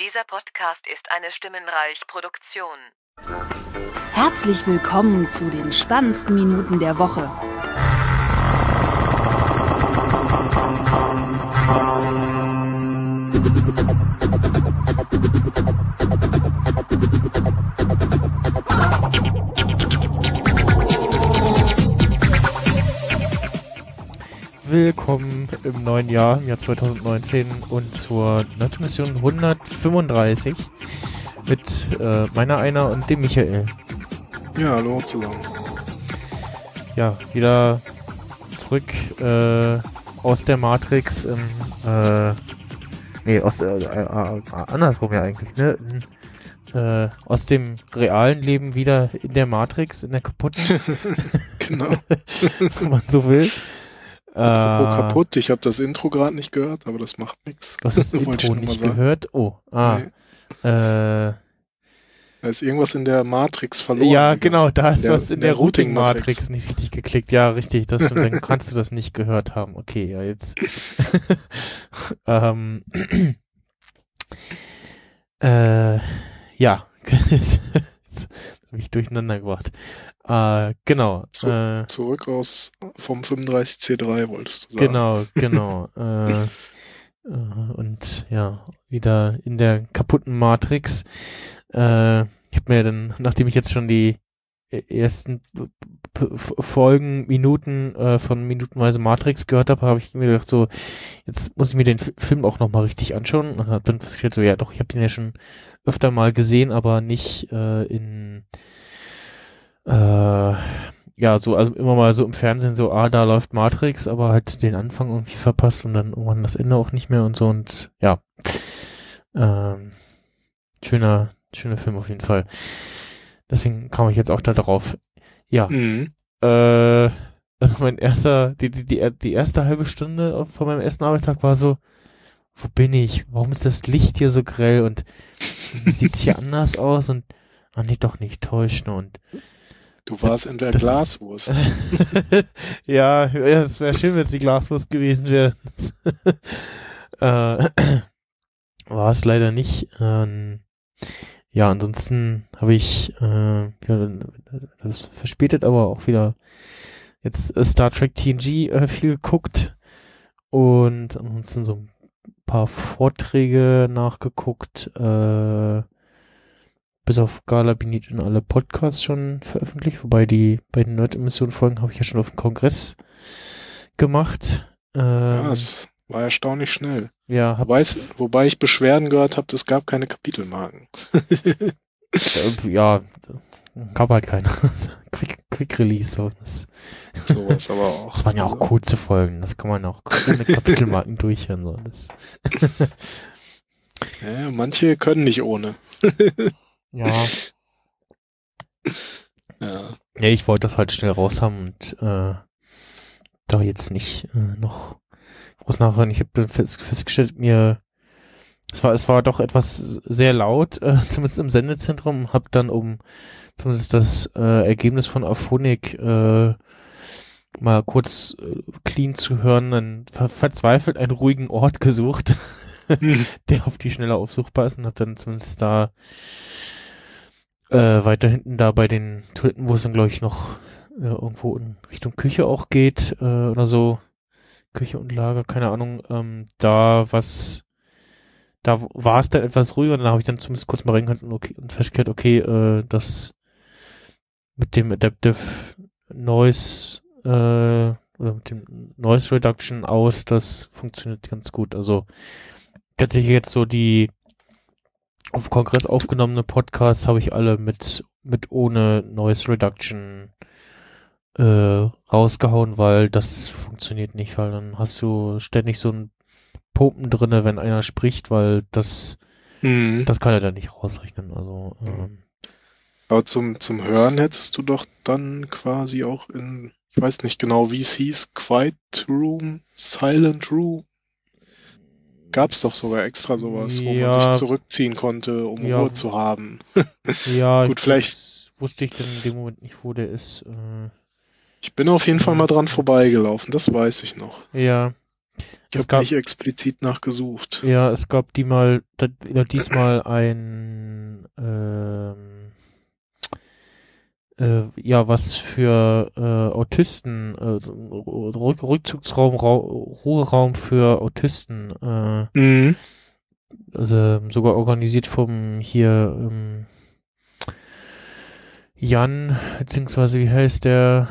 Dieser Podcast ist eine Stimmenreich-Produktion. Herzlich willkommen zu den spannendsten Minuten der Woche. Willkommen im neuen Jahr, im Jahr 2019 und zur NATO-Mission 135 mit äh, meiner Einer und dem Michael. Ja, hallo zusammen. Ja, wieder zurück äh, aus der Matrix im, äh, nee, aus, äh, äh, andersrum ja eigentlich, ne? äh, aus dem realen Leben wieder in der Matrix, in der kaputten. genau. wenn man so will. Apropos äh, kaputt, ich habe das Intro gerade nicht gehört, aber das macht nichts. Du hast das Intro nicht gehört? Oh, ah. Nee. Äh, da ist irgendwas in der Matrix verloren. Ja, genau, da ist was in der, der Routing-Matrix nicht richtig geklickt. Ja, richtig, das stimmt. Dann kannst du das nicht gehört haben. Okay, ja, jetzt. ähm, äh, ja, jetzt habe ich durcheinander gebracht. Äh, genau. Zu, äh, zurück aus vom 35C3 wolltest du sagen. Genau, genau. äh, äh, und ja, wieder in der kaputten Matrix. Äh, ich habe mir dann, nachdem ich jetzt schon die ersten Folgen, Minuten äh, von Minutenweise Matrix gehört habe, habe ich mir gedacht, so, jetzt muss ich mir den F Film auch nochmal richtig anschauen. Und habe dann festgestellt, so, ja doch, ich habe den ja schon öfter mal gesehen, aber nicht äh, in äh, ja, so, also immer mal so im Fernsehen so, ah, da läuft Matrix, aber halt den Anfang irgendwie verpasst und dann irgendwann das Ende auch nicht mehr und so und ja. Ähm, schöner, schöner Film auf jeden Fall. Deswegen kam ich jetzt auch da drauf. Ja. Mhm. Äh, also mein erster, die, die, die, die erste halbe Stunde von meinem ersten Arbeitstag war so, wo bin ich? Warum ist das Licht hier so grell und wie sieht's hier anders aus und, ah nee, doch nicht täuschen und Du warst in der das, Glaswurst. ja, es wäre schön, wenn es die Glaswurst gewesen wäre. äh, war es leider nicht. Ähm, ja, ansonsten habe ich äh, ja, das verspätet, aber auch wieder jetzt Star Trek TNG äh, viel geguckt und ansonsten so ein paar Vorträge nachgeguckt. Äh, bis auf Gala bin ich in alle Podcasts schon veröffentlicht, wobei die beiden Nerd-Emissionen-Folgen habe ich ja schon auf dem Kongress gemacht. Ähm, ja, es war erstaunlich schnell. Ja, wobei, es, wobei ich Beschwerden gehört habe, es gab keine Kapitelmarken. Äh, ja, gab halt keine. Quick, Quick Release. So. Das, Sowas aber auch. Das waren ja auch kurze Folgen, das kann man auch ohne Kapitelmarken durchhören. So. Das ja, manche können nicht ohne. Ja. ja. Ja, ich wollte das halt schnell raus haben und äh, da jetzt nicht äh, noch groß nachhören. Ich habe fest, festgestellt, mir es war es war doch etwas sehr laut, äh, zumindest im Sendezentrum. Hab dann um zumindest das äh, Ergebnis von Aphonik äh, mal kurz äh, clean zu hören, dann ver verzweifelt einen ruhigen Ort gesucht, hm. der auf die Schnelle aufsuchbar ist und hab dann zumindest da äh, weiter hinten da bei den Toiletten, wo es dann glaube ich noch äh, irgendwo in Richtung Küche auch geht äh, oder so. Küche und Lager, keine Ahnung. Ähm, da was, da war es dann etwas ruhiger. Dann habe ich dann zumindest kurz mal reingehört und, okay, und festgestellt, okay, äh, das mit dem Adaptive Noise äh, oder mit dem Noise Reduction aus, das funktioniert ganz gut. Also tatsächlich jetzt so die auf Kongress aufgenommene Podcasts habe ich alle mit, mit ohne Noise Reduction äh, rausgehauen, weil das funktioniert nicht, weil dann hast du ständig so ein Pumpen drinne, wenn einer spricht, weil das, mhm. das kann er dann nicht rausrechnen. Also, ähm, aber zum, zum Hören hättest du doch dann quasi auch in, ich weiß nicht genau, wie es hieß, Quiet Room, Silent Room, gab es doch sogar extra sowas, wo ja, man sich zurückziehen konnte, um ja, Ruhe zu haben. ja, gut, vielleicht wusste ich dann in dem Moment nicht, wo der ist. Äh, ich bin auf jeden Fall mal dran vorbeigelaufen, das weiß ich noch. Ja. Ich habe nicht explizit nachgesucht. Ja, es gab die mal, diesmal ein, ähm, äh, ja, was für äh, Autisten, äh, Rück Rückzugsraum, Rau Ruheraum für Autisten, äh, Mhm. also sogar organisiert vom hier ähm, Jan, beziehungsweise wie heißt der,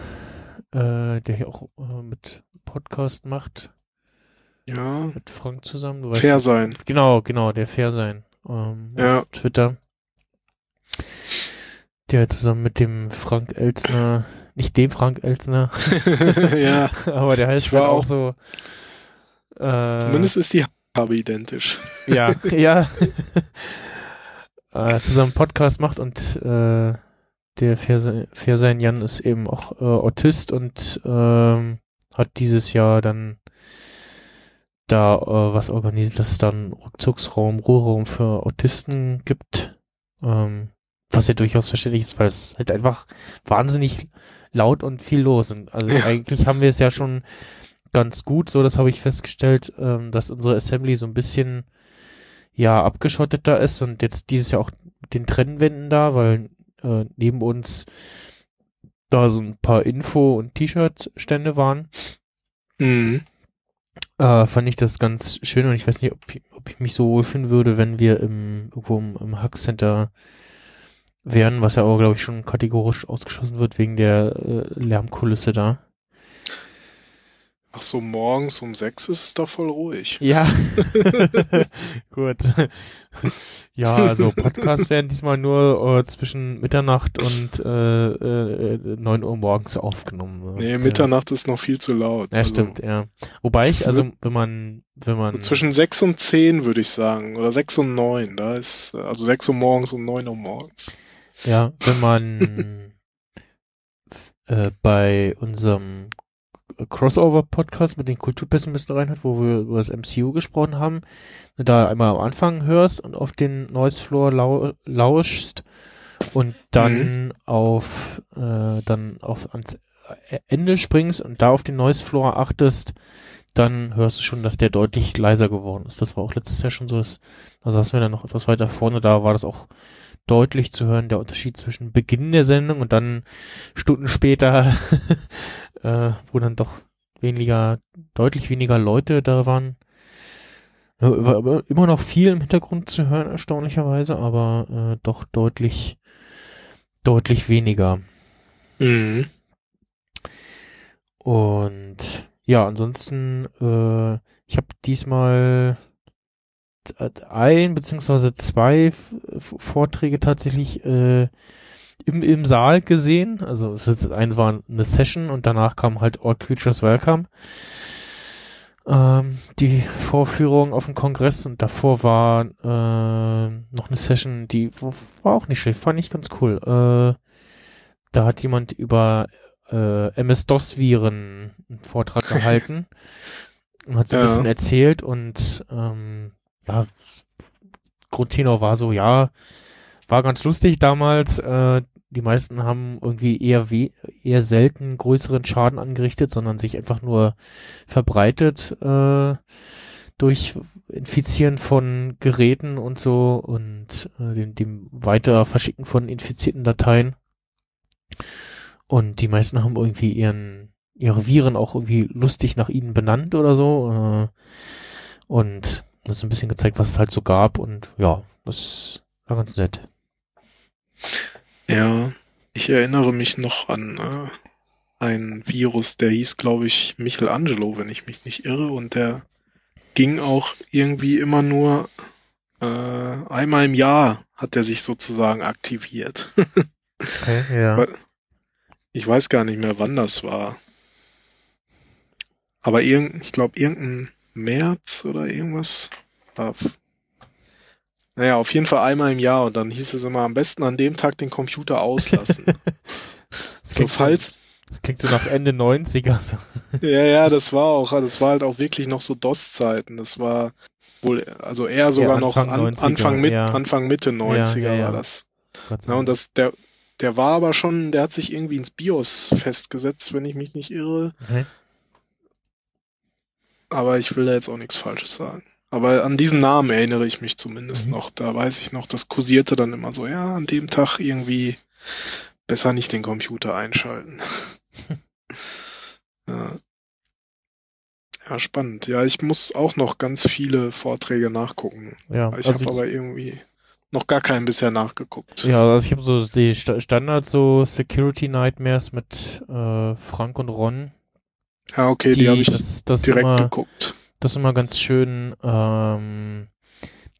äh, der hier auch äh, mit Podcast macht, Ja, mit Frank zusammen. Du weißt fair sein. Genau, genau, der Fair sein. Ähm, Ja. Twitter. Der zusammen mit dem Frank Elsner, nicht dem Frank Elsner, ja, aber der heißt war halt auch so. Äh, zumindest ist die Farbe identisch. Ja, ja. äh, zusammen Podcast macht und äh, der Fair sein, Fair sein Jan ist eben auch äh, Autist und ähm, hat dieses Jahr dann da äh, was organisiert, dass es dann Rückzugsraum, Ruheraum für Autisten gibt. Ähm, was ja durchaus verständlich ist, weil es halt einfach wahnsinnig laut und viel los. Und also Ja. eigentlich haben wir es ja schon ganz gut, so das habe ich festgestellt, ähm, dass unsere Assembly so ein bisschen ja abgeschotteter ist und jetzt dieses Jahr auch den Trennwänden da, weil äh, neben uns da so ein paar Info- und T-Shirt-Stände waren Mhm. äh, fand ich das ganz schön und ich weiß nicht, ob ich, ob ich mich so wohlfühlen würde, wenn wir im, irgendwo im, im Hack Center wären, was ja aber, glaube ich, schon kategorisch ausgeschlossen wird wegen der äh, Lärmkulisse da. Ach so, morgens um sechs ist es da voll ruhig. Ja, gut. ja, also Podcasts werden diesmal nur äh, zwischen Mitternacht und äh, äh, 9 Uhr morgens aufgenommen. Nee, Ja. Mitternacht ist noch viel zu laut. Ja, Also, stimmt, ja. Wobei ich, also wenn man, wenn man Zwischen sechs und zehn würde ich sagen. Oder sechs und neun. Da ist, äh, also sechs Uhr morgens und neun Uhr morgens. Ja, wenn man äh, bei unserem Crossover-Podcast mit den Kulturpessimisten reinhört, wo wir über das MCU gesprochen haben, da einmal am Anfang hörst und auf den Noise Floor lau lauschst und dann auf äh, dann auf ans Ende springst und da auf den Noise Floor achtest, dann hörst du schon, dass der deutlich leiser geworden ist. Das war auch letztes Jahr schon so. Da saßen wir dann noch etwas weiter vorne, da war das auch deutlich zu hören, der Unterschied zwischen Beginn der Sendung und dann Stunden später, äh, wo dann doch weniger, deutlich weniger Leute da waren. War immer noch viel im Hintergrund zu hören, erstaunlicherweise, aber äh, doch deutlich, deutlich weniger. Mhm. Und ja, ansonsten, äh, ich habe diesmal ein beziehungsweise zwei Vorträge tatsächlich äh, im, im Saal gesehen. Also eins war eine Session und danach kam halt All Creatures Welcome. Ähm, die Vorführung auf dem Kongress und davor war äh, noch eine Session, die war auch nicht schlecht, fand ich ganz cool. Äh, da hat jemand über äh, MS-DOS-Viren einen Vortrag gehalten und hat so ein Ja. bisschen erzählt und ähm, ja, Grundtenor war so, ja, war ganz lustig damals. Äh, die meisten haben irgendwie eher we eher selten größeren Schaden angerichtet, sondern sich einfach nur verbreitet äh, durch Infizieren von Geräten und so und äh, dem, dem weiter Verschicken von infizierten Dateien. Und die meisten haben irgendwie ihren ihre Viren auch irgendwie lustig nach ihnen benannt oder so. Äh, und das ist ein bisschen gezeigt, was es halt so gab und ja, das war ganz nett. Ja, ich erinnere mich noch an äh, ein Virus, der hieß, glaube ich, Michelangelo, wenn ich mich nicht irre, und der ging auch irgendwie immer nur äh, einmal im Jahr hat er sich sozusagen aktiviert. Okay, ja. Ich weiß gar nicht mehr, wann das war. Aber irgend, ich glaube, irgendein März oder irgendwas. War, naja, auf jeden Fall einmal im Jahr und dann hieß es immer am besten an dem Tag den Computer auslassen. Das so klingt, so, falls, das klingt so nach Ende 90er. So. ja, ja, das war auch, das war halt auch wirklich noch so DOS-Zeiten. Das war wohl, also eher sogar noch Anfang an, 90er, Anfang, mit, ja. Anfang Mitte 90er ja, ja. war das. Ja, und das, der, der war aber schon, der hat sich irgendwie ins BIOS festgesetzt, wenn ich mich nicht irre. Okay. Aber ich will da jetzt auch nichts Falsches sagen. Aber an diesen Namen erinnere ich mich zumindest Mhm. noch. Da weiß ich noch, das kursierte dann immer so, ja, an dem Tag irgendwie besser nicht den Computer einschalten. ja. ja, spannend. Ja, ich muss auch noch ganz viele Vorträge nachgucken. Ja, Ich also habe aber irgendwie noch gar keinen bisher nachgeguckt. Ja, also ich habe so die Sta Standard so Security Nightmares mit äh, Frank und Ron. Ja, okay, die, habe ich das, das direkt immer, geguckt. das ist immer ganz schön. Ähm,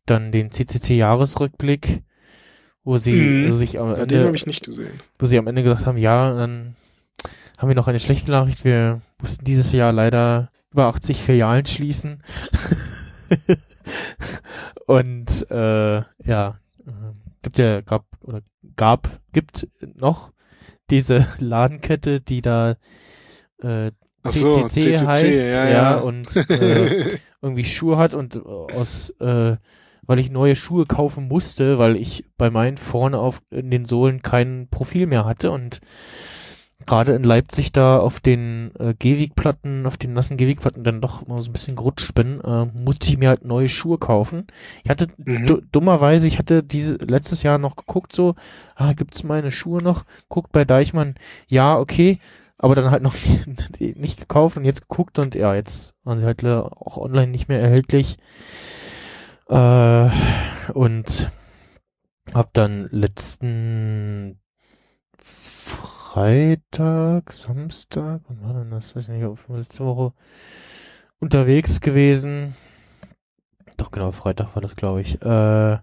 dann den CCC Jahresrückblick, wo sie Mhm. also sich am Ja, Ende, habe ich nicht gesehen. wo sie am Ende gesagt haben, ja, dann haben wir noch eine schlechte Nachricht. Wir mussten dieses Jahr leider über 80 Filialen schließen. und äh, ja, äh, gibt ja gab oder gab gibt noch diese Ladenkette, die da äh, Ach so, CCC, CCC, heißt, ja, ja. und äh, irgendwie Schuhe hat und äh, aus äh, weil ich neue Schuhe kaufen musste, weil ich bei meinen vorne auf in den Sohlen kein Profil mehr hatte und gerade in Leipzig da auf den äh, Gehwegplatten, auf den nassen Gehwegplatten dann doch immer so ein bisschen gerutscht bin, äh, musste ich mir halt neue Schuhe kaufen. Ich hatte Mhm. du- dummerweise, ich hatte diese letztes Jahr noch geguckt so, ah, gibt's meine Schuhe noch? Guckt bei Deichmann, ja, okay, aber dann halt noch nicht gekauft und jetzt geguckt und ja, jetzt waren sie halt auch online nicht mehr erhältlich. Äh, und hab dann letzten Freitag, Samstag, wann war denn das? Weiß ich nicht, auf letzte Woche unterwegs gewesen. Doch genau, Freitag war das, glaube ich. Äh,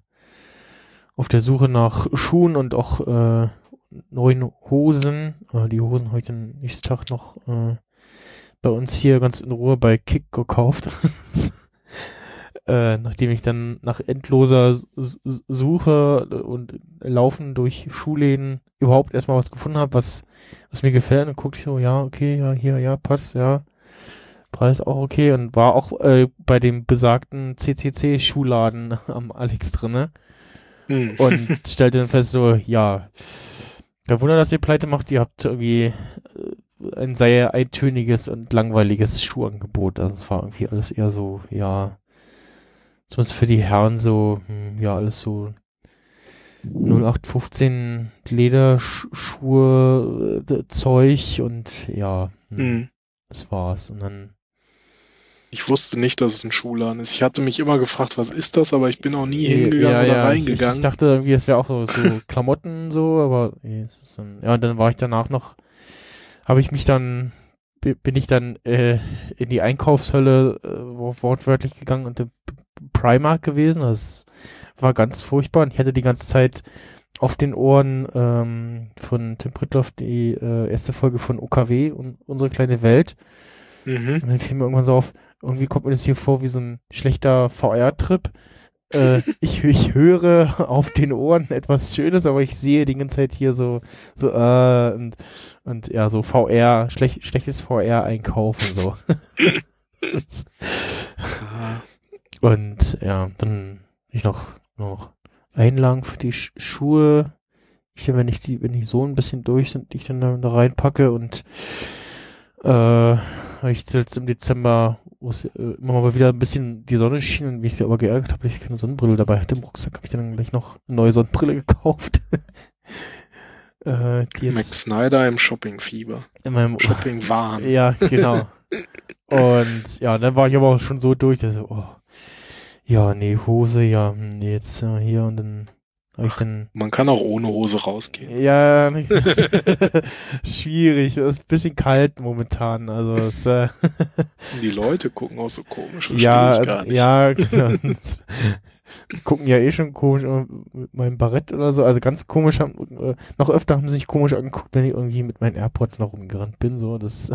auf der Suche nach Schuhen und auch äh, neuen Hosen. Äh, die Hosen habe ich dann nächsten Tag noch äh, bei uns hier ganz in Ruhe bei Kick gekauft. äh, nachdem ich dann nach endloser Suche und Laufen durch Schuhläden überhaupt erstmal was gefunden habe, was, was mir gefällt. Und guckte ich so, ja, okay, ja, hier, ja, passt, ja. Preis auch okay und war auch äh, bei dem besagten CCC-Schuhladen am Alex drinne Hm. und stellte dann fest so, ja, kein Wunder, dass ihr pleite macht, ihr habt irgendwie äh, ein sehr eintöniges und langweiliges Schuhangebot. Also es war irgendwie alles eher so, ja, zumindest für die Herren so, hm, ja, alles so 0815 Lederschuhe, äh, Zeug und ja, hm, Hm. das war's. Und dann Ich wusste nicht, dass es ein Schuhladen ist. Ich hatte mich immer gefragt, was ist das, aber ich bin auch nie hingegangen oder ich- reingegangen. Ich, dachte irgendwie, es wäre auch so, so Klamotten so, aber nee, dann, ja, und dann war ich danach noch, habe ich mich dann, bi- bin ich dann äh, in die Einkaufshölle äh, wo- wortwörtlich gegangen und im Primark gewesen. Das war ganz furchtbar und ich hatte die ganze Zeit auf den Ohren ähm, von Tim Pritloff die äh, erste Folge von OKW und unsere kleine Welt. mhm. Und dann fiel mir irgendwann so auf, irgendwie kommt mir das hier vor wie so ein schlechter VR-Trip. Äh, ich, ich höre auf den Ohren etwas Schönes, aber ich sehe die ganze Zeit hier so, so äh, und, und ja, so VR, schlecht, schlechtes VR einkaufen, so. Und ja, dann ich noch, noch Einlagen für die Sch Schuhe. Ich dann, wenn ich die, wenn die so ein bisschen durch sind, die ich dann da, reinpacke und äh, ich jetzt im Dezember, wo es äh, immer mal wieder ein bisschen die Sonne schien und mich aber geärgert habe, dass ich keine Sonnenbrille dabei hatte im Rucksack, habe ich dann gleich noch eine neue Sonnenbrille gekauft. äh, die Max Snyder im Shoppingfieber. in meinem Shopping-Wahn. ja, genau. Und ja, dann war ich aber auch schon so durch, dass so, oh, ja, nee, Hose, ja, hm, nee, jetzt äh, hier und dann ich dann, Man kann auch ohne Hose rausgehen. ja, schwierig, es ist ein bisschen kalt momentan, also es, äh, Die Leute gucken auch so komisch. ja, es, ja, genau. Die gucken ja eh schon komisch mit meinem Barett oder so, also ganz komisch haben, äh, noch öfter haben sie sich komisch angeguckt, wenn ich irgendwie mit meinen AirPods noch rumgerannt bin, so, das,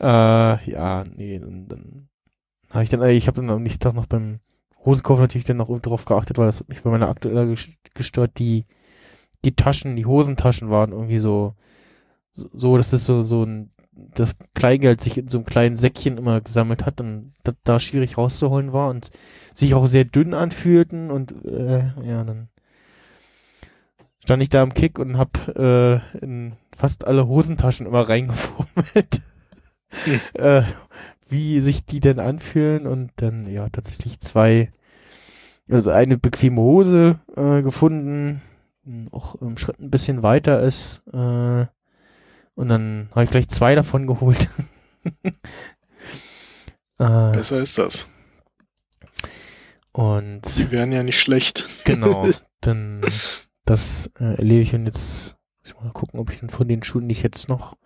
Äh, ja, nee, dann, dann habe ich dann, ich habe dann am nächsten Tag noch beim Hosenkauf natürlich dann noch darauf geachtet, weil das hat mich bei meiner aktuell gestört, die, die Taschen, die Hosentaschen waren irgendwie so, so, dass es so, so ein, das Kleingeld sich in so einem kleinen Säckchen immer gesammelt hat und da, da schwierig rauszuholen war und sich auch sehr dünn anfühlten und, äh, ja, dann stand ich da am Kick und hab äh, in fast alle Hosentaschen immer reingefummelt. Äh, wie sich die denn anfühlen und dann ja tatsächlich zwei, also eine bequeme Hose äh, gefunden, auch im Schritt ein bisschen weiter ist äh, und dann habe ich gleich zwei davon geholt. äh, Besser ist das. und Die wären ja nicht schlecht. Genau, dann das äh, erlebe ich und jetzt muss ich mal gucken, ob ich dann von den Schuhen, die ich jetzt noch,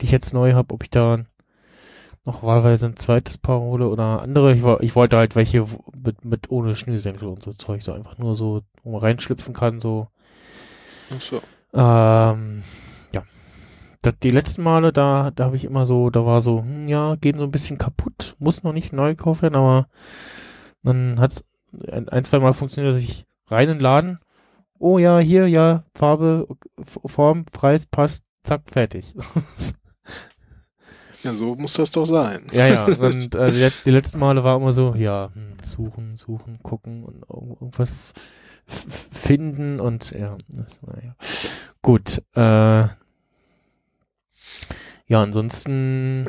die ich jetzt neu habe, ob ich da noch wahlweise ein zweites Paar hole oder andere. Ich, ich wollte halt welche mit, mit ohne Schnürsenkel und so Zeug, so einfach nur so, wo man reinschlüpfen kann, so. Ach so. Ähm, ja. Das, die letzten Male, da, da habe ich immer so, da war so, hm, ja, gehen so ein bisschen kaputt, muss noch nicht neu gekauft werden, aber dann hat's ein, ein zwei Mal funktioniert, dass ich rein in den Laden, oh ja, hier, ja, Farbe, Form, Preis passt, zack, fertig. Ja, so muss das doch sein. ja, ja, und äh, die, die letzten Male war immer so, ja, hm, suchen, suchen, gucken und irgend- irgendwas finden und ja, das, naja. Gut, äh, ja, ansonsten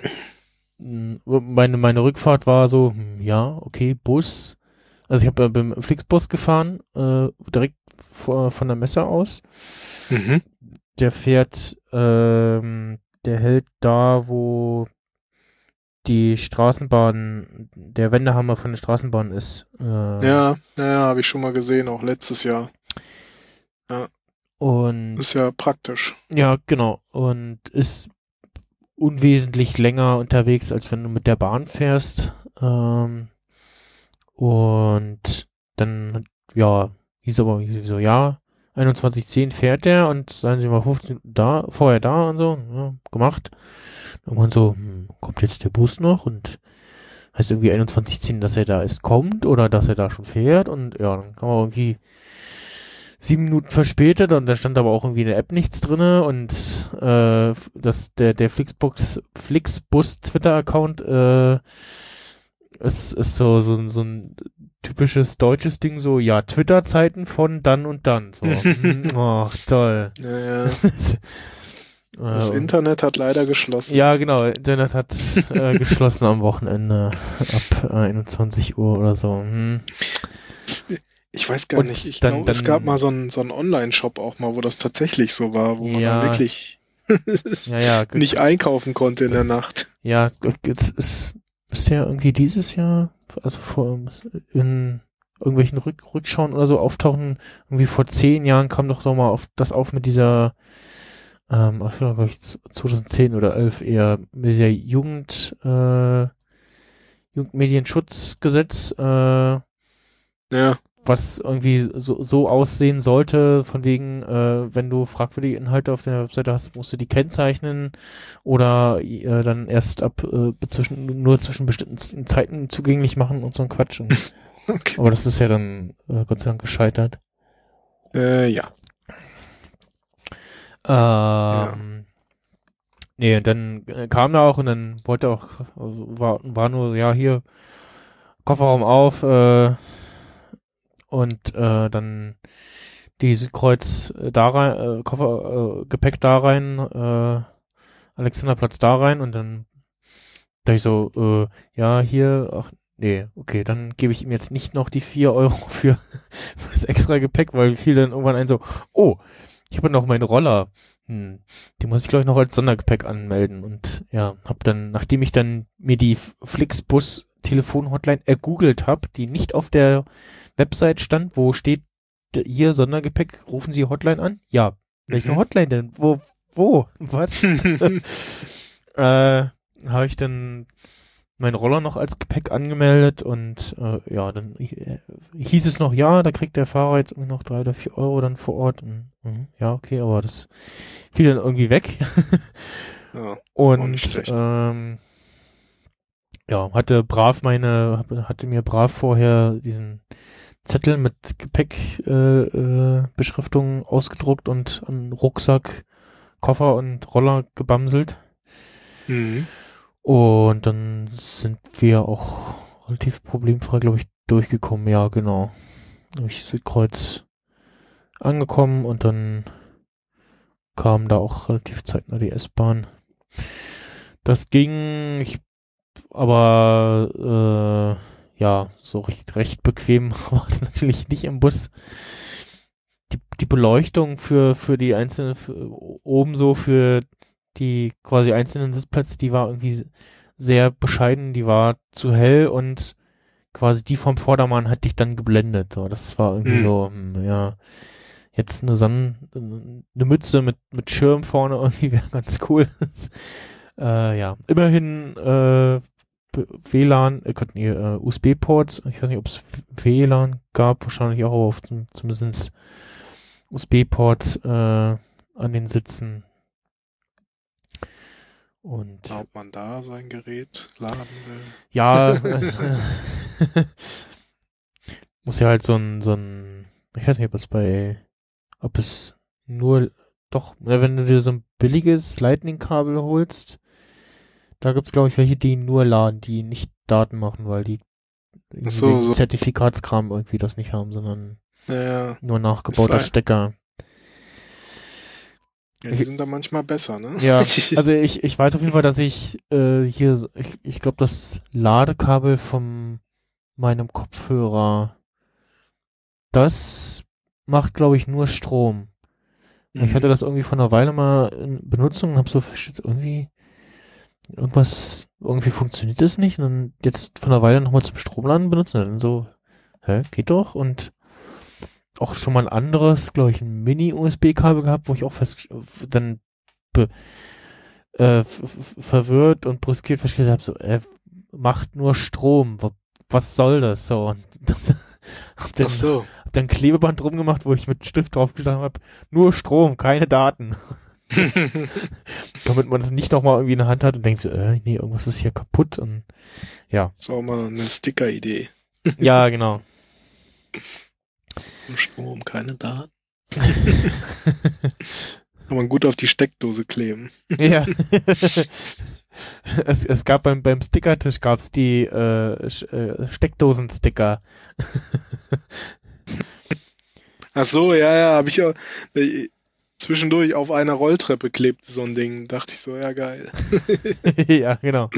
mh, meine, meine Rückfahrt war so, hm, ja, okay, Bus. Also ich habe beim Flixbus gefahren, äh, direkt vor, von der Messe aus. Mhm. Der fährt, ähm, der hält da, wo die Straßenbahn, der Wendehammer von der Straßenbahn ist. Äh, Ja, ja, habe ich schon mal gesehen, auch letztes Jahr. Und Ist ja praktisch. ja, genau. Und ist unwesentlich länger unterwegs, als wenn du mit der Bahn fährst. Ähm, und dann, ja, hieß aber so, ja, 21.10 fährt der und seien Sie mal 15 da, vorher da und so, ja, gemacht. Irgendwann so, hm, kommt jetzt der Bus noch und heißt irgendwie 21.10, dass er da ist, kommt oder dass er da schon fährt und ja, dann kann man irgendwie sieben Minuten verspätet und da stand aber auch irgendwie in der App nichts drinne und äh, das der der Flixbus Flixbus Twitter Account äh, ist ist so so ein- so ein typisches deutsches Ding so ja Twitter Zeiten von dann und dann so Hm, oh toll Ja, ja. Das Internet hat leider geschlossen. ja, genau. Internet hat äh, geschlossen am Wochenende ab äh, 21 Uhr oder so. Hm. Ich weiß gar Und nicht. Ich glaube, es gab mal so einen, so einen Online-Shop auch mal, wo das tatsächlich so war, wo man Ja. dann wirklich Ja, ja. nicht einkaufen konnte in der Nacht. Ja, es ist, müsste ja irgendwie dieses Jahr, also vor, in irgendwelchen Rück, Rückschauen oder so auftauchen. Irgendwie vor zehn Jahren kam doch doch mal auf, das auf mit dieser, ähm, ich glaube, ich 2010 oder 11 eher, mit dieser Jugend, äh, Jugendmedienschutzgesetz, äh, Ja, was irgendwie so, so aussehen sollte, von wegen, äh, wenn du fragwürdige Inhalte auf deiner Webseite hast, musst du die kennzeichnen oder äh, dann erst ab äh, zwischen, nur zwischen bestimmten Zeiten zugänglich machen und so ein Quatsch. Okay. aber das ist ja dann äh, Gott sei Dank gescheitert. Äh, ja. Ähm, Nee, und dann äh, kam er auch und dann wollte auch, also war, war nur, ja, hier, Kofferraum auf, äh, und äh, dann die Südkreuz äh, da rein, äh, Koffer, äh, Gepäck da rein, äh, Alexanderplatz da rein und dann dachte ich so, äh, ja, hier, ach, nee, okay, dann gebe ich ihm jetzt nicht noch die vier Euro für, für das extra Gepäck, weil fiel dann irgendwann ein so, oh, ich habe noch meinen Roller, hm, die muss ich glaube ich noch als Sondergepäck anmelden. Und ja, hab dann, nachdem ich dann mir die Flixbus Telefonhotline ergoogelt habe, die nicht auf der Website stand, wo steht hier Sondergepäck, rufen Sie Hotline an? Ja. Welche Mhm. Hotline denn? Wo? Wo? Was? äh, habe ich dann meinen Roller noch als Gepäck angemeldet und äh, ja, dann äh, hieß es noch, ja, da kriegt der Fahrer jetzt irgendwie noch drei oder vier Euro dann vor Ort. Und, mhm, ja, okay, aber das fiel dann irgendwie weg. ja. Und ähm, ja, hatte brav meine, hatte mir brav vorher diesen Zettel mit Gepäckbeschriftung äh, äh, ausgedruckt und an Rucksack, Koffer und Roller gebamselt. Mhm. Und dann sind wir auch relativ problemfrei, glaube ich, durchgekommen. Ja, genau. Durch Südkreuz angekommen und dann kam da auch relativ zeitnah die S-Bahn. Das ging, ich aber äh, ja, so recht, recht bequem war es natürlich nicht im Bus. Die, die Beleuchtung für, für die einzelnen, für, oben so für die quasi einzelnen Sitzplätze, die war irgendwie sehr bescheiden, die war zu hell und quasi die vom Vordermann hat dich dann geblendet. So, das war irgendwie Mhm. so, hm, ja, jetzt eine Sonnen, eine Mütze mit, mit Schirm vorne irgendwie wäre ganz cool. äh, ja, immerhin äh, WLAN, äh, Gott, nee, äh, USB-Ports. Ich weiß nicht, ob es WLAN gab, wahrscheinlich auch, aber auf zum, zumindest USB-Ports äh, an den Sitzen. Und Ob man da sein Gerät laden will. ja, also, muss ja halt so ein, so ein, ich weiß nicht, ob es bei, ob es nur, doch, wenn du dir so ein billiges Lightning-Kabel holst, da gibt's glaube ich welche, die nur laden, die nicht Daten machen, weil die so, so. Zertifikatskram irgendwie das nicht haben, sondern Ja, nur nachgebauter Ist Stecker. ja, die sind da manchmal besser, ne? Ja, also ich, ich weiß auf jeden Fall, dass ich äh, hier, ich, ich glaube, das Ladekabel von meinem Kopfhörer, das macht, glaube ich, nur Strom. Mhm. Ich hatte das irgendwie vor einer Weile mal in Benutzung und habe so irgendwie irgendwas, irgendwie funktioniert das nicht und dann jetzt von einer Weile nochmal zum Stromladen benutzen und dann so, hä, geht doch und auch schon mal ein anderes, glaube ich, ein Mini-USB-Kabel gehabt, wo ich auch fest dann be, äh, verwirrt und brüskiert festgestellt habe, so, äh, macht nur Strom, wa- was soll das so? Und hab dann, Ach so. hab dann Klebeband drum gemacht, wo ich mit Stift draufgeschlagen habe, nur Strom, keine Daten. Damit man das nicht nochmal irgendwie in der Hand hat und denkt so, äh, nee, irgendwas ist hier kaputt und ja. Das war auch mal eine Sticker-Idee. Ja, genau. Strom, keine Daten. Kann man gut auf die Steckdose kleben. ja. es, es gab beim, beim Stickertisch gab's die äh, äh, Steckdosen-Sticker. Ach so, ja, ja, habe ich ja zwischendurch auf einer Rolltreppe klebte so ein Ding. Dachte ich so, ja geil. ja, genau.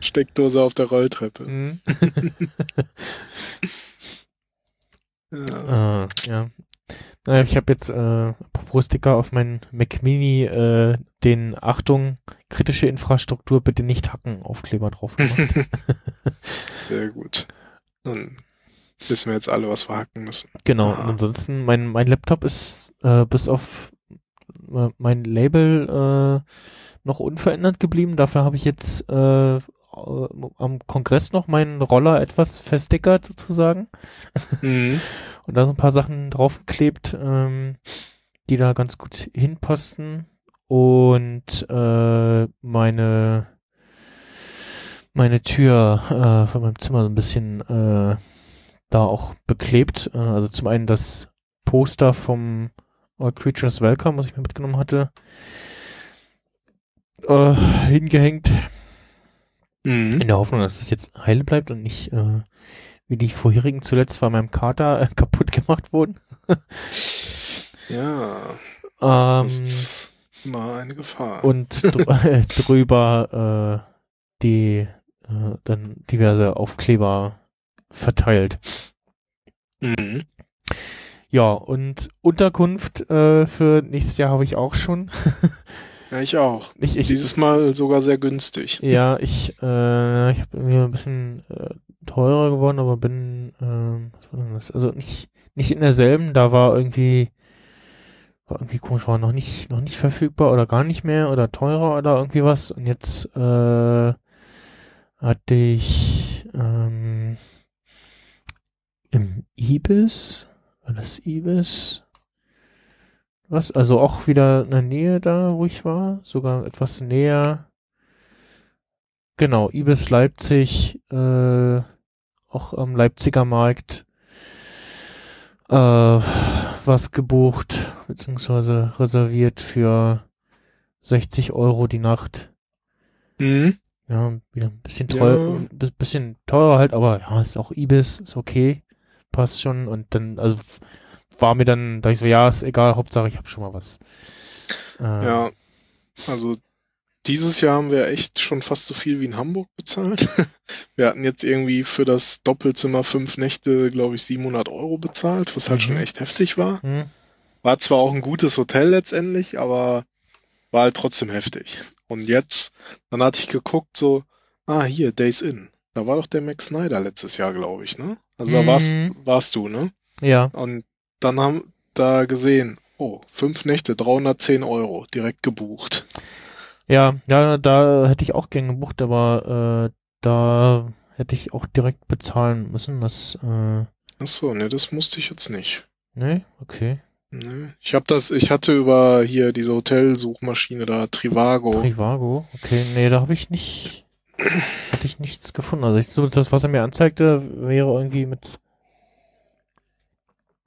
Steckdose auf der Rolltreppe. Mhm. Ja. Äh, ja. Naja, ich habe jetzt äh, apropos Sticker auf meinen Mac Mini äh, den Achtung, kritische Infrastruktur bitte nicht hacken Aufkleber drauf gemacht. Sehr gut. Dann wissen wir jetzt alle, was wir hacken müssen. genau. Ah. Und ansonsten, mein, mein Laptop ist äh, bis auf äh, mein Label äh, noch unverändert geblieben. Dafür habe ich jetzt äh, äh, am Kongress noch meinen Roller etwas verstickert sozusagen. Mhm. und da so ein paar Sachen draufgeklebt, ähm, die da ganz gut hinpassen. Und äh, meine meine Tür äh, von meinem Zimmer so ein bisschen äh, da auch beklebt. Äh, also zum einen das Poster vom All Creatures Welcome, was ich mir mitgenommen hatte, äh, hingehängt. Mhm. In der Hoffnung, dass es jetzt heile bleibt und nicht äh, wie die vorherigen zuletzt von meinem Kater äh, kaputt gemacht wurden. Ja, Ähm, das ist immer eine Gefahr. und dr drüber äh, die äh, dann diverse Aufkleber verteilt. Mhm. Ja, und Unterkunft äh, für nächstes Jahr habe ich auch schon. Ja, ich auch. ich, ich, Dieses Mal sogar sehr günstig. Ja, ich, äh, ich habe mir ein bisschen äh, teurer geworden, aber bin, ähm, was war denn das? Also nicht, nicht in derselben, da war irgendwie, war irgendwie komisch, war noch nicht, noch nicht verfügbar oder gar nicht mehr oder teurer oder irgendwie was. Und jetzt äh, hatte ich ähm, im Ibis, war das Ibis? Was? Also auch wieder in der Nähe da, wo ich war, sogar etwas näher. Genau, Ibis Leipzig, äh, auch am Leipziger Markt, äh, was gebucht, beziehungsweise reserviert für 60 Euro die Nacht. Mhm. Ja, wieder ein bisschen teuer, Ja. bisschen teurer halt, aber ja, ist auch Ibis, ist okay, passt schon und dann, also war mir dann, da ich so, ja, ist egal, Hauptsache ich habe schon mal was. Äh, Ja, also dieses Jahr haben wir echt schon fast so viel wie in Hamburg bezahlt. Wir hatten jetzt irgendwie für das Doppelzimmer fünf Nächte, glaube ich, 700 Euro bezahlt, was halt Mhm. schon echt heftig war. Hm. War zwar auch ein gutes Hotel letztendlich, aber war halt trotzdem heftig. Und jetzt, dann hatte ich geguckt, so, ah, hier, Days Inn. Da war doch der Max Snyder letztes Jahr, glaube ich, ne? Also da warst, Mhm. warst du, ne? Ja. Und dann haben da gesehen, oh, fünf Nächte, 310 Euro, direkt gebucht. Ja, ja, da hätte ich auch gern gebucht, aber äh, da hätte ich auch direkt bezahlen müssen. Das, äh, Ach so, ne, das musste ich jetzt nicht. ne, okay. Ne? Ich habe das, ich hatte über hier diese Hotelsuchmaschine da, Trivago. Trivago, okay, nee, da habe ich nicht, hatte ich nichts gefunden. Also ich, so das, was er mir anzeigte, wäre irgendwie mit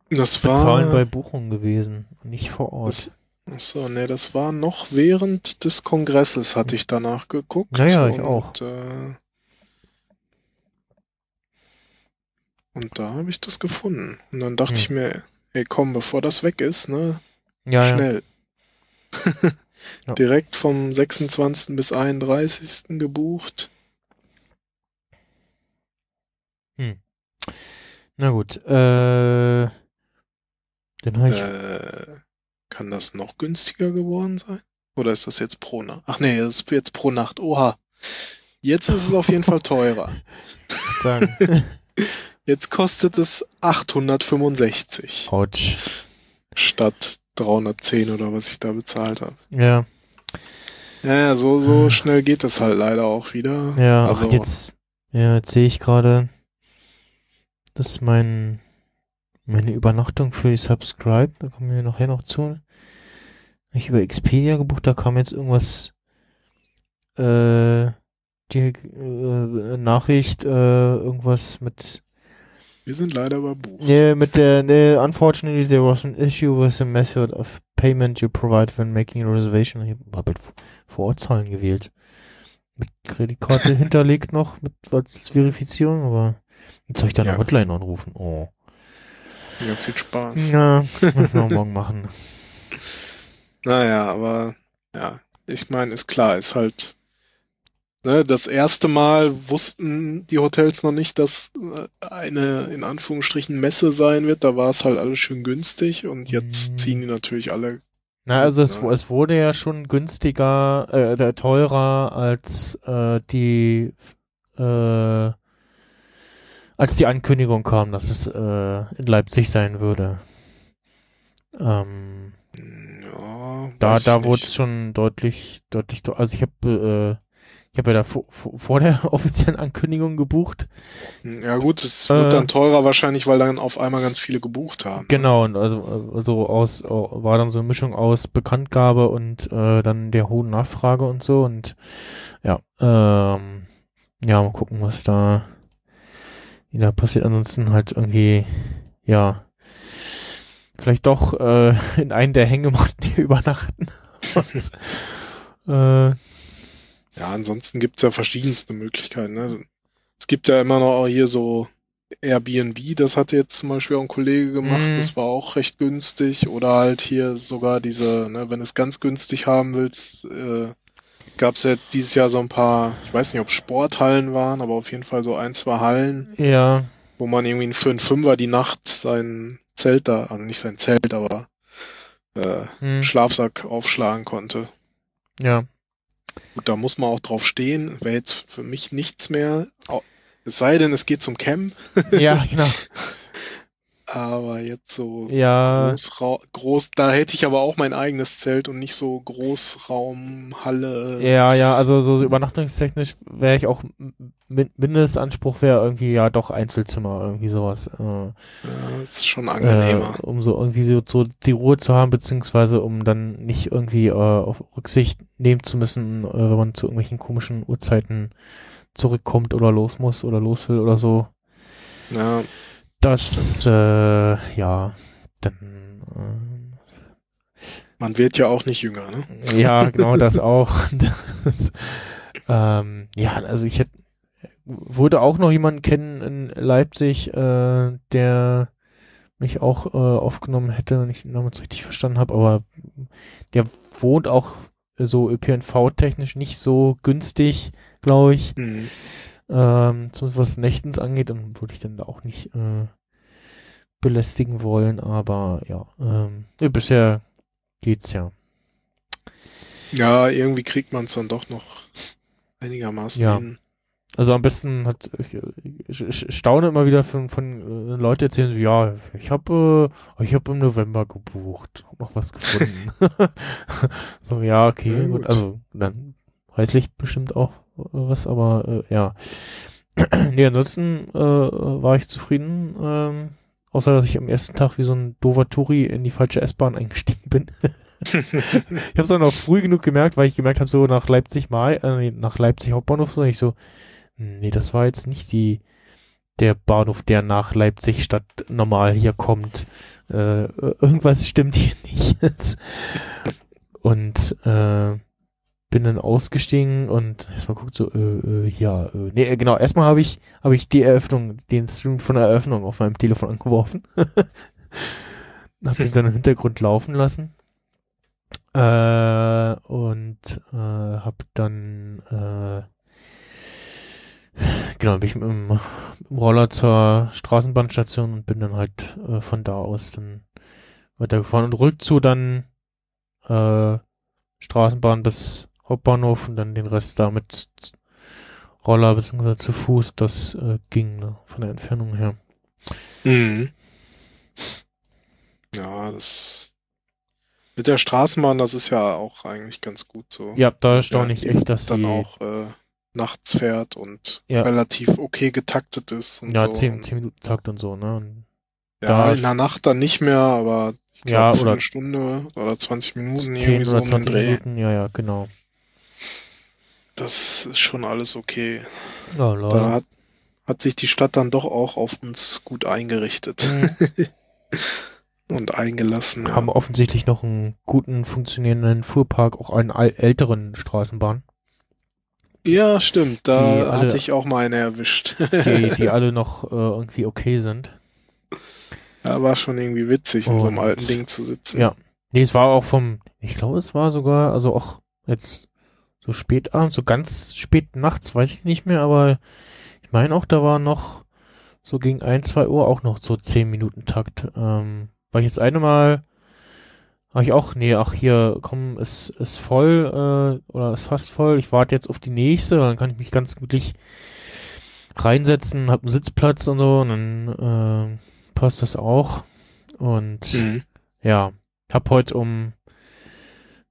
das Bezahlen war, bei Buchungen gewesen, nicht vor Ort. das, ach so, ne, das war noch während des Kongresses, hatte ich danach geguckt. Ja, ja, ich und, auch. Äh, und da habe ich das gefunden. Und dann dachte Hm. ich mir, ey, komm, bevor das weg ist, ne, ja, ja. schnell. Ja. Direkt vom 26. bis 31. gebucht. Na gut, äh, dann habe ich, Äh, kann das noch günstiger geworden sein? Oder ist das jetzt pro Nacht? Ach nee, das ist jetzt pro Nacht. Oha. Jetzt ist es auf jeden Fall teurer. sagen, Jetzt kostet es 865 Autsch. statt 310 oder was ich da bezahlt habe. Ja, Ja, so, so schnell geht das halt leider auch wieder. ja, also, ach, jetzt, ja, jetzt sehe ich gerade, dass mein, meine Übernachtung für die Subscribe, da kommen wir nachher noch zu, ich über Expedia gebucht, da kam jetzt irgendwas, äh, die äh, Nachricht, äh, irgendwas mit wir sind leider überbucht. Nee, mit der, nee, unfortunately there was an issue with the method of payment you provide when making a reservation. Ich habe halt Vorortzahlen gewählt. Mit Kreditkarte hinterlegt noch, mit als Verifizierung, aber jetzt soll ich da eine Ja. Hotline anrufen. Oh. Ja, viel Spaß. Ja, muss man morgen machen. Naja, aber ja, ich meine, ist klar, ist halt das erste Mal wussten die Hotels noch nicht, dass äh, eine in Anführungsstrichen Messe sein wird. Da war es halt alles schön günstig und jetzt Mm. ziehen die natürlich alle. Na, also es, Ja. es wurde ja schon günstiger, äh, teurer als äh, die äh, als die Ankündigung kam, dass es äh, in Leipzig sein würde. Ähm, Ja, da da wurde es schon deutlich deutlich. Also ich habe äh, ich habe ja da vor, vor der offiziellen Ankündigung gebucht. Ja gut, es wird Äh. dann teurer wahrscheinlich, weil dann auf einmal ganz viele gebucht haben. ne? Genau, und also, also aus war dann so eine Mischung aus Bekanntgabe und äh, dann der hohen Nachfrage und so und ja, ähm, ja, mal gucken, was da wieder passiert. Ansonsten halt irgendwie, ja, vielleicht doch äh, in einen der Hängematten übernachten. und, äh, Ja, ansonsten gibt's ja verschiedenste Möglichkeiten. Ne? Es gibt ja immer noch auch hier so Airbnb, das hatte jetzt zum Beispiel auch ein Kollege gemacht, Mhm. das war auch recht günstig. Oder halt hier sogar diese, ne, wenn du es ganz günstig haben willst, äh, gab's ja jetzt dieses Jahr so ein paar, ich weiß nicht, ob Sporthallen waren, aber auf jeden Fall so ein, zwei Hallen, ja, wo man irgendwie für einen Fünfer die Nacht sein Zelt da, also nicht sein Zelt, aber äh, hm, Schlafsack aufschlagen konnte. ja, Gut, da muss man auch drauf stehen. Wäre jetzt für mich nichts mehr. Es sei denn, es geht zum Camp. ja, genau, Aber jetzt so ja, Großra groß, da hätte ich aber auch mein eigenes Zelt und nicht so Großraumhalle. Ja, ja, also so übernachtungstechnisch wäre ich auch, min Mindestanspruch wäre irgendwie ja doch Einzelzimmer, irgendwie sowas. Äh, Ja, das ist schon angenehmer. äh, um so irgendwie so, so die Ruhe zu haben, beziehungsweise um dann nicht irgendwie äh, auf Rücksicht nehmen zu müssen, äh, wenn man zu irgendwelchen komischen Uhrzeiten zurückkommt oder los muss oder los will oder so. Ja, Das, äh, ja, dann, ähm, man wird ja auch nicht jünger, ne? Ja, genau das auch. Das, ähm, ja, also ich hätte würde auch noch jemanden kennen in Leipzig, äh, der mich auch äh, aufgenommen hätte, wenn ich den Namen jetzt richtig verstanden habe, aber der wohnt auch so ÖPNV-technisch nicht so günstig, glaube ich. Mhm. Ähm, zumindest was Nächtens angeht, dann würde ich dann da auch nicht äh, belästigen wollen, aber ja, ähm, bisher geht's ja. Ja, irgendwie kriegt man es dann doch noch einigermaßen Ja. hin. Also am besten hat ich, ich, ich staune immer wieder von, von äh, Leute erzählen so, ja, ich habe äh, ich habe im November gebucht, hab noch was gefunden. so ja, okay, Ja, gut. gut. also dann preislich bestimmt auch äh, was, aber äh, ja. nee, ansonsten äh, war ich zufrieden, ähm, außer dass ich am ersten Tag wie so ein doofer Touri in die falsche S-Bahn eingestiegen bin. ich habe es auch noch früh genug gemerkt, weil ich gemerkt habe, so nach Leipzig Mai, äh, nach Leipzig Hauptbahnhof, so ich so, nee, das war jetzt nicht die der Bahnhof, der nach Leipzig Stadt normal hier kommt. Äh, irgendwas stimmt hier nicht. und äh, bin dann ausgestiegen und erstmal guckt so, äh, äh, ja, äh, nee, äh, genau, erstmal habe ich habe ich die Eröffnung, den Stream von der Eröffnung auf meinem Telefon angeworfen. Hab ihn dann im Hintergrund laufen lassen. Äh, und äh, hab dann äh, genau, bin ich mit dem Roller zur Straßenbahnstation und bin dann halt äh, von da aus dann weitergefahren und rückzu dann äh, Straßenbahn bis Hauptbahnhof und dann den Rest da mit Roller bzw. zu Fuß, das äh, ging ne, von der Entfernung her. Mhm. Ja, das mit der Straßenbahn, das ist ja auch eigentlich ganz gut so. Ja, da staune ich die echt, dass dann sie auch äh, nachts fährt und Ja. relativ okay getaktet ist und ja so. 10, Und, 10 Minuten Takt und so, ne? Und, ja, in der Nacht dann nicht mehr, aber ich Ja, glaub, oder- eine Stunde oder 20 Minuten 10 irgendwie so oder den 20 Dreh. Minuten, ja, ja, genau. Das ist schon alles okay. Ja, Da hat, hat sich die Stadt dann doch auch auf uns gut eingerichtet Mhm. und eingelassen. Ja. Haben offensichtlich noch einen guten funktionierenden Fuhrpark, auch einen älteren Straßenbahn, Ja, stimmt. Da alle- hatte ich auch mal eine erwischt. die, die alle noch äh, irgendwie okay sind. Ja, war schon irgendwie witzig, in so einem Und- alten Ding zu sitzen. Ja. Nee, es war auch vom, ich glaube, es war sogar, also auch jetzt so spät abends, so ganz spät nachts, weiß ich nicht mehr, aber ich meine auch, da war noch so gegen ein, zwei Uhr auch noch so 10 Minuten Takt. Ähm, war ich jetzt eine Mal, habe ich auch, nee, ach hier, komm, ist, ist voll, äh, oder ist fast voll, ich warte jetzt auf die nächste, dann kann ich mich ganz gemütlich reinsetzen, hab einen Sitzplatz und so, und dann äh, passt das auch. Und Mhm. ja, hab heute um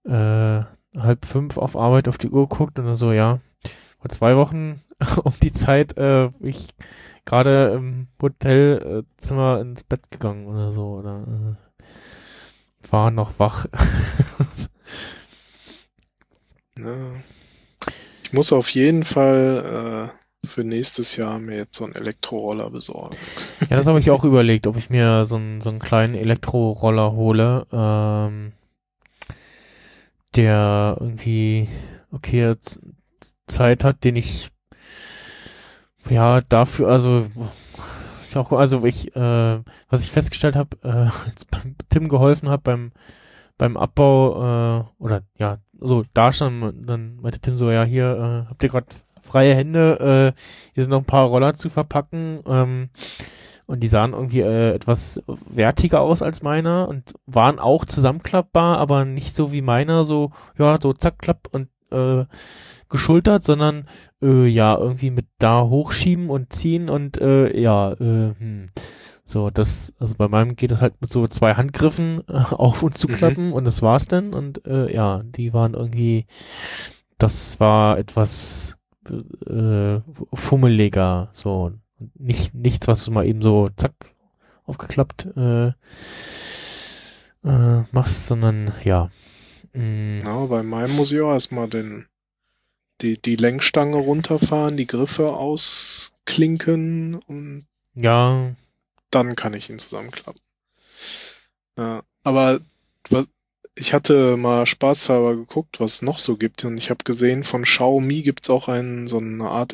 äh, halb fünf auf Arbeit auf die Uhr geguckt und dann so, ja, vor zwei Wochen um die Zeit, äh, ich gerade im Hotelzimmer ins Bett gegangen oder so, oder äh, war noch wach. Ich muss auf jeden Fall äh, für nächstes Jahr mir jetzt so einen Elektroroller besorgen. ja, das habe ich auch überlegt, ob ich mir so einen so einen kleinen Elektroroller hole, ähm, der irgendwie okay Zeit hat, den ich ja dafür also ist auch also ich äh, was ich festgestellt habe, äh, als Tim geholfen habe beim beim Abbau äh, oder ja so da schon dann meinte Tim so ja hier äh, habt ihr gerade freie Hände äh, hier sind noch ein paar Roller zu verpacken ähm, und die sahen irgendwie äh, etwas wertiger aus als meiner und waren auch zusammenklappbar, aber nicht so wie meiner, so, ja, so zack, klapp und äh, geschultert, sondern äh, ja, irgendwie mit da hochschieben und ziehen und äh, ja, äh, hm. so, das, also bei meinem geht es halt mit so zwei Handgriffen äh, auf und zu Mhm. klappen und das war's dann und äh, ja, die waren irgendwie, das war etwas äh, fummeliger, so nicht nichts, was du mal eben so zack aufgeklappt äh, äh, machst, sondern ja. Mm, Ja, bei meinem muss ich auch erstmal den, die, die Lenkstange runterfahren, die Griffe ausklinken und ja, dann kann ich ihn zusammenklappen. Ja, aber was, ich hatte mal spaßhalber geguckt, was es noch so gibt und ich habe gesehen, von Xiaomi gibt's auch einen, so eine Art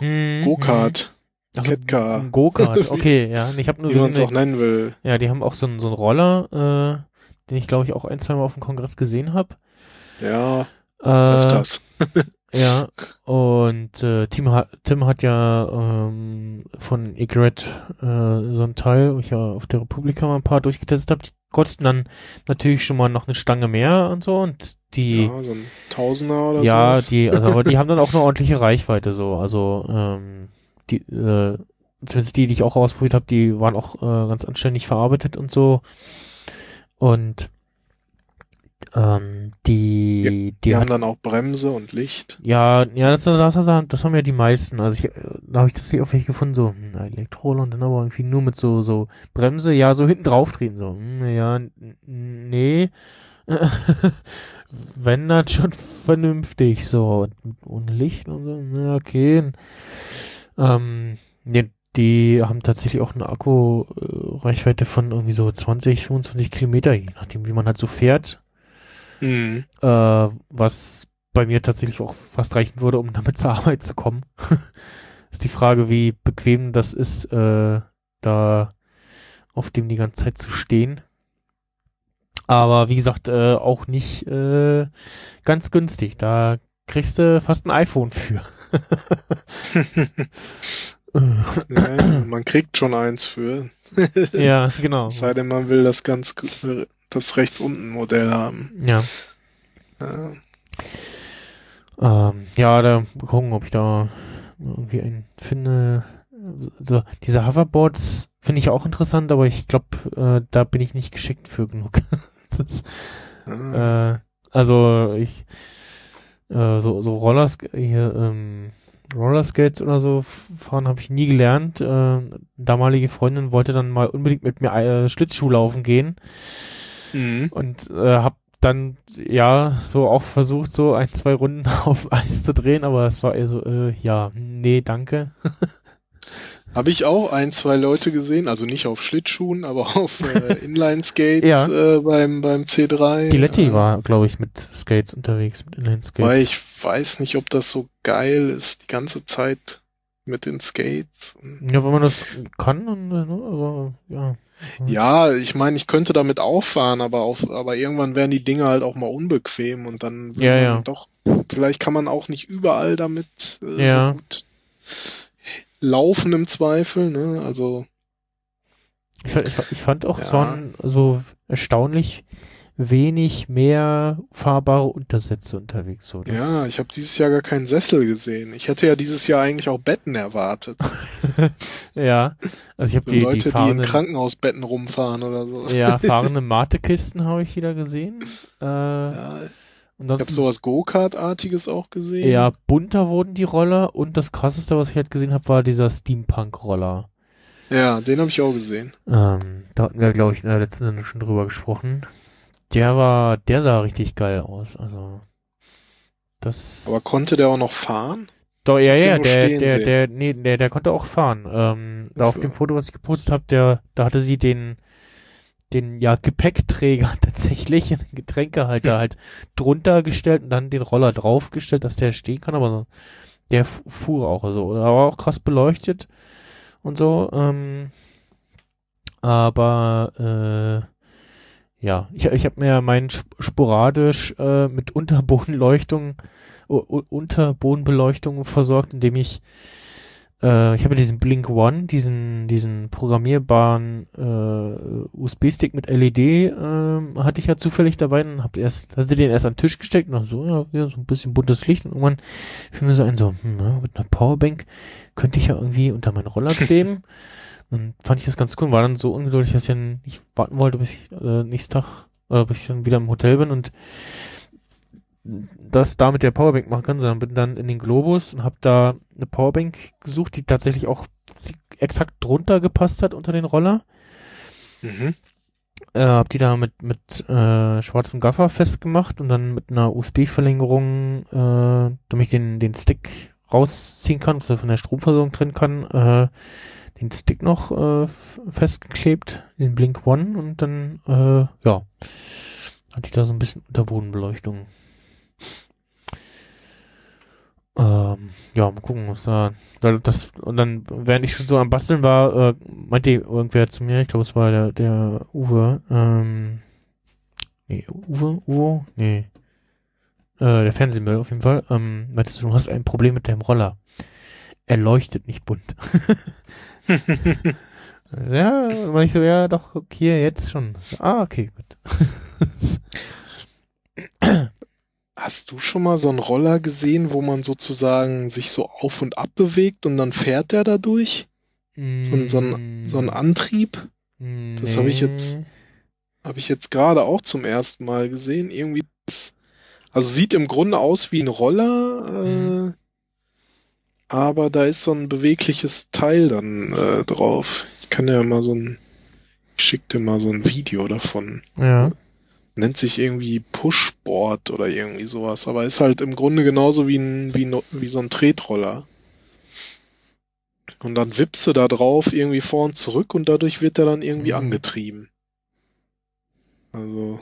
Mhm, Elektro-Go-Kart, Ach so, Catcar. ein Go-Kart, okay, ja. Ich habe nur wie man es auch nennen will. ja, die haben auch so einen so einen Roller, äh, den ich glaube ich auch ein, zwei Mal auf dem Kongress gesehen habe. Ja, Äh, öfters. Ja, und äh, Tim, hat, Tim hat ja ähm, von Egret äh, so ein Teil, wo ich ja auf der Republika mal ein paar durchgetestet habe, die kosten dann natürlich schon mal noch eine Stange mehr und so und die ja, so ein Tausender oder ja, sowas. die, also aber die haben dann auch eine ordentliche Reichweite so. Also ähm, die, äh, zumindest die, die ich auch ausprobiert habe, die waren auch äh, ganz anständig verarbeitet und so. Und ähm, die, die, Die haben hat, dann auch Bremse und Licht. ja, ja, das, das, das, das haben ja die meisten. Also ich, da habe ich das nicht auf welche gefunden, so hm, Elektroroller und dann aber irgendwie nur mit so so Bremse, ja, so hinten drauf drehen, so, hm, ja, nee. Wenn dann schon vernünftig, so und ohne Licht und so, na okay. Ähm, nee, die haben tatsächlich auch eine Akku-Reichweite von irgendwie so 20, 25 Kilometer, je nachdem, wie man halt so fährt Mhm. äh, was bei mir tatsächlich auch fast reichen würde, um damit zur Arbeit zu kommen. ist die Frage, wie bequem das ist, äh, da auf dem die ganze Zeit zu stehen. Aber wie gesagt, äh, auch nicht äh, ganz günstig. Da kriegst du fast ein iPhone für. Ja, man kriegt schon eins für. ja, genau. Es sei denn, man will das ganz das rechts unten Modell haben. Ja. Ja. Ähm, ja, da gucken, ob ich da irgendwie einen finde. So, diese Hoverboards finde ich auch interessant, aber ich glaube, äh, da bin ich nicht geschickt für genug. das, Ja. äh, also ich äh, so so Rollers hier ähm, Rollerskates oder so fahren habe ich nie gelernt. Äh, damalige Freundin wollte dann mal unbedingt mit mir äh, Schlittschuh laufen gehen Mhm. und äh, hab dann ja so auch versucht so ein zwei Runden auf Eis zu drehen, aber es war eher so äh, ja nee danke. Habe ich auch ein, zwei Leute gesehen, also nicht auf Schlittschuhen, aber auf äh, Inline-Skates Ja. äh, beim, beim C3. Giletti äh, war glaube ich mit Skates unterwegs mit Inline Skates. Weil ich weiß nicht, ob das so geil ist, die ganze Zeit mit den Skates. ja, wenn man das kann, dann, äh, ne, aber ja. Ja, ich meine, ich könnte damit auch fahren, aber auf, aber irgendwann werden die Dinge halt auch mal unbequem und dann Ja, ja. doch, vielleicht kann man auch nicht überall damit äh, Ja. so gut laufen im Zweifel, ne? Also, Ich, fand- ich, ich fand auch, Ja. waren so erstaunlich wenig mehr fahrbare Untersätze unterwegs. So, ja, ich habe dieses Jahr gar keinen Sessel gesehen. Ich hätte ja dieses Jahr eigentlich auch Betten erwartet. ja. Also ich habe So die, Leute, die die in fahrenden, Krankenhausbetten rumfahren oder so. ja, fahrende Matekisten habe ich wieder gesehen. Äh, Ja, und ich habe sowas Go-Kart-artiges auch gesehen. ja, bunter wurden die Roller und das krasseste, was ich halt gesehen habe, war dieser Steampunk-Roller. Ja, den habe ich auch gesehen. Ähm, da hatten wir, glaube ich, in der letzten Sendung schon drüber gesprochen. Der war, der sah richtig geil aus. Also, das. Aber konnte der auch noch fahren? Doch, ja, ja, der, der, der, nee, der, der konnte auch fahren. Ähm, da auf dem Foto, was ich gepostet habe, der, da hatte sie den, den, ja, Gepäckträger tatsächlich, den Getränkehalter halt drunter gestellt und dann den Roller draufgestellt, dass der stehen kann, aber der fu- fuhr auch, also, er war auch krass beleuchtet und so, ähm, aber, äh, ja, ich, ich habe mir meinen sp sporadisch äh, mit Unterbodenleuchtung, u- u- Unterbodenbeleuchtung versorgt, indem ich, äh, ich habe diesen Blink One, diesen, diesen programmierbaren äh, USB-Stick mit LED, ähm, hatte ich ja zufällig dabei. Und hab erst, hatte den erst an den Tisch gesteckt. Und dachte so, ja, ja, so ein bisschen buntes Licht. Und irgendwann fiel mir so ein, so, hm, ja, mit einer Powerbank könnte ich ja irgendwie unter meinen Roller kleben. Dann fand ich das ganz cool, war dann so ungeduldig, dass ich dann nicht warten wollte, bis ich äh, nächsten Tag, oder bis ich dann wieder im Hotel bin. Und das da mit der Powerbank machen kann, sondern bin dann in den Globus und habe da eine Powerbank gesucht, die tatsächlich auch exakt drunter gepasst hat unter den Roller. Mhm. Äh, hab die da mit, mit äh, schwarzem Gaffer festgemacht und dann mit einer USB-Verlängerung, äh, damit ich den, den Stick rausziehen kann, also von der Stromversorgung trennen kann, äh, den Stick noch äh, festgeklebt, den Blink One und dann, äh, ja, hatte ich da so ein bisschen Unterbodenbeleuchtung. Ähm, ja, mal gucken, was da, weil das, und dann, während ich schon so am Basteln war, äh, meinte irgendwer zu mir, ich glaube, es war der, der Uwe, ähm, nee, Uwe, Uwe, nee, äh, der Fernsehmüll auf jeden Fall, ähm, meintest du, du hast ein Problem mit deinem Roller. Er leuchtet nicht bunt. ja, und ich so, ja, doch, okay, jetzt schon. Ah, okay, gut. Hast du schon mal so einen Roller gesehen, wo man sozusagen sich so auf und ab bewegt und dann fährt der dadurch? So, ein- so, ein, so ein Antrieb? das hab ich jetzt- Nee. Habe ich jetzt gerade auch zum ersten Mal gesehen. Irgendwie, also sieht im Grunde aus wie ein Roller, Mhm. äh, aber da ist so ein bewegliches Teil dann äh, drauf. Ich kann ja mal so ein, ich schick dir mal so ein Video davon. Ja. Nennt sich irgendwie Pushboard oder irgendwie sowas, aber ist halt im Grunde genauso wie ein, wie, no- wie so ein Tretroller. Und dann wippst du da drauf irgendwie vor und zurück und dadurch wird er dann irgendwie Mhm. angetrieben. Also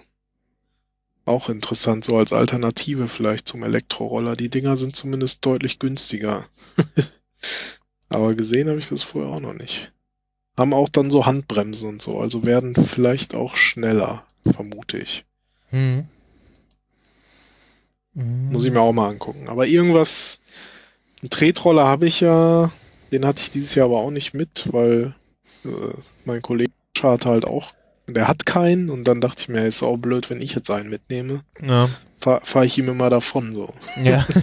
auch interessant, so als Alternative vielleicht zum Elektroroller. Die Dinger sind zumindest deutlich günstiger. Aber gesehen habe ich das vorher auch noch nicht. Haben auch dann so Handbremsen und so, also werden vielleicht auch schneller, vermute ich. Hm. Hm. Muss ich mir auch mal angucken. Aber irgendwas, einen Tretroller habe ich ja, den hatte ich dieses Jahr aber auch nicht mit, weil äh, mein Kollege hatte halt auch, der hat keinen und dann dachte ich mir, ist auch blöd, wenn ich jetzt einen mitnehme. Ja. Fahre fahr ich ihm immer davon so. ja.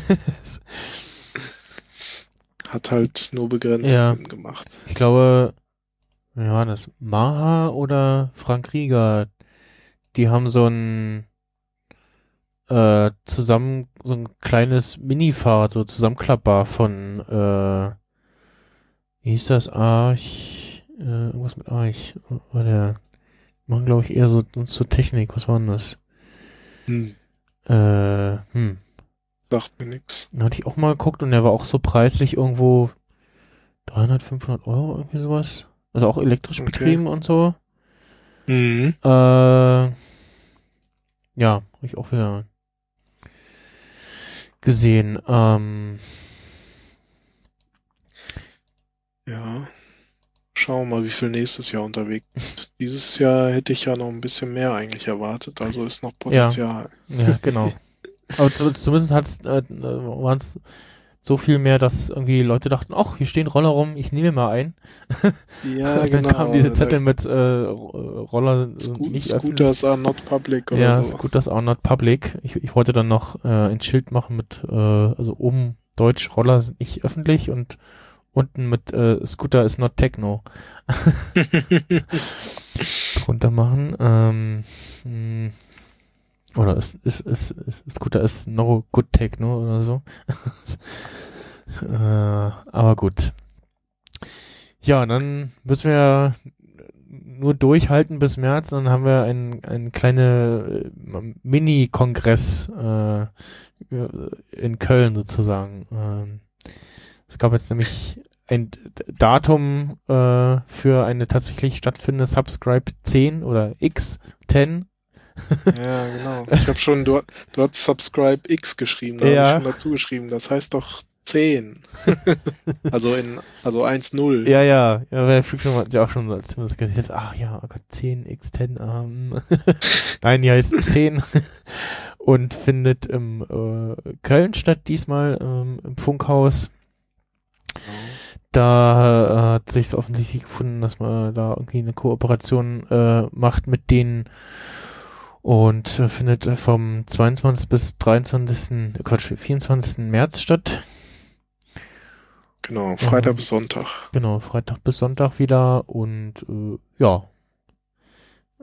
Hat halt nur begrenzt Ja. Gemacht. ich glaube, ja, war das Maha oder Frank Rieger, die haben so ein äh, zusammen so ein kleines Minifahrrad, so zusammenklappbar von äh, wie hieß das? Arch, äh, irgendwas mit Arch. War der, die machen glaube ich eher so zur Technik. Was war denn das? Hm, Äh, hm. sagt mir nix. Da hatte ich auch mal geguckt und der war auch so preislich irgendwo 300, 500 Euro, irgendwie sowas. Also auch elektrisch Okay. betrieben und so. Mhm. Äh, ja, habe ich auch wieder gesehen. Ähm, Ja. Schauen wir mal, wie viel nächstes Jahr unterwegs. Dieses Jahr hätte ich ja noch ein bisschen mehr eigentlich erwartet, also ist noch Potenzial. ja, genau. Aber zu- zumindest hat's, äh, es so viel mehr, dass irgendwie Leute dachten, ach, hier stehen Roller rum, ich nehme mal einen. Ja, dann genau. kamen diese Zettel mit äh, Roller sind Sco nicht öffentlich. Scooters are not public oder Ja, so. Scooters are not public. Ich, ich wollte dann noch äh, ein Schild machen mit, äh, also oben Deutsch, Roller sind nicht öffentlich und unten mit äh, Scooter is not techno drunter machen. Ähm, mh, oder ist, ist, ist, ist, Scooter is no good techno oder so. äh, aber gut. Ja, dann müssen wir nur durchhalten bis März, dann haben wir einen einen kleine äh, Mini-Kongress äh, in Köln sozusagen. Ähm, es gab jetzt nämlich ein Datum äh, für eine tatsächlich stattfindende Subscribe 10 oder X10. Ja, genau. Ich habe schon, du, du hast Subscribe X geschrieben, da Ja. habe ich schon dazu geschrieben. Das heißt doch 10. also in, also 1-0. Ja, ja, ja, der Flugschirm hat ja auch schon so als das gesagt, ach ja, oh Gott, 10, X10, ähm. Nein, die heißt 10 und findet im äh, Köln statt, diesmal ähm, im Funkhaus. Da äh, hat sich offensichtlich gefunden, dass man da irgendwie eine Kooperation äh, macht mit denen und äh, findet äh, vom 22. bis 23. Quatsch, 24. März statt. Genau, Freitag Mhm. bis Sonntag. Genau, Freitag bis Sonntag wieder und äh, ja,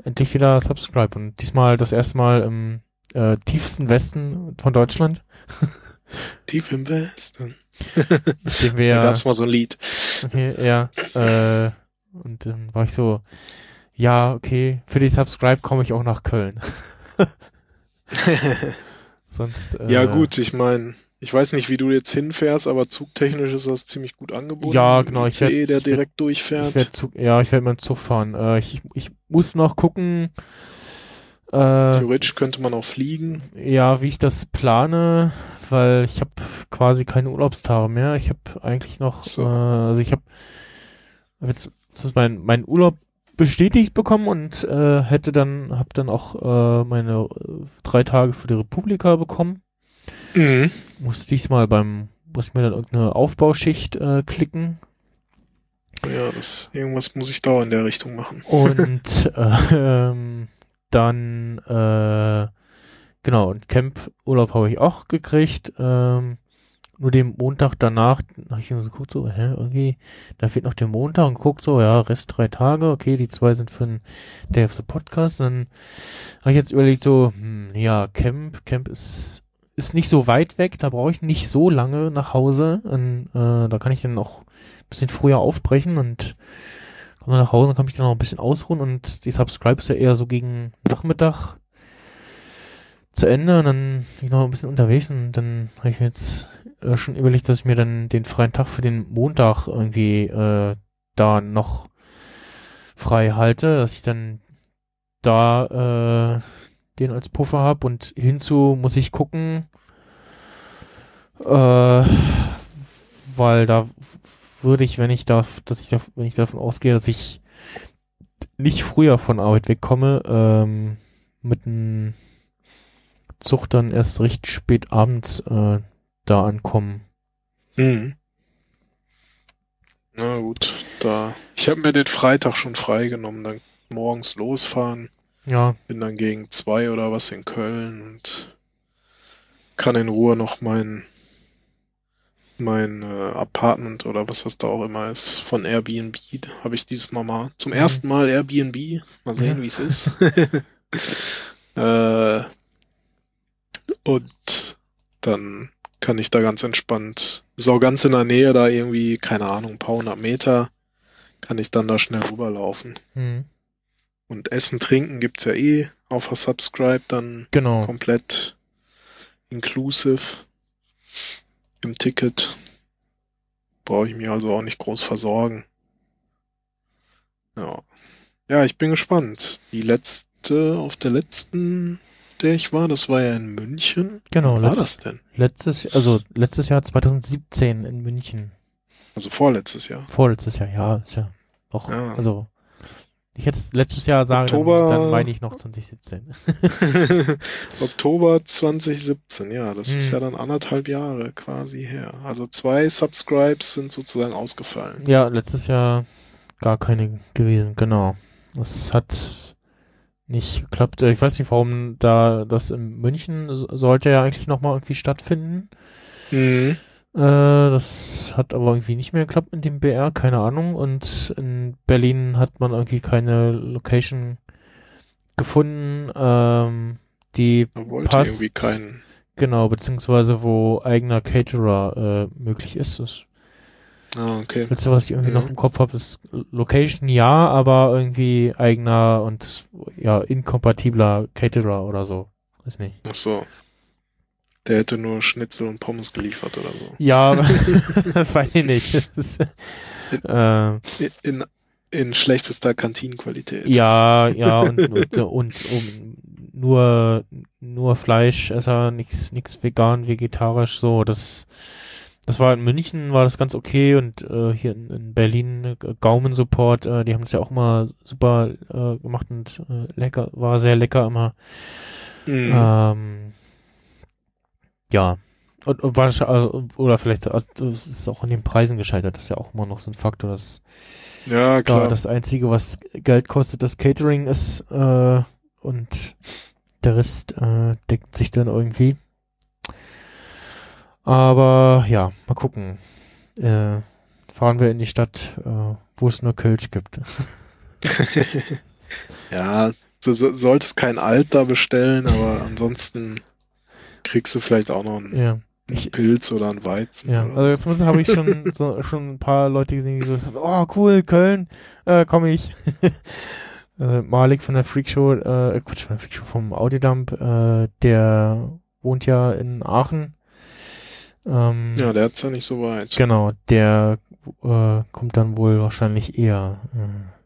endlich wieder Subscribe und diesmal das erste Mal im äh, tiefsten Westen von Deutschland, Tief im Westen. den wir Da gab's mal so ein Lied. okay, ja, äh, und dann war ich so, ja, okay, für die Subscribe komme ich auch nach Köln. Sonst äh, ja gut, ich meine, ich weiß nicht, wie du jetzt hinfährst, aber zugtechnisch ist das ziemlich gut angeboten. Ja, genau, ich ICE, werd- der ich werd- direkt Ich durchfährt. werd Zug, ja, ich werde mit dem Zug fahren. Äh, ich, ich muss noch gucken, äh, Theoretisch könnte man auch fliegen. Ja, wie ich das plane, weil ich habe quasi keine Urlaubstage mehr. Ich habe eigentlich noch, So. äh, also ich habe hab jetzt so mein, mein Urlaub bestätigt bekommen und äh, hätte dann, habe dann auch äh, meine äh, drei Tage für die Republika bekommen. Mhm. Muss diesmal beim, muss ich mir dann irgendeine Aufbauschicht äh, klicken Ja, das, irgendwas muss ich da in der Richtung machen. und äh, ähm, dann äh, genau und Camp-Urlaub habe ich auch gekriegt. Ähm, nur den Montag danach habe ich mir so geguckt, so, hä, irgendwie, da fehlt noch der Montag und guckt so, ja, Rest drei Tage, okay, die zwei sind für den Day of the Podcast. Dann habe ich jetzt überlegt, so, hm, ja, Camp, Camp ist, ist nicht so weit weg, da brauche ich nicht so lange nach Hause. Und, äh, da kann ich dann auch ein bisschen früher aufbrechen und komme nach Hause, dann kann ich dann noch ein bisschen ausruhen und die Subscribe ist ja eher so gegen Nachmittag zu Ende und dann bin ich noch ein bisschen unterwegs und dann habe ich mir jetzt äh, schon überlegt, dass ich mir dann den freien Tag für den Montag irgendwie äh, da noch frei halte, dass ich dann da äh, den als Puffer habe und hinzu muss ich gucken, äh, weil da würde ich, wenn ich darf, dass ich da, wenn ich davon ausgehe, dass ich nicht früher von Arbeit wegkomme, ähm, mit einem Zug dann erst recht spät abends äh, da ankommen. Mhm. Na gut, da. Ich habe mir den Freitag schon freigenommen, dann morgens losfahren, Ja, bin dann gegen zwei oder was in Köln und kann in Ruhe noch mein mein äh, Apartment oder was das da auch immer ist von Airbnb habe ich dieses Mal mal zum Mhm. ersten Mal Airbnb. Mal sehen, Ja. wie es ist. äh, und dann kann ich da ganz entspannt, ist auch ganz in der Nähe da irgendwie, keine Ahnung, ein paar hundert Meter, kann ich dann da schnell rüberlaufen. hm, Und Essen, Trinken gibt's ja eh auf der Subscribe dann genau. komplett inclusive im Ticket. Brauche ich mich also auch nicht groß versorgen. Ja. Ja, ich bin gespannt. Die letzte, auf der letzten, der ich war, das war ja in München. Genau, Wann war das denn? letztes, also letztes Jahr 2017 in München. Also vorletztes Jahr. Vorletztes Jahr, ja, ist ja auch, Ja. also ich jetzt letztes Jahr sage, dann, Oktober- dann meine ich noch 2017. Oktober 2017, ja, das ist Hm. ja dann anderthalb Jahre quasi her. Also zwei Subscribes sind sozusagen ausgefallen. Ja, letztes Jahr gar keine gewesen, genau. Das hat nicht geklappt. Ich weiß nicht, warum da das in München so- sollte ja eigentlich nochmal irgendwie stattfinden. Mhm. Äh, das hat aber irgendwie nicht mehr geklappt mit dem BR, keine Ahnung. Und in Berlin hat man irgendwie keine Location gefunden, ähm, die wollte Passt. irgendwie keinen. genau, beziehungsweise wo eigener Caterer äh, möglich ist. Das Ah, okay. Letzte, was ich irgendwie Mhm. noch im Kopf habe, ist Location ja, aber irgendwie eigener und ja, inkompatibler Caterer oder so. Weiß nicht. Ach so. Der hätte nur Schnitzel und Pommes geliefert oder so. Ja, das weiß ich nicht. Das ist, äh, In, in schlechtester Kantinenqualität. ja, ja, und, und, und um, nur, nur Fleischesser, nix vegan, vegetarisch, so, das, das war in München, war das ganz okay und äh, hier in, in Berlin äh, Gaumen Support, äh, die haben das ja auch mal super äh, gemacht und äh, lecker, war sehr lecker immer. Mhm. Ähm, ja. Und, und war, also, oder vielleicht, also, es ist auch an den Preisen gescheitert, das ist ja auch immer noch so ein Faktor, dass ja, da klar. das Einzige, was Geld kostet, das Catering ist, äh, und der Rest äh, deckt sich dann irgendwie. Aber ja, mal gucken. Äh, fahren wir in die Stadt, äh, wo es nur Kölsch gibt. ja, du so, solltest kein Alt da bestellen, aber ansonsten kriegst du vielleicht auch noch einen, Ja. einen Pilz oder einen Weizen. Ja, oder also jetzt habe ich schon so, schon ein paar Leute gesehen, die so oh cool, Köln, äh, komme ich. äh, Malik von der Freakshow, äh, Quatsch, von der Freakshow vom Audiodump, äh, der wohnt ja in Aachen. Ähm, ja, der hat's ja nicht so weit. Genau, der äh, kommt dann wohl wahrscheinlich eher. Äh,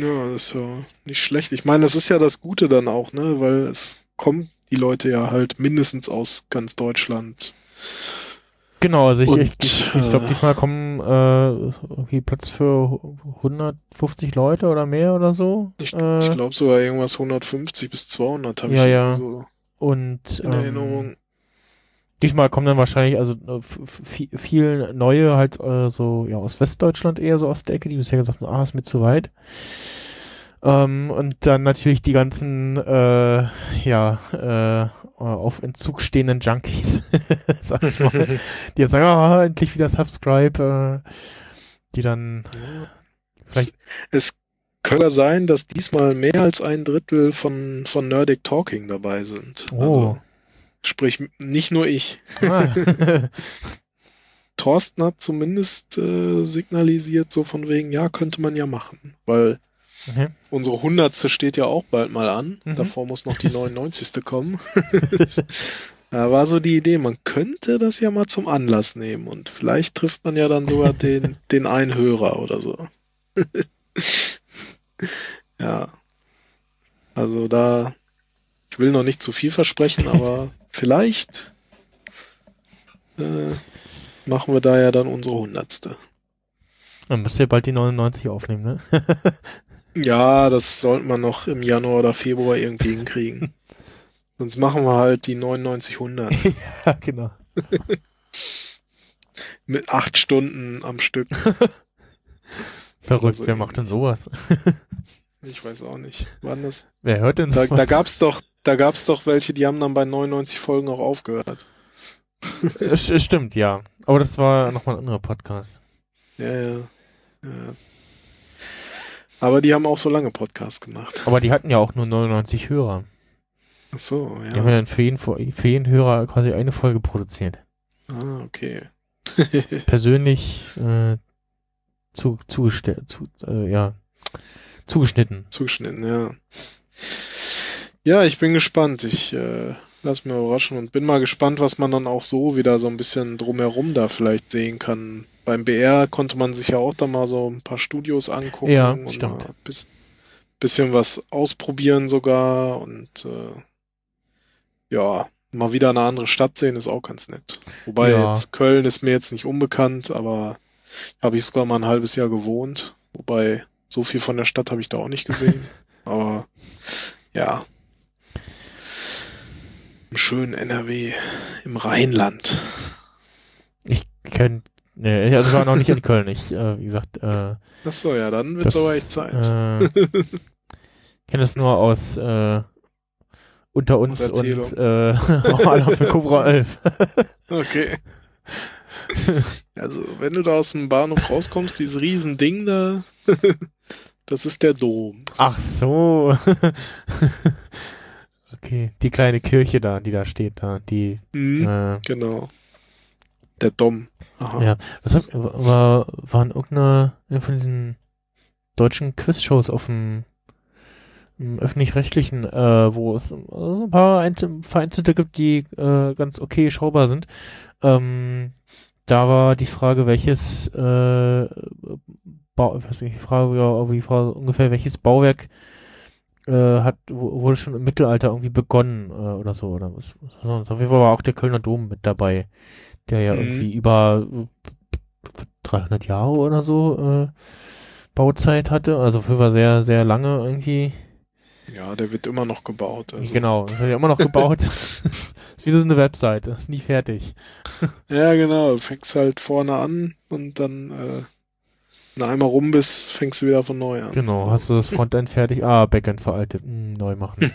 Ja, das ist ja nicht schlecht. Ich meine, das ist ja das Gute dann auch, ne, weil es kommen die Leute ja halt mindestens aus ganz Deutschland. genau, also ich, Und, ich, ich, ich glaube, äh, diesmal kommen äh, irgendwie Platz für 150 Leute oder mehr oder so. Ich, äh, ich glaube sogar irgendwas 150 bis 200 habe Ja, ich ja. so Und in ähm, Erinnerung. Diesmal kommen dann wahrscheinlich also äh, f- f- viel neue halt äh, so ja aus Westdeutschland eher so aus der Ecke, die bisher gesagt haben, ah, ist mir zu weit. Ähm, und dann natürlich die ganzen äh, ja äh, auf Entzug stehenden Junkies, sag ich mal, die jetzt sagen, ah, endlich wieder Subscribe, äh, die dann vielleicht Es könnte sein, dass diesmal mehr als ein Drittel von, von Nerdic Talking dabei sind. oh Also, sprich, nicht nur ich. ah. Thorsten hat zumindest äh, signalisiert, so von wegen, ja, könnte man ja machen. Weil okay. unsere Hundertste steht ja auch bald mal an. Mhm. Davor muss noch die 99. kommen. da war so die Idee, man könnte das ja mal zum Anlass nehmen und vielleicht trifft man ja dann sogar den, den einen Hörer oder so. ja. Also da, ich will noch nicht zu viel versprechen, aber vielleicht äh, machen wir da ja dann unsere Hundertste. Dann müsst ihr bald die 99 aufnehmen, ne? Ja, das sollte man noch im Januar oder Februar irgendwie hinkriegen. Sonst machen wir halt die 9900 ja, genau. mit acht Stunden am Stück. Verrückt, Also wer macht denn sowas? Ich weiß auch nicht. Wann das? Wer hört denn Da, sowas? da gab's doch, da gab's doch welche, die haben dann bei 99 Folgen auch aufgehört. Äh, st- Stimmt, ja. Aber das war nochmal ein anderer Podcast. Ja, ja. ja. Aber die haben auch so lange Podcasts gemacht. Aber die hatten ja auch nur 99 Hörer. Ach so, Die haben ja ja. dann für jeden, für jeden Hörer quasi eine Folge produziert. Ah, okay. Persönlich äh, zu, zu, äh, ja, zugeschnitten. Zugeschnitten, ja. Ja, ich bin gespannt. Ich äh, lass mir überraschen und bin mal gespannt, was man dann auch so wieder so ein bisschen drumherum da vielleicht sehen kann. Beim BR konnte man sich ja auch da mal so ein paar Studios angucken Ja, und ein bis, bisschen was ausprobieren sogar und äh, ja, mal wieder eine andere Stadt sehen ist auch ganz nett. Wobei Ja. jetzt Köln ist mir jetzt nicht unbekannt, aber habe ich sogar mal ein halbes Jahr gewohnt. Wobei so viel von der Stadt habe ich da auch nicht gesehen. aber ja. Im schönen NRW, im Rheinland. Ich kenn, nee, also ich war noch nicht in Köln. Ich, äh, wie gesagt, äh, Ach so, ja, dann wird's das, aber echt Zeit. Äh, kenne es nur aus äh, unter uns Aus und äh, Alarm für Cobra 11. Okay. Also, wenn du da aus dem Bahnhof rauskommst, dieses riesen Ding da, das ist der Dom. Ach so. Okay, die kleine Kirche da, die da steht da, die Mhm, äh, genau. Der Dom. Aha. Ja. was hab, war, waren irgendeine eine von diesen deutschen Quizshows auf dem, öffentlich-rechtlichen, äh, wo es äh, ein paar einzel- vereinzelte gibt, die äh, ganz okay schaubar sind. Ähm, da war die Frage, welches äh, Bau, ich weiß nicht, die Frage, ja, die Frage ungefähr, welches Bauwerk äh, hat, wurde schon im Mittelalter irgendwie begonnen äh, oder so, oder was, was sonst. Auf jeden Fall war auch der Kölner Dom mit dabei, der ja Mhm. irgendwie über äh, 300 Jahre oder so äh, Bauzeit hatte, also auf jeden Fall sehr, sehr lange irgendwie. Ja, der wird immer noch gebaut. Also. Genau, hat ja immer noch gebaut. ist wie so eine Webseite, ist nie fertig. Ja, genau. Fängst halt vorne an und dann, du einmal rum bist, fängst du wieder von neu an. Genau, hast du das Frontend fertig, ah, Backend veraltet, hm, neu machen.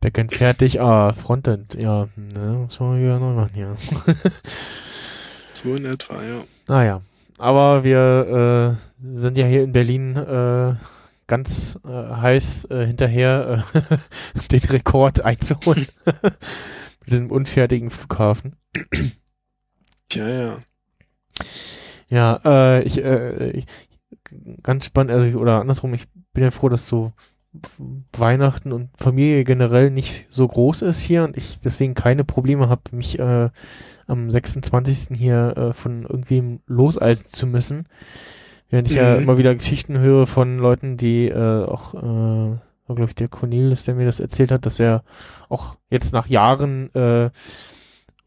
Backend fertig, ah, Frontend, ja, ne, muss man wieder neu machen hier. So in etwa, ja. Naja, aber wir äh, sind ja hier in Berlin äh, ganz äh, heiß äh, hinterher, äh, den Rekord einzuholen. Mit diesem unfertigen Flughafen. Tja, ja. Ja, äh, ich, äh, ich ganz spannend, also ich, oder andersrum, ich bin ja froh, dass so Weihnachten und Familie generell nicht so groß ist hier und ich deswegen keine Probleme habe, mich äh, am 26. hier äh, von irgendwem loseisen zu müssen. Während ich ja Mhm. immer wieder Geschichten höre von Leuten, die äh, auch, äh, war glaube ich der Cornelis, der mir das erzählt hat, dass er auch jetzt nach Jahren äh,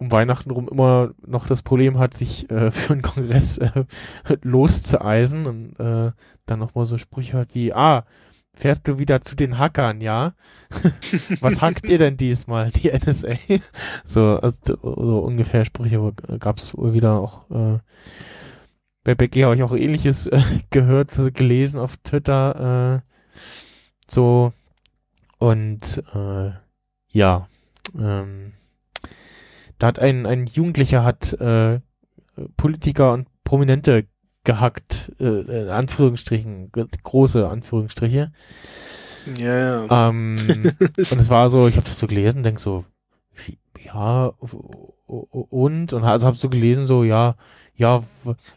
um Weihnachten rum immer noch das Problem hat, sich äh, für einen Kongress äh, loszueisen und äh, dann noch mal so Sprüche hat wie, ah, fährst du wieder zu den Hackern, ja? Was hackt ihr denn diesmal, die NSA? so, also, so ungefähr Sprüche gab's wohl wieder auch, äh, bei Becky habe ich auch ähnliches äh, gehört, gelesen auf Twitter, äh, so, und, äh, ja, ähm, da hat ein, ein Jugendlicher hat, äh, Politiker und Prominente gehackt, äh, in Anführungsstrichen, große Anführungsstriche. Ja, ja. Ähm, und es war so, ich habe das so gelesen, denk so, wie, ja, und, und also habe so gelesen, so, ja, ja,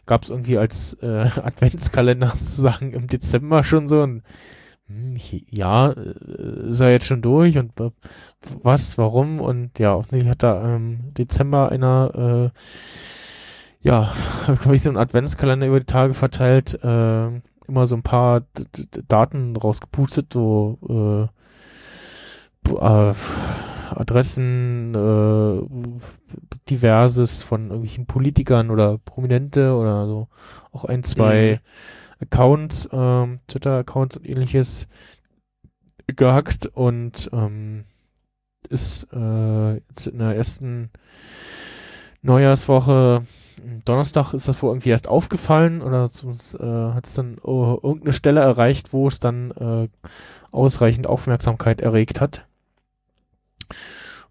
gab es irgendwie als äh, Adventskalender sozusagen im Dezember schon so ein, hm, ja, äh, ist er jetzt schon durch und was, warum und ja, offensichtlich hat da im ähm, Dezember einer äh, ja, habe ich so einen Adventskalender über die Tage verteilt, äh, immer so ein paar D D Daten rausgepustet, so äh, äh, Adressen, äh, diverses von irgendwelchen Politikern oder Prominente oder so, auch ein, zwei mhm. Accounts, ähm, Twitter-Accounts und ähnliches gehackt und ähm, ist äh, jetzt in der ersten Neujahrswoche Donnerstag ist das wohl irgendwie erst aufgefallen oder äh, hat es dann oh, irgendeine Stelle erreicht, wo es dann äh, ausreichend Aufmerksamkeit erregt hat.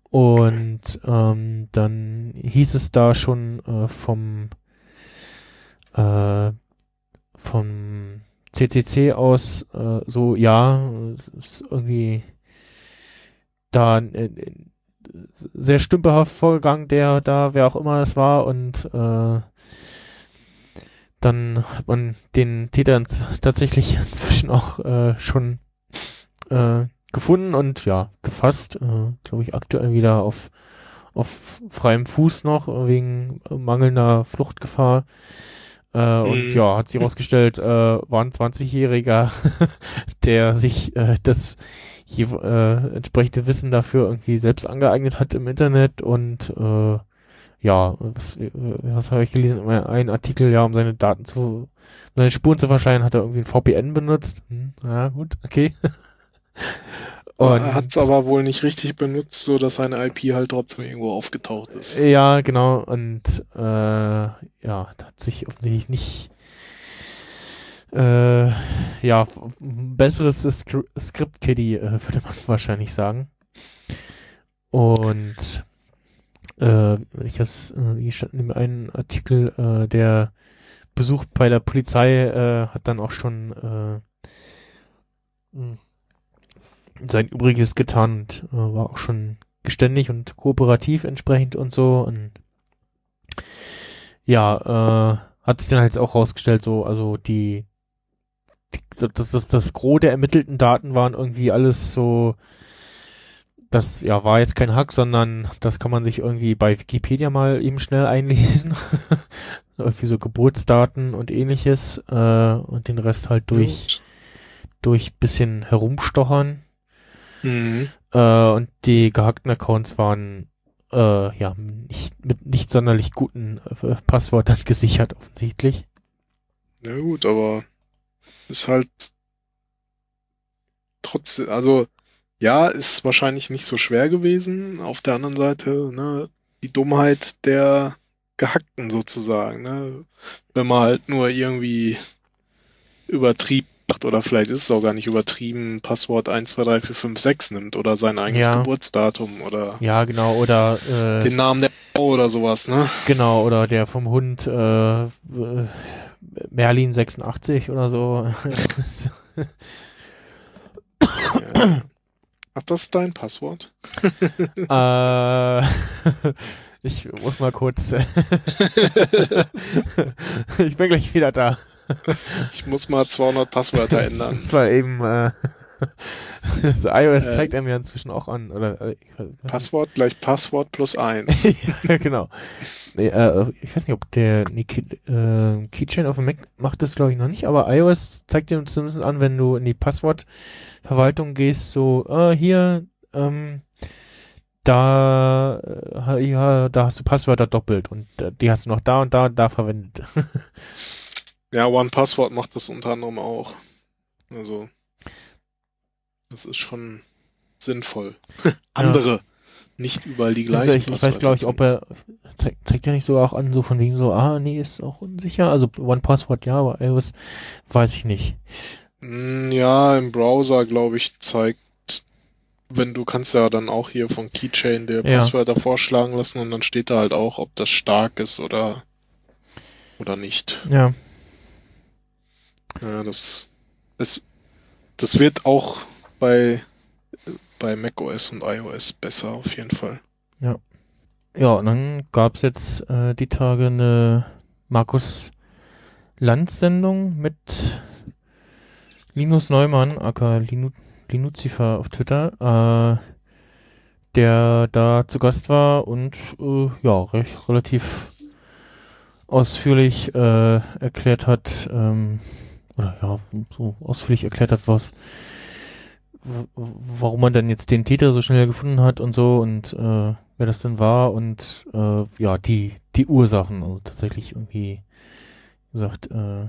Und ähm, dann hieß es da schon äh, vom äh, vom CCC aus äh, so, ja, es ist irgendwie da äh, sehr stümperhaft vorgegangen, der da, wer auch immer es war, und äh, dann hat man den Täter tatsächlich inzwischen auch äh, schon äh, gefunden und ja, gefasst, äh, glaube ich, aktuell wieder auf, auf freiem Fuß noch, wegen mangelnder Fluchtgefahr. Äh, und mhm. ja, hat sich herausgestellt, äh, war ein 20-Jähriger, der sich äh, das je, äh, entsprechende Wissen dafür irgendwie selbst angeeignet hat im Internet und äh, ja, was, äh, was habe ich gelesen? Ein Artikel, ja, um seine Daten zu, seine Spuren zu verschleiern, hat er irgendwie ein VPN benutzt. Hm, ja, gut, okay. Er hat es aber wohl nicht richtig benutzt, so dass seine IP halt trotzdem irgendwo aufgetaucht ist. Ja, genau. Und äh, ja, hat sich offensichtlich nicht äh, ja, besseres Script Kiddie, äh, würde man wahrscheinlich sagen. Und äh, ich das, äh, hier stand in einem Artikel, äh, der Besuch bei der Polizei äh, hat dann auch schon äh, hm, sein Übriges getan und äh, war auch schon geständig und kooperativ entsprechend und so und ja, äh, hat sich dann halt auch rausgestellt, so, also die das, das, das Gros der ermittelten Daten waren irgendwie alles so, das ja war jetzt kein Hack, sondern das kann man sich irgendwie bei Wikipedia mal eben schnell einlesen. irgendwie so Geburtsdaten und ähnliches äh, und den Rest halt durch durch bisschen herumstochern. Mhm. Äh, und die gehackten Accounts waren äh, ja nicht mit nicht sonderlich guten äh, Passwörtern gesichert offensichtlich. Na gut, aber ist halt trotzdem, also ja, ist wahrscheinlich nicht so schwer gewesen. Auf der anderen Seite, ne, die Dummheit der Gehackten sozusagen, ne? Wenn man halt nur irgendwie übertrieben macht oder vielleicht ist es auch gar nicht übertrieben, Passwort 123456 nimmt oder sein eigenes ja. Geburtsdatum oder Ja, genau, oder äh, den Namen der Frau oder sowas, ne? Genau, oder der vom Hund äh, Merlin 86 oder so. ja. Ach, das ist dein Passwort? äh, ich muss mal kurz. ich bin gleich wieder da. Ich muss mal 200 Passwörter ändern. Das war eben. Äh, das iOS äh, zeigt er mir inzwischen auch an. Oder, äh, Passwort gleich Passwort plus eins. ja, genau. Nee, äh, ich weiß nicht, ob der nee, Key, äh, Keychain auf dem Mac macht das, glaube ich, noch nicht, aber iOS zeigt dir zumindest an, wenn du in die Passwortverwaltung gehst, so, äh, hier, ähm, da, äh, ja, da hast du Passwörter doppelt und die hast du noch da und da und da verwendet. Ja, One Password macht das unter anderem auch. Also. Das ist schon sinnvoll. Andere, nicht überall die gleichen. Ich, ich weiß, glaube ich, ob er zeigt, zeigt ja nicht so auch an, so von wegen so, ah, nee, ist auch unsicher. Also One Password ja, aber iOS weiß ich nicht. Mm, Ja, im Browser, glaube ich, zeigt, wenn du kannst ja dann auch hier von Keychain dir Ja. Passwörter vorschlagen lassen und dann steht da halt auch, ob das stark ist oder oder nicht. Ja, Ja, das es das wird auch bei bei macOS und iOS besser auf jeden Fall. ja, und dann gab's jetzt äh, die Tage eine Markus Lanz-Sendung mit Linus Neumann, aka Linu, Linuzifer auf Twitter, äh, der da zu Gast war und äh, ja, recht, relativ ausführlich äh, erklärt hat, ähm, oder ja, so ausführlich erklärt hat, was warum man dann jetzt den Täter so schnell gefunden hat und so und äh, wer das denn war und äh, ja, die, die Ursachen, also tatsächlich irgendwie gesagt, äh,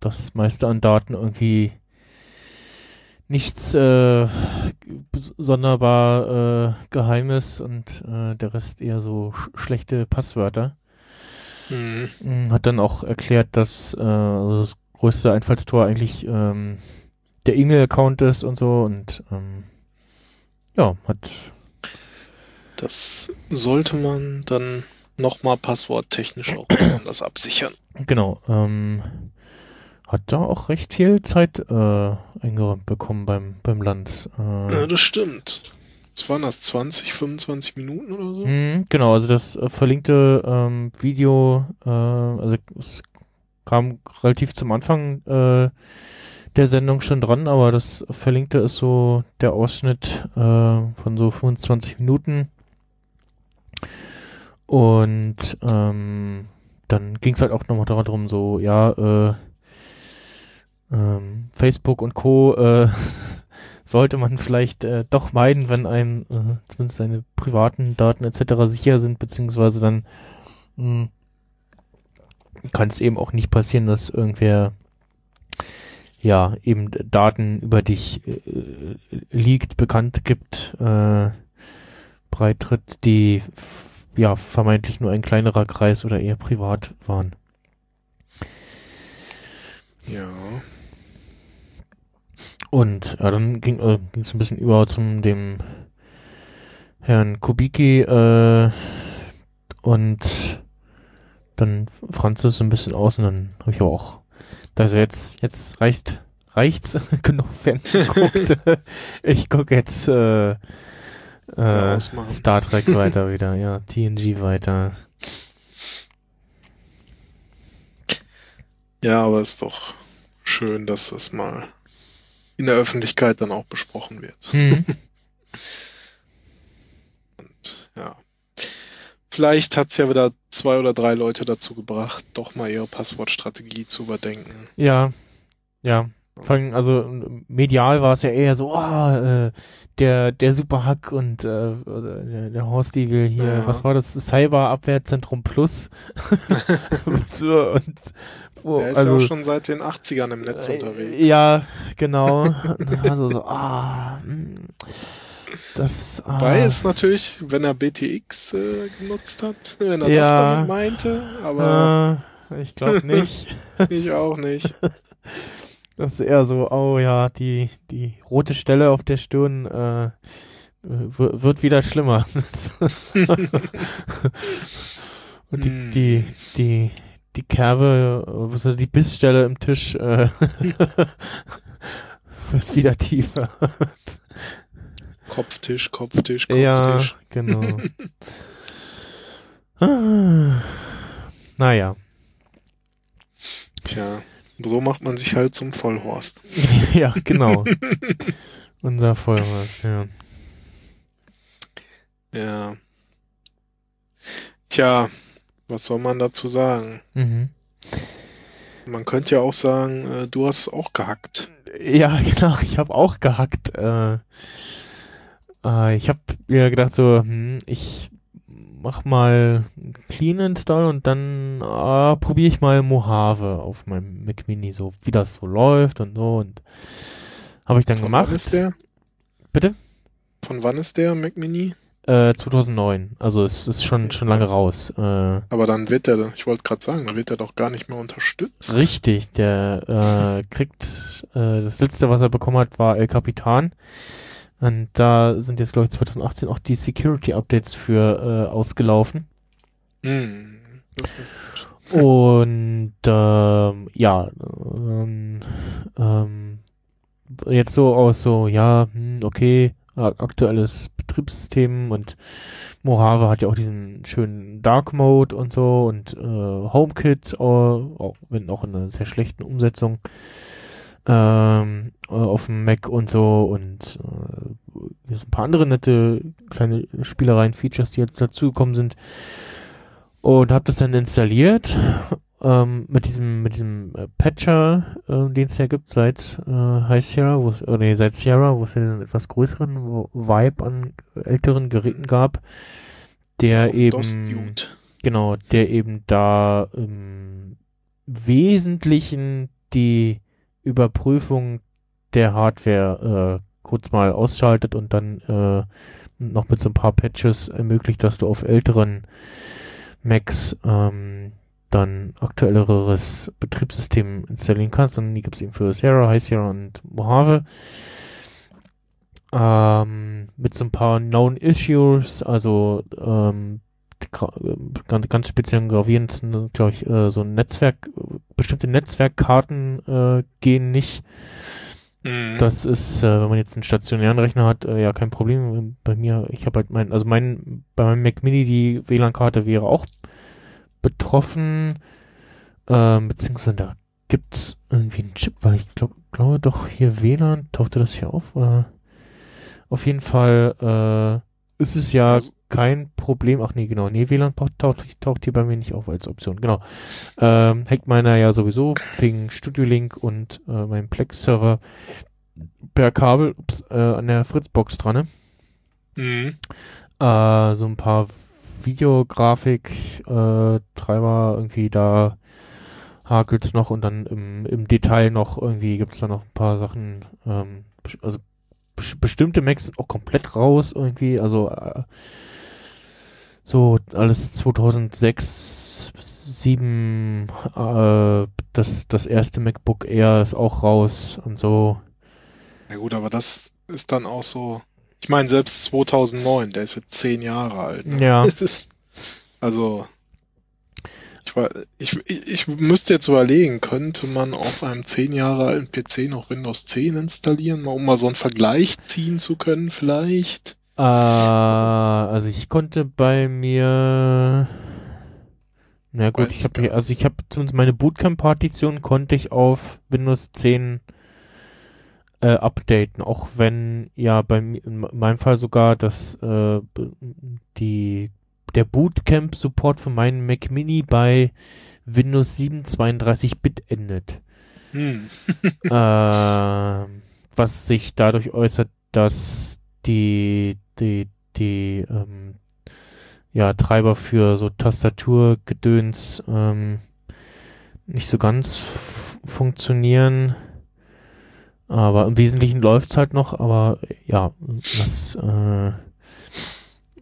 das meiste an Daten irgendwie nichts äh, sonderbar äh, Geheimes und äh, der Rest eher so sch schlechte Passwörter. Mhm. Mm, Hat dann auch erklärt, dass äh, also das größte Einfallstor eigentlich ähm, der E-Mail-Account ist und so und ähm, ja, hat Das sollte man dann nochmal passworttechnisch auch besonders absichern. genau ähm, hat da auch recht viel Zeit äh, eingeräumt bekommen beim beim Land. Ja, Äh, das stimmt. Was waren das? 20, 25 Minuten oder so? Mhm, genau, also das äh, verlinkte ähm, Video, äh, also es kam relativ zum Anfang äh, der Sendung schon dran, aber das verlinkte ist so der Ausschnitt äh, von so 25 Minuten. Und ähm, dann ging es halt auch nochmal darum, so, ja, äh, ähm, Facebook und Co. Äh, sollte man vielleicht äh, doch meiden, wenn einem äh, zumindest seine privaten Daten etc. sicher sind, beziehungsweise dann mh, kann es eben auch nicht passieren, dass irgendwer ja eben Daten über dich äh, liegt, bekannt gibt, äh, breitritt, die ja vermeintlich nur ein kleinerer Kreis oder eher privat waren. Ja. Und ja, dann ging äh, es ein bisschen über zum dem Herrn Kubicki äh, und dann Franzis so ein bisschen aus und dann habe ich aber auch, also jetzt jetzt reicht reicht's genug Fernsehen geguckt. ich gucke jetzt äh, äh. Star Trek weiter wieder, ja TNG weiter. Ja, aber ist doch schön, dass das mal in der Öffentlichkeit dann auch besprochen wird. Mhm. Ja. Vielleicht hat's ja wieder zwei oder drei Leute dazu gebracht, doch mal ihre Passwortstrategie zu überdenken. Ja, ja. Vor allem, also medial war es ja eher so, ah, äh, der der Superhack und äh, der, der Horsti will hier, Ja. was war das, Cyberabwehrzentrum Plus so, und wo, Er ist also ja auch schon seit den 80ern im Netz äh, unterwegs. ja, genau. Das war so, so ah, hm, das ah, Wobei es natürlich, wenn er BTX äh, genutzt hat, wenn er Ja. das damit meinte, aber äh, ich glaube nicht. ich auch nicht. Das ist eher so, oh ja, die, die rote Stelle auf der Stirn äh, wird wieder schlimmer. Und die, Hm. die, die, die Kerbe, ist die Bissstelle im Tisch äh, wird wieder tiefer. Kopftisch, Kopftisch, ja, Kopftisch. genau. ah, naja. Tja, so macht man sich halt zum Vollhorst. ja, genau. Unser Vollhorst, ja. Ja. Tja, was soll man dazu sagen? Mhm. Man könnte ja auch sagen, äh, du hast auch gehackt. Ja, genau. Ich habe auch gehackt. Äh, äh, ich habe mir gedacht so, hm, ich mach mal Clean Install und dann äh, probiere ich mal Mojave auf meinem Mac Mini, so wie das so läuft und so und habe ich dann Von gemacht. wann ist der? Bitte? Von wann ist der Mac Mini? Äh, 2009. Also es ist schon schon lange raus. Äh, Aber dann wird der, ich wollte gerade sagen, dann wird der doch gar nicht mehr unterstützt. richtig, der äh, kriegt äh, das letzte, was er bekommen hat, war El Capitan. Und da sind jetzt, glaube ich, 2018 auch die Security Updates für äh, ausgelaufen. Hm, gut. Und ähm, ja, ähm, ähm, jetzt so aus so, ja, hm, okay, aktuelles Betriebssystem und Mojave hat ja auch diesen schönen Dark Mode und so und äh, HomeKit, auch, wenn auch in einer sehr schlechten Umsetzung ähm, äh, auf dem Mac und so und äh, ein paar andere nette kleine Spielereien, Features, die jetzt dazugekommen sind und habe das dann installiert ähm, mit diesem mit diesem äh, Patcher, äh, den es ja gibt seit äh, High Sierra, wo es äh, nee, seit Sierra, wo es ja einen etwas größeren Vibe an älteren Geräten gab, der eben DOS-Dude. genau, der eben da im Wesentlichen die Überprüfung der Hardware äh, kurz mal ausschaltet und dann äh, noch mit so ein paar Patches ermöglicht, dass du auf älteren Macs ähm, dann aktuelleres Betriebssystem installieren kannst. Und die gibt es eben für Sierra, High Sierra und Mojave. Ähm, mit so ein paar Known Issues, also ähm, äh, ganz, ganz speziell und gravierendsten, glaube ich, äh, so ein Netzwerk, bestimmte Netzwerkkarten äh, gehen nicht. Mhm. Das ist, äh, wenn man jetzt einen stationären Rechner hat, äh, ja kein Problem. Bei mir, ich habe halt mein, also mein, bei meinem Mac Mini die WLAN-Karte wäre auch betroffen, ähm, beziehungsweise da gibt's irgendwie einen Chip, weil ich glaube, glaube doch hier WLAN, tauchte das hier auf oder? Auf jeden Fall, äh, ist es ja Also- kein Problem. Ach nee, genau, nee, WLAN taucht, taucht, hier bei mir nicht auf als Option, genau. Ähm, hängt meiner ja sowieso wegen Studio Link und äh, meinem Plex-Server per Kabel ups, äh, an der Fritzbox dran. Ne? Mhm. Äh, so ein paar Videografik äh, Treiber irgendwie da hakelt's noch und dann im, im Detail noch irgendwie gibt's da noch ein paar Sachen ähm, also bes- bestimmte Macs sind auch komplett raus irgendwie also äh, so alles 2006 7 äh, das das erste MacBook Air ist auch raus und so Ja gut, aber das ist dann auch so. Ich meine, selbst 2009, der ist jetzt zehn Jahre alt. Ne? Ja. Ist, also, ich, war, ich, ich, ich müsste jetzt überlegen, könnte man auf einem zehn Jahre alten PC noch Windows 10 installieren, mal, um mal so einen Vergleich ziehen zu können, vielleicht? Äh, also ich konnte bei mir, na gut, Weiß ich habe also ich habe zumindest meine Bootcamp-Partition konnte ich auf Windows 10 äh, updaten, auch wenn ja bei mir in meinem Fall sogar das äh, die der Bootcamp-Support für meinen Mac Mini bei Windows 7 32-Bit endet. Hm. Ähm, was sich dadurch äußert, dass die, die, die, ähm, ja, Treiber für so Tastaturgedöns ähm, nicht so ganz funktionieren. Aber im Wesentlichen läuft's halt noch, aber ja, das äh,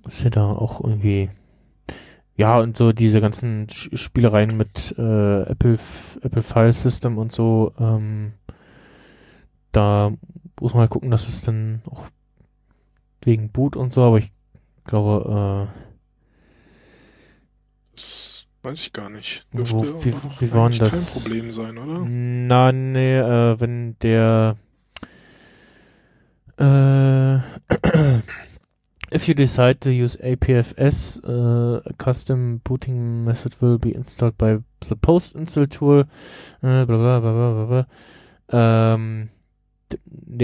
ist ja da auch irgendwie ja, und so diese ganzen Spielereien mit äh, Apple, Apple File System und so, ähm, da muss man halt gucken, dass es dann auch wegen Boot und so, aber ich glaube, Das weiß ich gar nicht. Wo- Dürfte wie- aber wie war das? kein Problem sein, äh, oder? na, nee, äh, wenn der äh, If you decide to use APFS, uh, a custom booting method will be installed by the post-install tool. Äh, bla bla bla bla bla. bla. Ähm,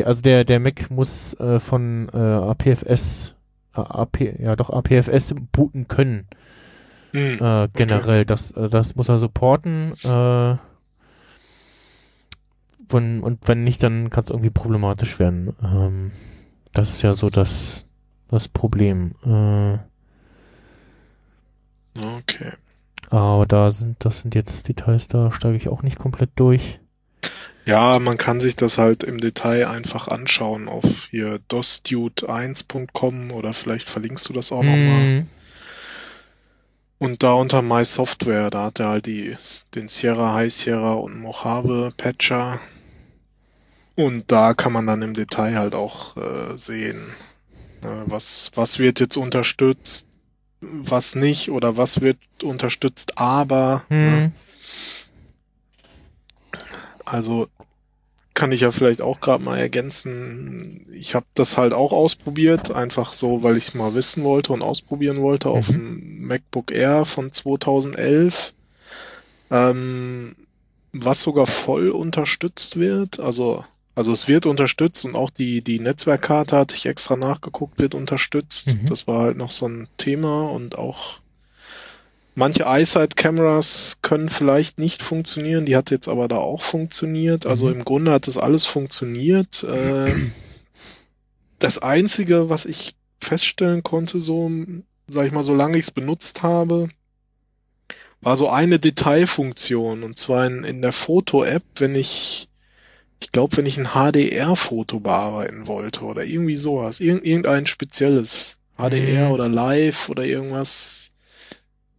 also der der Mac muss äh, von äh, APFS, äh, AP, ja doch APFS booten können. Hm. Äh, generell, das, äh, das muss er supporten. Äh, wenn, und wenn nicht, dann kann es irgendwie problematisch werden. Ähm, das ist ja so das, das Problem. Äh, Okay. aber da sind, das sind jetzt Details, da steige ich auch nicht komplett durch. Ja, man kann sich das halt im Detail einfach anschauen auf hier dosdude1.com oder vielleicht verlinkst du das auch nochmal. Mhm. Und da unter My Software, da hat er halt die, den Sierra, High Sierra und Mojave Patcher. Und da kann man dann im Detail halt auch äh, sehen, äh, was, was wird jetzt unterstützt, was nicht oder was wird unterstützt, aber. Mhm. Ne? Also kann ich ja vielleicht auch gerade mal ergänzen. Ich habe das halt auch ausprobiert, einfach so, weil ich es mal wissen wollte und ausprobieren wollte auf Mhm. dem MacBook Air von 2011, ähm, was sogar voll unterstützt wird. Also also es wird unterstützt und auch die die Netzwerkkarte hatte ich extra nachgeguckt, wird unterstützt. Mhm. Das war halt noch so ein Thema und auch Manche iSight-Cameras können vielleicht nicht funktionieren, die hat jetzt aber da auch funktioniert. Also Mhm. im Grunde hat das alles funktioniert. Äh, das Einzige, was ich feststellen konnte, so, sag ich mal, solange ich es benutzt habe, war so eine Detailfunktion. Und zwar in, in der Foto-App, wenn ich, ich glaube, wenn ich ein HDR-Foto bearbeiten wollte oder irgendwie sowas, irgend, irgendein spezielles HDR Mhm. oder Live oder irgendwas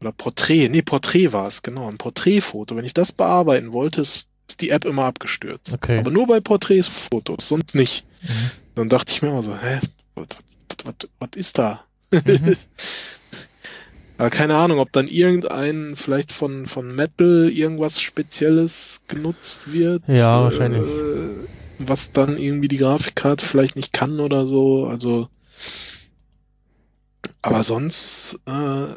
oder Porträt, nee, Porträt war es, genau, ein Porträtfoto. Wenn ich das bearbeiten wollte, ist, ist die App immer abgestürzt. Okay. Aber nur bei Porträtfotos, sonst nicht. Mhm. Dann dachte ich mir immer so, hä, was ist da? Mhm. Aber keine Ahnung, ob dann irgendein, vielleicht von, von Metal irgendwas Spezielles genutzt wird. Ja, wahrscheinlich. Äh, was dann irgendwie die Grafikkarte vielleicht nicht kann oder so. Also, aber sonst, äh,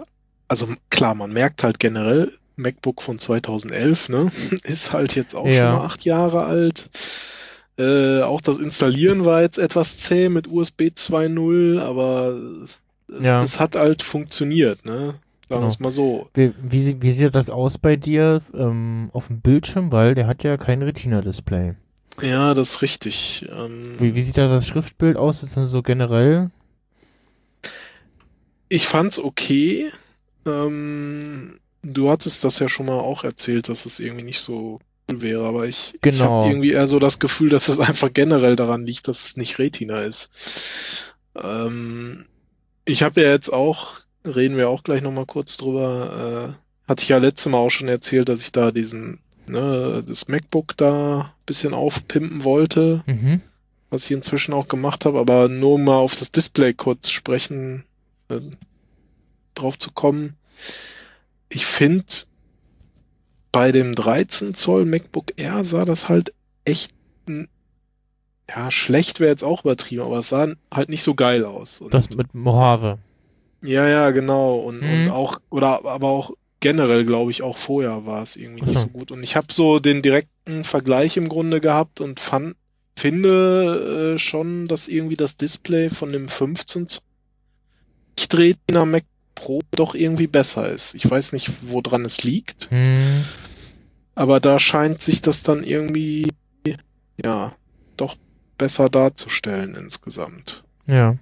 also klar, man merkt halt generell, MacBook von 2011, ne, ist halt jetzt auch Ja. schon mal acht Jahre alt. Äh, auch das Installieren war jetzt etwas zäh mit USB 2.0, aber es, Ja. es hat halt funktioniert, ne? Sagen wir es mal so. Wie, wie, wie sieht das aus bei dir ähm, auf dem Bildschirm? Weil der hat ja kein Retina-Display. Ja, das ist richtig. Ähm, Wie, wie sieht da das Schriftbild aus, beziehungsweise so generell? ich fand's okay. Ähm, du hattest das ja schon mal auch erzählt, dass es irgendwie nicht so cool wäre, aber ich, ich Genau. habe irgendwie eher so das Gefühl, dass es einfach generell daran liegt, dass es nicht Retina ist. Ähm, ich habe ja jetzt auch, reden wir auch gleich nochmal kurz drüber, äh, hatte ich ja letztes Mal auch schon erzählt, dass ich da diesen, ne, das MacBook da ein bisschen aufpimpen wollte Mhm. was ich inzwischen auch gemacht habe, aber nur mal auf das Display kurz sprechen, äh, drauf zu kommen. Ich finde, bei dem 13 Zoll MacBook Air sah das halt echt, ja, schlecht wäre jetzt auch übertrieben, aber es sah halt nicht so geil aus. Und, Das mit Mojave. ja, ja, genau. Und, Mhm. und auch, oder aber auch generell, glaube ich, auch vorher war es irgendwie nicht Ach so gut. Und ich habe so den direkten Vergleich im Grunde gehabt und fand, finde äh, schon, dass irgendwie das Display von dem 15 Zoll Nicht-Retina Mac Pro doch irgendwie besser ist. Ich weiß nicht, woran es liegt, Hm. aber da scheint sich das dann irgendwie, ja, doch besser darzustellen insgesamt. Ja.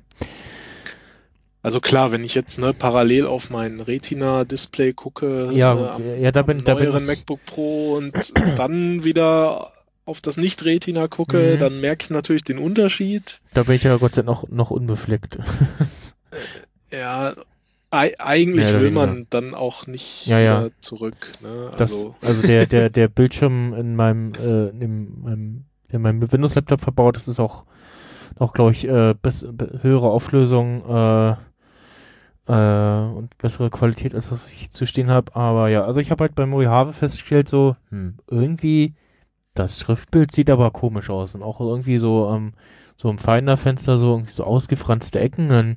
Also klar, wenn ich jetzt ne, parallel auf mein Retina-Display gucke, Ja, äh, am, ja, da am bin, da bin neueren ich, MacBook Pro und dann wieder auf das Nicht-Retina gucke, Mhm. dann merke ich natürlich den Unterschied. da bin ich ja Gott sei Dank noch, noch unbefleckt. Ja, ei eigentlich will man dann auch nicht Ja, ja. zurück. Ne? Das, Also, also der, der, der Bildschirm in meinem, äh, in meinem, in meinem Windows-Laptop verbaut, das ist auch, auch glaube ich, äh, bis, höhere Auflösung äh, äh, und bessere Qualität, als was ich zu stehen habe. Aber ja, also ich habe halt bei Mojave festgestellt, so, hm, irgendwie, das Schriftbild sieht aber komisch aus. Und auch irgendwie so, ähm, so im Finder-Fenster so irgendwie so ausgefranste Ecken, dann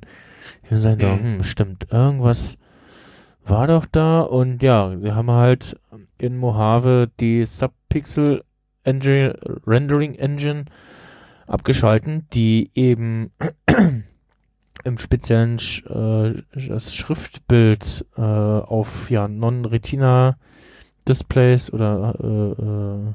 hier sein so, hm, stimmt, irgendwas war doch da. Und ja, wir haben halt in Mojave die Subpixel Engine, Rendering Engine abgeschalten, die eben im speziellen Sch äh, das Schriftbild äh, auf ja Non-Retina Displays oder äh, äh,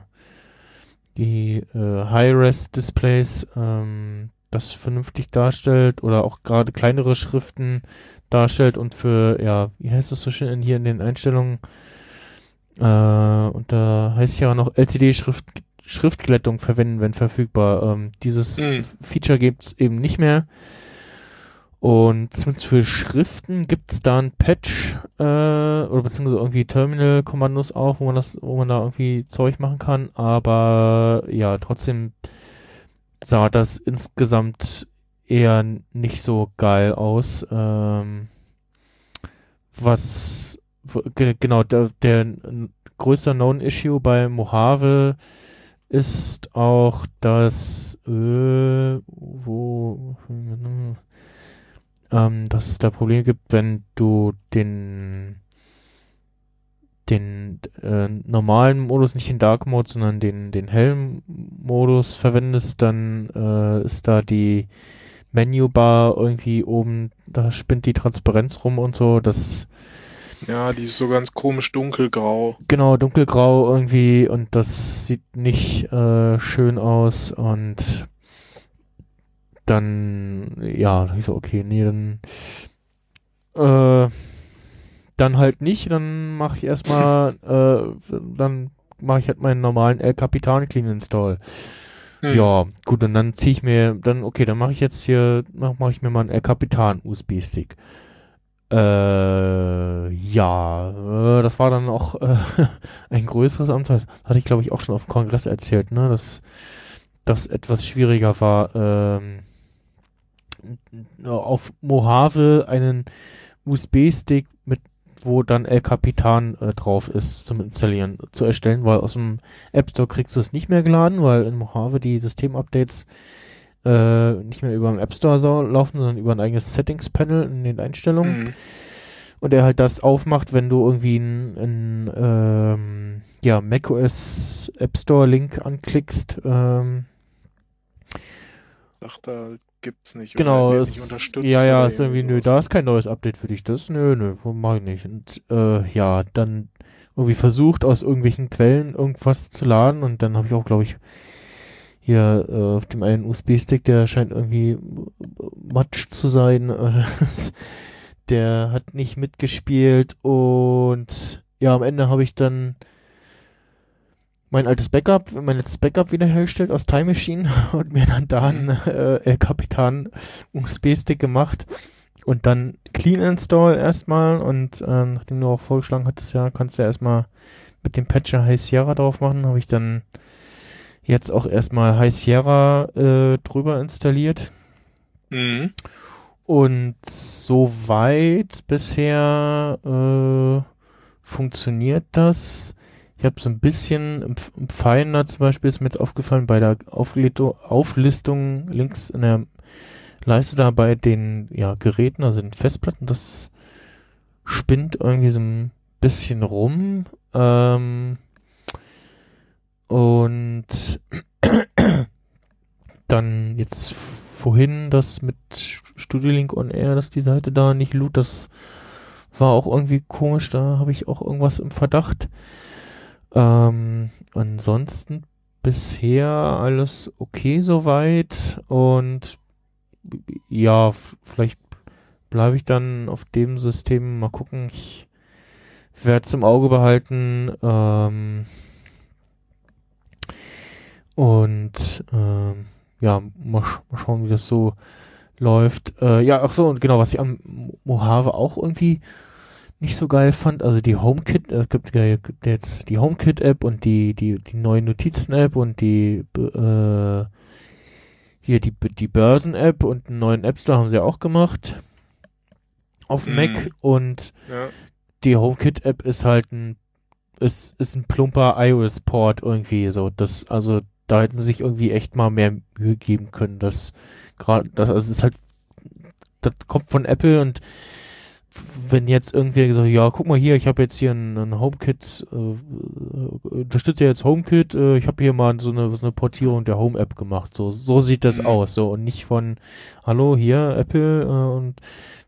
die äh, High-Res Displays ähm, das vernünftig darstellt oder auch gerade kleinere Schriften darstellt und für, ja, wie heißt das so schön in, hier in den Einstellungen? Äh, und da heißt ja noch LCD-Schrift Schriftglättung verwenden, wenn verfügbar. Ähm, dieses Mhm. Feature gibt's eben nicht mehr. Und zumindest für Schriften gibt's da ein Patch äh, oder beziehungsweise irgendwie Terminal-Kommandos auch, wo man das, wo man da irgendwie Zeug machen kann. Aber ja, trotzdem sah das insgesamt eher nicht so geil aus. Ähm, was genau der, der größte Known-Issue bei Mojave ist auch, dass äh, wo ähm, dass es da Probleme gibt, wenn du den den äh, normalen Modus, nicht den Dark Mode, sondern den den hellen Modus verwendest, dann äh, ist da die Menübar irgendwie oben, da spinnt die Transparenz rum und so, das Ja, die ist so ganz komisch dunkelgrau. genau dunkelgrau irgendwie und das sieht nicht äh, schön aus und dann ja, ich so okay, nee, dann äh, dann halt nicht, dann mache ich erstmal äh, dann mache ich halt meinen normalen El Capitan Clean Install. Hm. Ja, gut, und dann ziehe ich mir, dann, okay, dann mache ich jetzt hier, mach, mach ich mir mal einen El Capitan USB-Stick. Äh, ja, äh, das war dann auch äh, ein größeres Amt. Das hatte ich, glaube ich, auch schon auf dem Kongress erzählt, ne, dass das etwas schwieriger war, ähm, auf Mojave einen USB-Stick mit wo dann El Capitan äh, drauf ist zum Installieren zu erstellen, weil aus dem App Store kriegst du es nicht mehr geladen, weil in Mojave die Systemupdates äh, nicht mehr über den App Store laufen, sondern über ein eigenes Settings Panel in den Einstellungen Hm. und er halt das aufmacht, wenn du irgendwie einen, einen ähm, ja, macOS App Store Link anklickst. Ähm, Sagt er, gibt's nicht. genau, es, nicht ja, ja, ist irgendwie, nö, da ist kein neues Update für dich. Das, nö, nö, mach ich nicht. Und äh, ja, dann irgendwie versucht, aus irgendwelchen Quellen irgendwas zu laden und dann habe ich auch, glaube ich, hier äh, auf dem einen USB-Stick, der scheint irgendwie matsch zu sein. äh, der hat nicht mitgespielt und ja, am Ende habe ich dann mein altes Backup, mein letztes Backup wiederhergestellt aus Time Machine und mir dann da einen äh, El Capitan USB-Stick gemacht und dann Clean Install erstmal und ähm, nachdem du auch vorgeschlagen hattest, ja, kannst du ja erstmal mit dem Patcher High Sierra drauf machen, habe ich dann jetzt auch erstmal High Sierra äh, drüber installiert Mhm. und soweit bisher äh, funktioniert das. Ich habe so ein bisschen im, im Finder zum Beispiel ist mir jetzt aufgefallen bei der Auflistung, Auflistung links in der Leiste da bei den ja, Geräten, also den Festplatten, das spinnt irgendwie so ein bisschen rum. Ähm, und dann jetzt vorhin das mit StudioLink on Air, dass die Seite da nicht lud, das war auch irgendwie komisch, da habe ich auch irgendwas im Verdacht. Ähm, ansonsten bisher alles okay soweit und ja, vielleicht bleibe ich dann auf dem System mal gucken. Ich werde es im Auge behalten. Ähm, und ähm, ja, mal, sch mal schauen, wie das so läuft. Äh, ja, ach so, und genau, was ich am Mo- Mojave auch irgendwie nicht so geil fand, also die HomeKit, äh, es gibt ja gibt jetzt die HomeKit-App und die, die, die neue Notizen-App und die, äh, hier die, die Börsen-App und einen neuen App Store haben sie auch gemacht auf Mhm. Mac und Ja. die HomeKit-App ist halt ein, ist, ist ein plumper iOS-Port irgendwie so. Das, also, da hätten sie sich irgendwie echt mal mehr Mühe geben können. Das gerade, das, also es ist halt, das kommt von Apple und wenn jetzt irgendwer gesagt, ja, guck mal hier, ich habe jetzt hier ein, ein HomeKit, äh, äh, unterstützt ja jetzt HomeKit, äh, ich habe hier mal so eine, so eine Portierung der Home-App gemacht. So, so sieht das Mhm. aus. So, und nicht von, hallo, hier, Apple, äh, und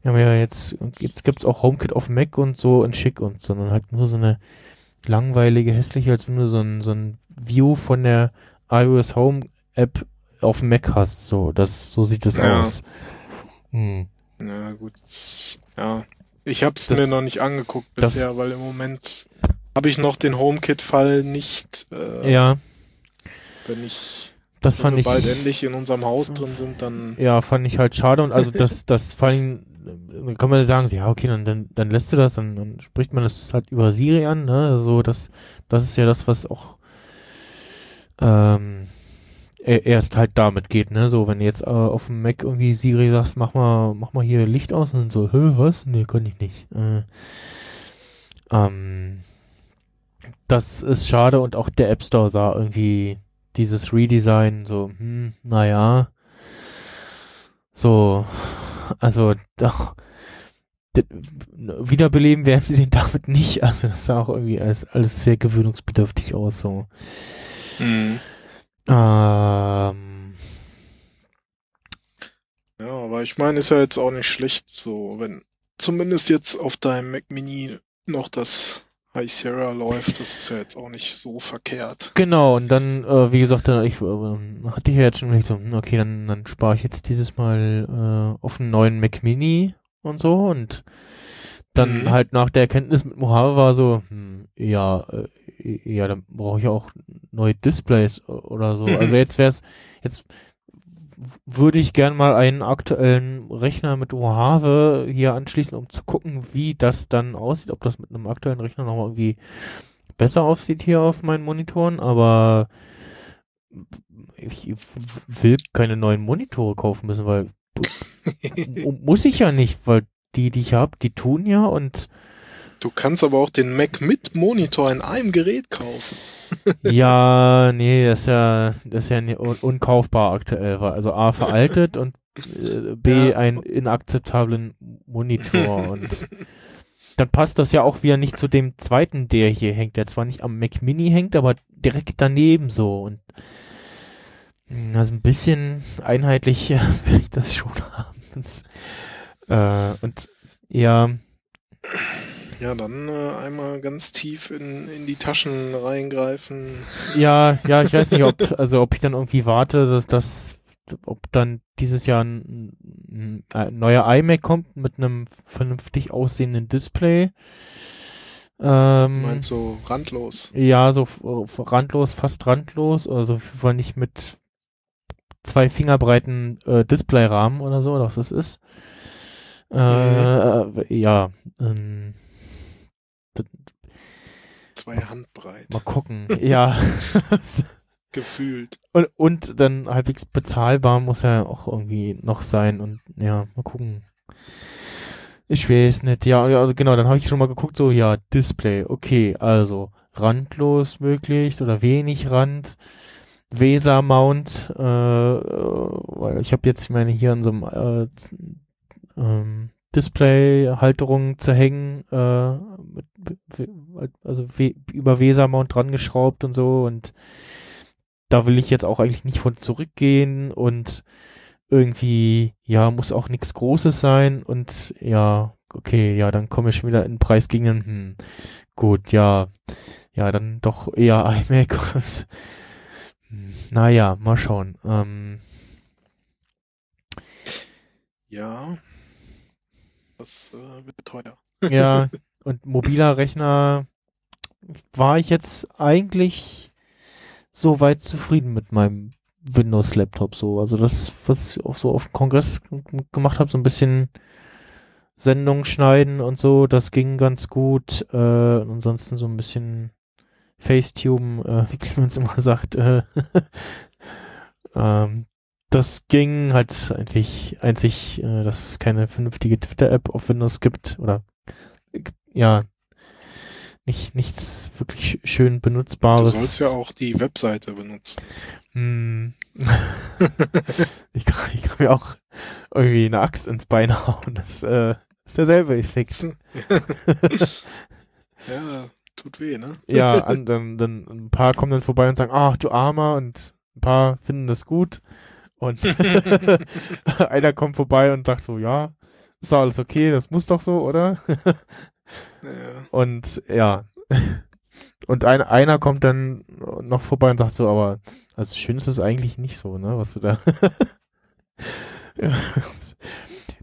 wir haben ja jetzt, jetzt gibt's auch HomeKit auf Mac und so in schick und, sondern halt nur so eine langweilige, hässliche, als wenn du so ein, so ein View von der iOS Home App auf Mac hast. So, das, so sieht das Ja. aus. Hm. Ja, gut. Ja. Ich habe es Das- mir noch nicht angeguckt das- bisher, weil im Moment habe ich noch den HomeKit-Fall nicht. Äh, Ja. wenn ich Das fand ich. bald endlich in unserem Haus drin sind, dann Ja, fand ich halt schade und also das, das vor allem, kann man sagen, ja, okay, dann, dann, dann lässt du das, dann, dann spricht man das halt über Siri an, ne, so, das, das ist ja das, was auch, ähm, erst halt damit geht, ne, so, wenn jetzt äh, auf dem Mac irgendwie Siri sagst, mach mal, mach mal hier Licht aus und so, hä, was? Nee, kann ich nicht, äh, ähm, das ist schade und auch der App Store sah irgendwie dieses Redesign so, hm, naja, so, also da, d- wiederbeleben werden sie den damit nicht. Also das sah auch irgendwie alles, alles sehr gewöhnungsbedürftig aus. So. Mhm. Ähm, Ja, aber ich meine, ist ja jetzt auch nicht schlecht, so, wenn zumindest jetzt auf deinem Mac Mini noch das High Sierra läuft, das ist ja jetzt auch nicht so verkehrt. genau, und dann, äh, wie gesagt, dann, ich äh, hatte ich ja jetzt schon überlegt, so, hm, okay, dann, dann spare ich jetzt dieses Mal äh, auf einen neuen Mac Mini und so und dann Mhm. halt nach der Erkenntnis mit Mojave war so, hm, ja, äh, ja, dann brauche ich auch neue Displays oder so. Also jetzt wär's, jetzt würde ich gern mal einen aktuellen Rechner mit Mojave hier anschließen, um zu gucken, wie das dann aussieht, ob das mit einem aktuellen Rechner nochmal irgendwie besser aussieht hier auf meinen Monitoren, aber ich will keine neuen Monitore kaufen müssen, weil muss ich ja nicht, weil die, die ich habe, die tun ja und Du kannst aber auch den Mac mit Monitor in einem Gerät kaufen. ja, nee, das ist ja, das ist ja un unkaufbar aktuell, also A veraltet und äh, B Ja. einen inakzeptablen Monitor und dann passt das ja auch wieder nicht zu dem zweiten, der hier hängt, der zwar nicht am Mac Mini hängt, aber direkt daneben so und mh, also ein bisschen einheitlich will ich das schon haben. Das, äh, und ja, Ja, dann äh, einmal ganz tief in, in die Taschen reingreifen. Ja, ja, ich weiß nicht, ob, also ob ich dann irgendwie warte, dass das, ob dann dieses Jahr ein, ein, neuer iMac kommt mit einem vernünftig aussehenden Display. Ähm, Meinst so randlos. ja, so randlos, fast randlos, also weil nicht mit zwei Fingerbreiten äh, Displayrahmen oder so, was das ist. Äh, äh, ja, ähm, Zwei Handbreit. mal gucken. ja. Gefühlt. Und, und dann halbwegs bezahlbar muss er auch irgendwie noch sein und ja, mal gucken. Ich weiß nicht. Ja, also genau, dann habe ich schon mal geguckt, so, ja, Display, okay, also randlos möglichst oder wenig Rand, Weser-Mount, äh, äh, weil ich habe jetzt, ich meine, hier an so einem äh, ähm, Display-Halterung zu hängen, äh, also über Weser-Mount dran geschraubt und so und da will ich jetzt auch eigentlich nicht von zurückgehen und irgendwie, ja, muss auch nichts Großes sein und ja, okay, ja, dann komme ich schon wieder in Preisgegenden, hm, gut, ja, ja, dann doch eher iMac. Naja, mal schauen. Ähm, Ja. Das äh, wird teuer. ja, und mobiler Rechner war ich jetzt eigentlich soweit zufrieden mit meinem Windows-Laptop so. Also das, was ich auch so auf dem Kongress gemacht habe, so ein bisschen Sendung schneiden und so, das ging ganz gut. Äh, und ansonsten so ein bisschen Facetune, äh, wie Clemens immer sagt, äh, ähm, das ging halt eigentlich einzig, äh, dass es keine vernünftige Twitter-App auf Windows gibt oder äh, ja, nicht nichts wirklich schön Du benutzbares. sollst ja auch die Webseite benutzen. Hm. ich, kann, ich kann mir auch irgendwie eine Axt ins Bein hauen. Das äh, ist derselbe Effekt. Ja, tut weh, ne? Ja, an, dann, dann ein paar kommen dann vorbei und sagen, ach du Armer, und ein paar finden das gut. Und einer kommt vorbei und sagt so, ja, ist doch alles okay, das muss doch so, oder? Ja. Und ja. Und ein, einer kommt dann noch vorbei und sagt so, aber also schön ist es eigentlich nicht so, ne, was du da. ja.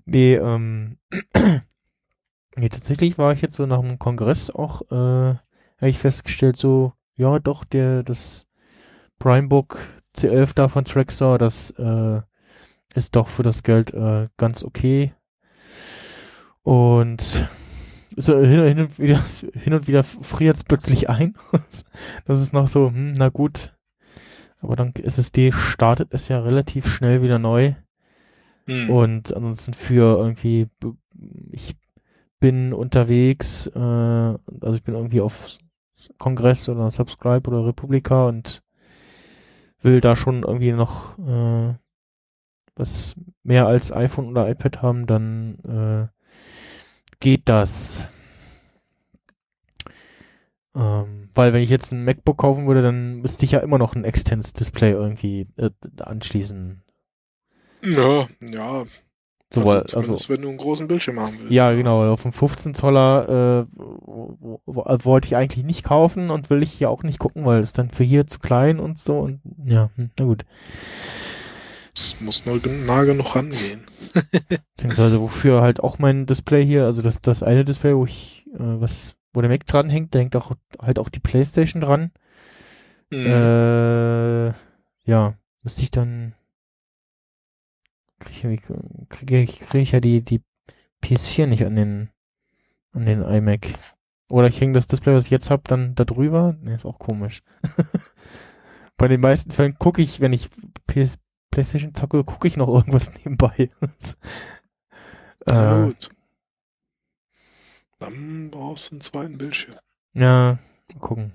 Nee, ähm. nee, tatsächlich war ich jetzt so nach dem Kongress auch, äh, habe ich festgestellt, so, ja, doch, der, das Primebook C11 da von Trackstar, das äh, ist doch für das Geld äh, ganz okay. Und so hin, hin und wieder, hin und wieder friert es plötzlich ein. das ist noch so, hm, na gut. Aber dank SSD startet es ja relativ schnell wieder neu. Hm. Und ansonsten für irgendwie, ich bin unterwegs, äh, also ich bin irgendwie auf Kongress oder Subscribe oder Republika und will da schon irgendwie noch äh, was mehr als iPhone oder iPad haben, dann äh, geht das. Ähm, weil wenn ich jetzt ein MacBook kaufen würde, dann müsste ich ja immer noch ein externes Display irgendwie äh, anschließen. Ja, ja. So, also also, zumindest wenn du einen großen Bildschirm haben willst. ja, genau. Auf dem 15 Zoller äh, wo- wo- wo- wollte ich eigentlich nicht kaufen und will ich hier auch nicht gucken, weil es dann für hier zu klein und so und ja, hm, na gut. Es muss nur nah genug rangehen. Beziehungsweise wofür halt auch mein Display hier, also das, das eine Display, wo ich, äh, was, wo der Mac dran hängt, da hängt auch halt auch die Playstation dran. Hm. Äh, ja, müsste ich dann kriege ich, krieg krieg ich ja die, die PS4 nicht an den an den iMac. Oder ich hänge das Display, was ich jetzt habe, dann da drüber. Ne, ist auch komisch. Bei den meisten Fällen gucke ich, wenn ich PS, PlayStation zocke, gucke ich noch irgendwas nebenbei. Äh, gut. Dann brauchst du einen zweiten Bildschirm. Ja, mal gucken.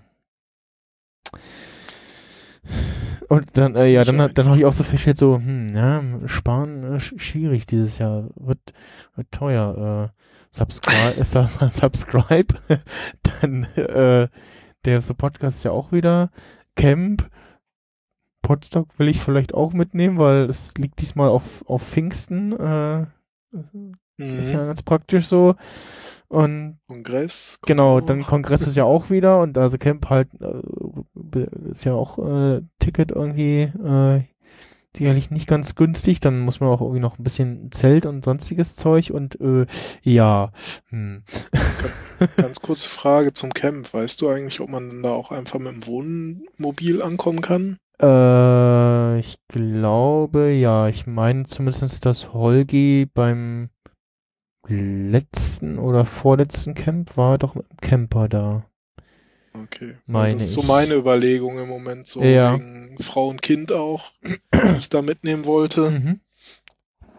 Und dann, äh, ja, dann, dann habe ich auch so festgestellt, so, hm, ja, sparen äh, sch- schwierig dieses Jahr, wird, wird teuer. Äh, subscribe, ist das subscribe, dann äh, der so Podcast ist ja auch wieder Camp. Podstock will ich vielleicht auch mitnehmen, weil es liegt diesmal auf auf Pfingsten. Äh, ist ja Mhm. ganz praktisch so. Und Kongress. Genau, dann Kongress ist ja auch wieder und also Camp halt äh, ist ja auch äh, Ticket irgendwie äh, sicherlich nicht ganz günstig. Dann muss man auch irgendwie noch ein bisschen Zelt und sonstiges Zeug und äh, ja, hm. Ganz kurze Frage zum Camp. Weißt du eigentlich, ob man da auch einfach mit dem Wohnmobil ankommen kann? äh, ich glaube ja, ich meine zumindest, dass Holgi beim letzten oder vorletzten Camp war doch mit dem Camper da. Okay. Meine das ist so meine Überlegung im Moment, so Ja. wegen Frau und Kind auch, die ich da mitnehmen wollte, Mhm.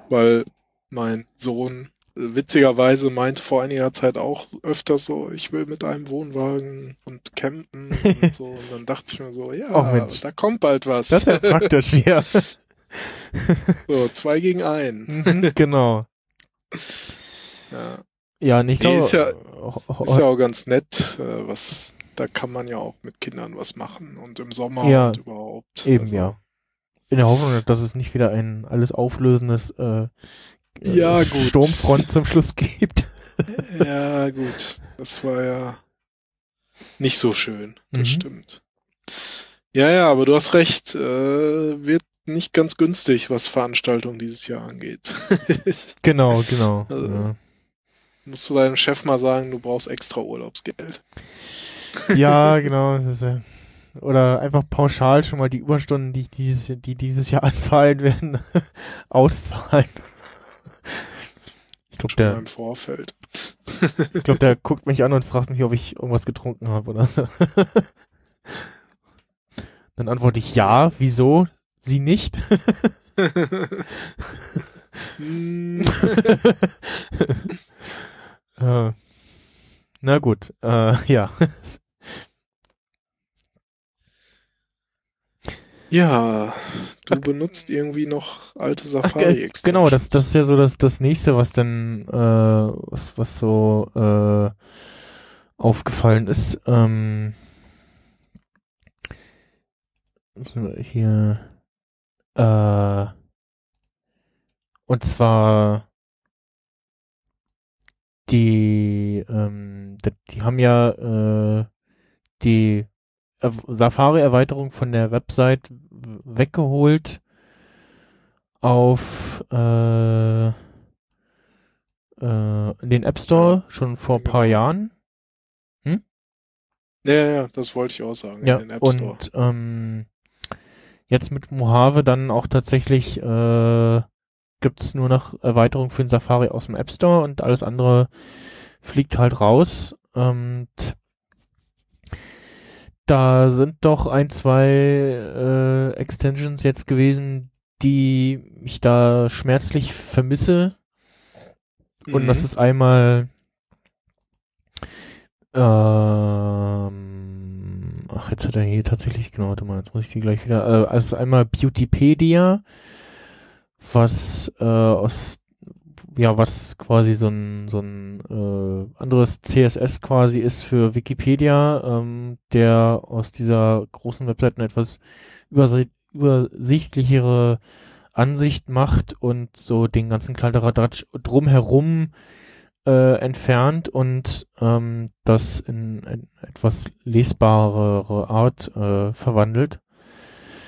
weil mein Sohn äh, witzigerweise meinte vor einiger Zeit auch öfters so, ich will mit einem Wohnwagen und campen und so. Und dann dachte ich mir so, ja, Mensch. da kommt bald was. Das ist ja praktisch, ja. so, zwei gegen einen. Mhm, genau. Ja. Ja, nicht Nee, glaube. ist ja- Ist ja auch ganz nett, äh, was, da kann man ja auch mit Kindern was machen und im Sommer Ja, und überhaupt. eben Also, ja. In der Hoffnung, dass es nicht wieder ein alles auflösendes äh, Ja, äh, gut. Sturmfront zum Schluss gibt. Ja, gut. Das war ja nicht so schön. Das Mhm. stimmt. Ja, ja, aber du hast recht. Äh, wird nicht ganz günstig, was Veranstaltungen dieses Jahr angeht. Genau, genau. Also- ja. Musst du deinem Chef mal sagen, du brauchst extra Urlaubsgeld. ja, genau. Oder einfach pauschal schon mal die Überstunden, die, dieses, die dieses Jahr anfallen werden, auszahlen. Ich glaube, der, im Vorfeld. ich glaub, der guckt mich an und fragt mich, ob ich irgendwas getrunken habe oder so. Dann antworte ich ja, wieso? Sie nicht? Äh, na gut, äh, ja. ja, du benutzt irgendwie noch alte Ach, Safari äh, genau, das, das ist ja so das, das nächste, was dann, äh, was, was so äh, aufgefallen ist. Ähm, hier, äh, und zwar die, ähm, die, haben ja äh, die Er- Safari-Erweiterung von der Website weggeholt auf äh, äh, den App Store schon vor ein paar. Jahren. Ja, ja, das wollte ich auch sagen. Ja, und ähm, jetzt mit Mojave dann auch tatsächlich äh, gibt's nur noch Erweiterung für den Safari aus dem App Store und alles andere fliegt halt raus. Und da sind doch ein, zwei äh, Extensions jetzt gewesen, die ich da schmerzlich vermisse. Und das Mhm. ist einmal ähm, ach, jetzt hat er hier tatsächlich, genau, warte mal, jetzt muss ich die gleich wieder, äh, also einmal Beautypedia, was äh, aus ja, was quasi so ein, so ein äh, anderes CSS quasi ist für Wikipedia, ähm, der aus dieser großen Webseite eine etwas übersi übersichtlichere Ansicht macht und so den ganzen Kladderadatsch drumherum äh, entfernt und ähm, das in, in etwas lesbarere Art äh, verwandelt.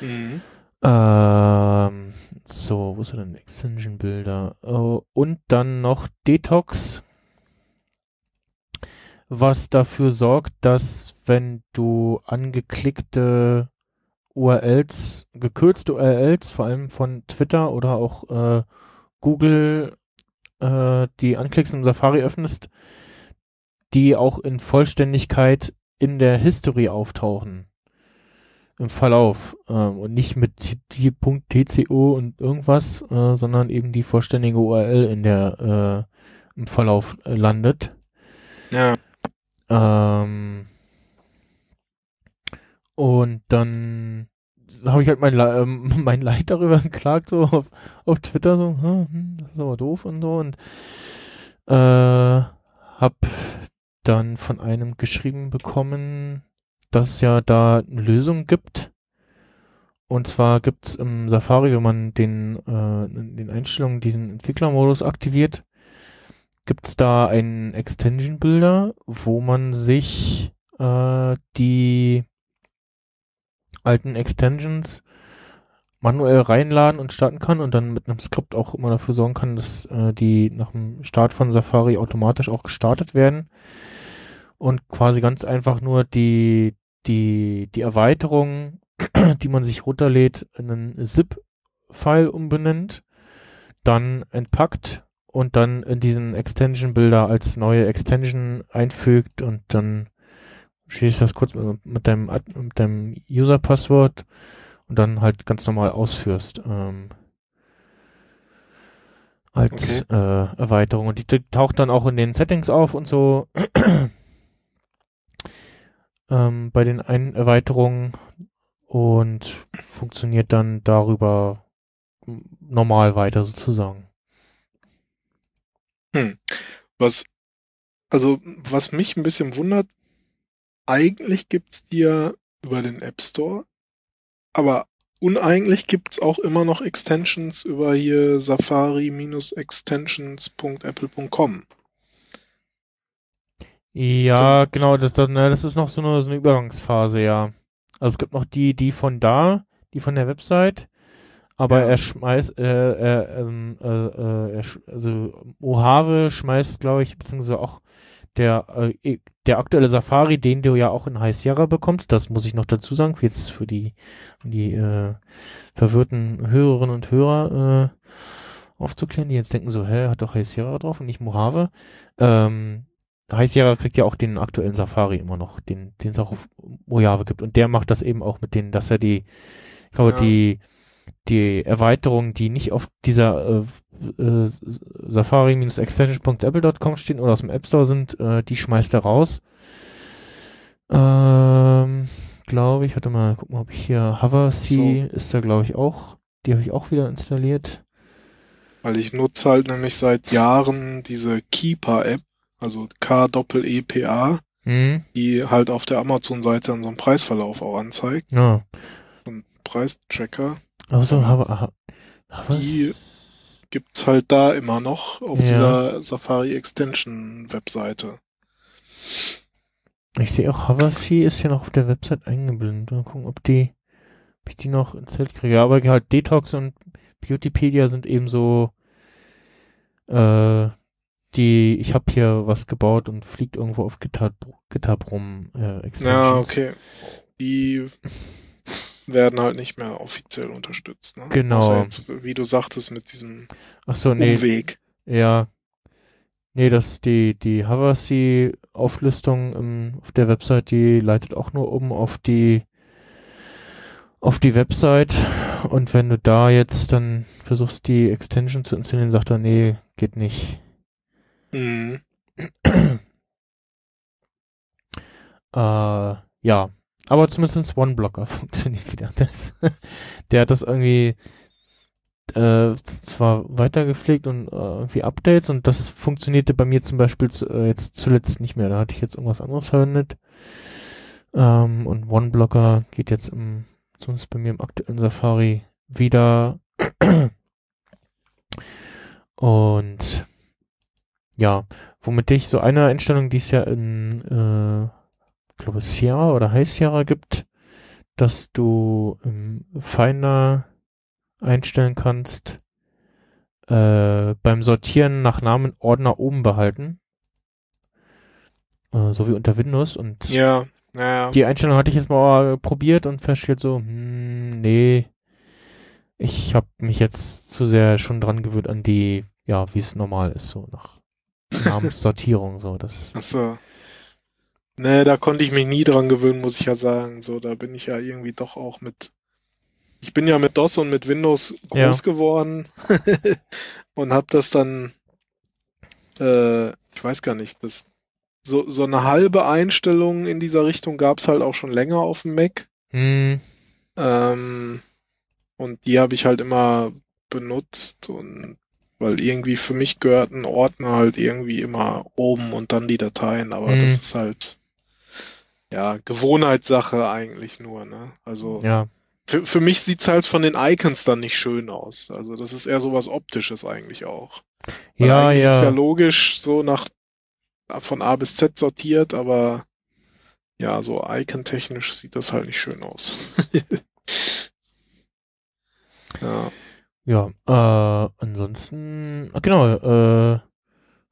Mhm. Ähm, so, wo ist er denn? Extension Bilder. Oh, und dann noch Detox, was dafür sorgt, dass wenn du angeklickte URLs, gekürzte URLs, vor allem von Twitter oder auch äh, Google, äh, die anklickst im Safari öffnest, die auch in Vollständigkeit in der History auftauchen im Verlauf ähm, und nicht mit .tco und irgendwas, äh, sondern eben die vollständige URL in der äh, im Verlauf äh, landet. Ja. Ähm, und dann habe ich halt mein, Le ähm, mein Leid darüber geklagt, so auf, auf Twitter, so, hm, hm, das ist aber doof und so und äh, hab dann von einem geschrieben bekommen, dass es ja da eine Lösung gibt. Und zwar gibt's im Safari, wenn man den, äh, in den Einstellungen diesen Entwicklermodus aktiviert, gibt's da einen Extension Builder, wo man sich äh, die alten Extensions manuell reinladen und starten kann und dann mit einem Skript auch immer dafür sorgen kann, dass äh, die nach dem Start von Safari automatisch auch gestartet werden und quasi ganz einfach nur die die die Erweiterung, die man sich runterlädt, in einen ZIP-File umbenennt, dann entpackt und dann in diesen Extension Builder als neue Extension einfügt und dann schließt das kurz mit, deinem mit deinem User-Passwort und dann halt ganz normal ausführst. Ähm, als äh, Erweiterung. Und die taucht dann auch in den Settings auf und so. ähm, bei den einen Erweiterungen und funktioniert dann darüber normal weiter sozusagen. Was, also, was mich ein bisschen wundert, eigentlich gibt's die ja über den App Store, aber uneigentlich gibt's auch immer noch Extensions über hier safari-extensions.apple.com. Ja, genau, das, das, ne, das ist noch so eine, so eine Übergangsphase, ja. Also es gibt noch die, die von da, die von der Website, aber Ja. er schmeißt, äh, er, ähm, äh, äh, er, also Mojave schmeißt, glaube ich, beziehungsweise auch der, äh, der aktuelle Safari, den du ja auch in High Sierra bekommst, das muss ich noch dazu sagen, jetzt für die, die äh, verwirrten Hörerinnen und Hörer äh, aufzuklären, die jetzt denken so, hä, hat doch High Sierra drauf und nicht Mojave. Ähm, Sierra kriegt ja auch den aktuellen Safari immer noch, den den es auch auf Mojave gibt. Und der macht das eben auch mit denen, dass er die, ich glaube, Ja. die, die Erweiterungen, die nicht auf dieser äh, äh, Safari-extension.apple.com stehen oder aus dem App Store sind, äh, die schmeißt er raus. Ähm, glaube ich, warte mal, guck mal, ob ich hier Hover See ist da, glaube ich, auch. Die habe ich auch wieder installiert. Weil ich nutze halt nämlich seit Jahren diese Keeper-App, also K-Doppel-E-P-A, Hm, die halt auf der Amazon-Seite dann so einen Preisverlauf auch anzeigt, ja. so einen Preistracker. Also Hover, Hover Die- Gibt's halt da immer noch auf Ja. dieser Safari Extension Webseite. Ich sehe auch Hoversea ist ja noch auf der Website eingeblendet. Mal gucken, ob die, ob ich die noch installiert kriege. Ja, aber halt Detox und Beautypedia sind eben so, äh, die, ich habe hier was gebaut und fliegt irgendwo auf GitHub, GitHub rum, äh, Extensions. Ja, okay. Die werden halt nicht mehr offiziell unterstützt. Ne? Genau. Außer jetzt, wie du sagtest, mit diesem Ach so, nee, Umweg. ja. Nee, das, die, die Havasi-Auflistung auf der Website, die leitet auch nur um auf die, auf die Website. Und wenn du da jetzt dann versuchst, die Extension zu installieren, sagt er, nee, geht nicht. Mhm. Äh, ja. Aber zumindest OneBlocker funktioniert wieder. Das, der hat das irgendwie äh, zwar weitergepflegt und äh, irgendwie Updates und das funktionierte bei mir zum Beispiel zu, äh, jetzt zuletzt nicht mehr. Da hatte ich jetzt irgendwas anderes verwendet. Ähm, und OneBlocker geht jetzt im, zumindest bei mir im aktuellen Safari wieder. Und ja, womit ich so eine Einstellung, die es ja in, äh, ich glaube Sierra oder High Sierra gibt, dass du im Finder einstellen kannst, äh, beim Sortieren nach Namen Ordner oben behalten. Äh, so wie unter Windows und Ja, ja, die Einstellung hatte ich jetzt mal probiert und festgestellt so, hm, nee, ich habe mich jetzt zu sehr schon dran gewöhnt an die, ja, wie es normal ist, so nach Namenssortierung, so das. Ach so. Nee, da konnte ich mich nie dran gewöhnen, muss ich ja sagen. So, da bin ich ja irgendwie doch auch mit. Ich bin ja mit DOS und mit Windows Ja. groß geworden und habe das dann, äh, ich weiß gar nicht, das so so eine halbe Einstellung in dieser Richtung gab's halt auch schon länger auf dem Mac. Hm, Ähm, und die habe ich halt immer benutzt und weil irgendwie für mich gehört ein Ordner halt irgendwie immer oben und dann die Dateien, aber Mhm. das ist halt ja Gewohnheitssache eigentlich nur, ne? Also ja, für, für mich sieht's halt von den Icons dann nicht schön aus. Also das ist eher so was Optisches eigentlich auch. Weil ja, eigentlich ist ja ja, logisch so nach von A bis Z sortiert, aber ja, so icon-technisch sieht das halt nicht schön aus. ja. Ja, äh, ansonsten, genau, äh,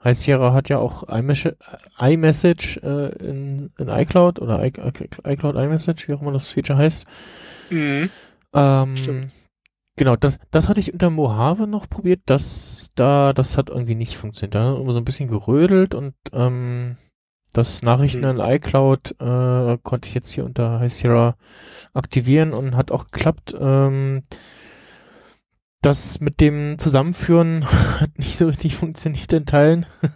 High Sierra hat ja auch iMessage, iMessage äh, in, in iCloud oder I, iCloud iMessage, wie auch immer das Feature heißt. Mhm. Ähm, Stimmt. genau, das, das hatte ich unter Mojave noch probiert, das da, das hat irgendwie nicht funktioniert. Da hat immer so ein bisschen gerödelt und ähm, das Nachrichten Hm. in iCloud äh, konnte ich jetzt hier unter High Sierra aktivieren und hat auch geklappt. Ähm, das mit dem Zusammenführen hat nicht so richtig funktioniert in Teilen.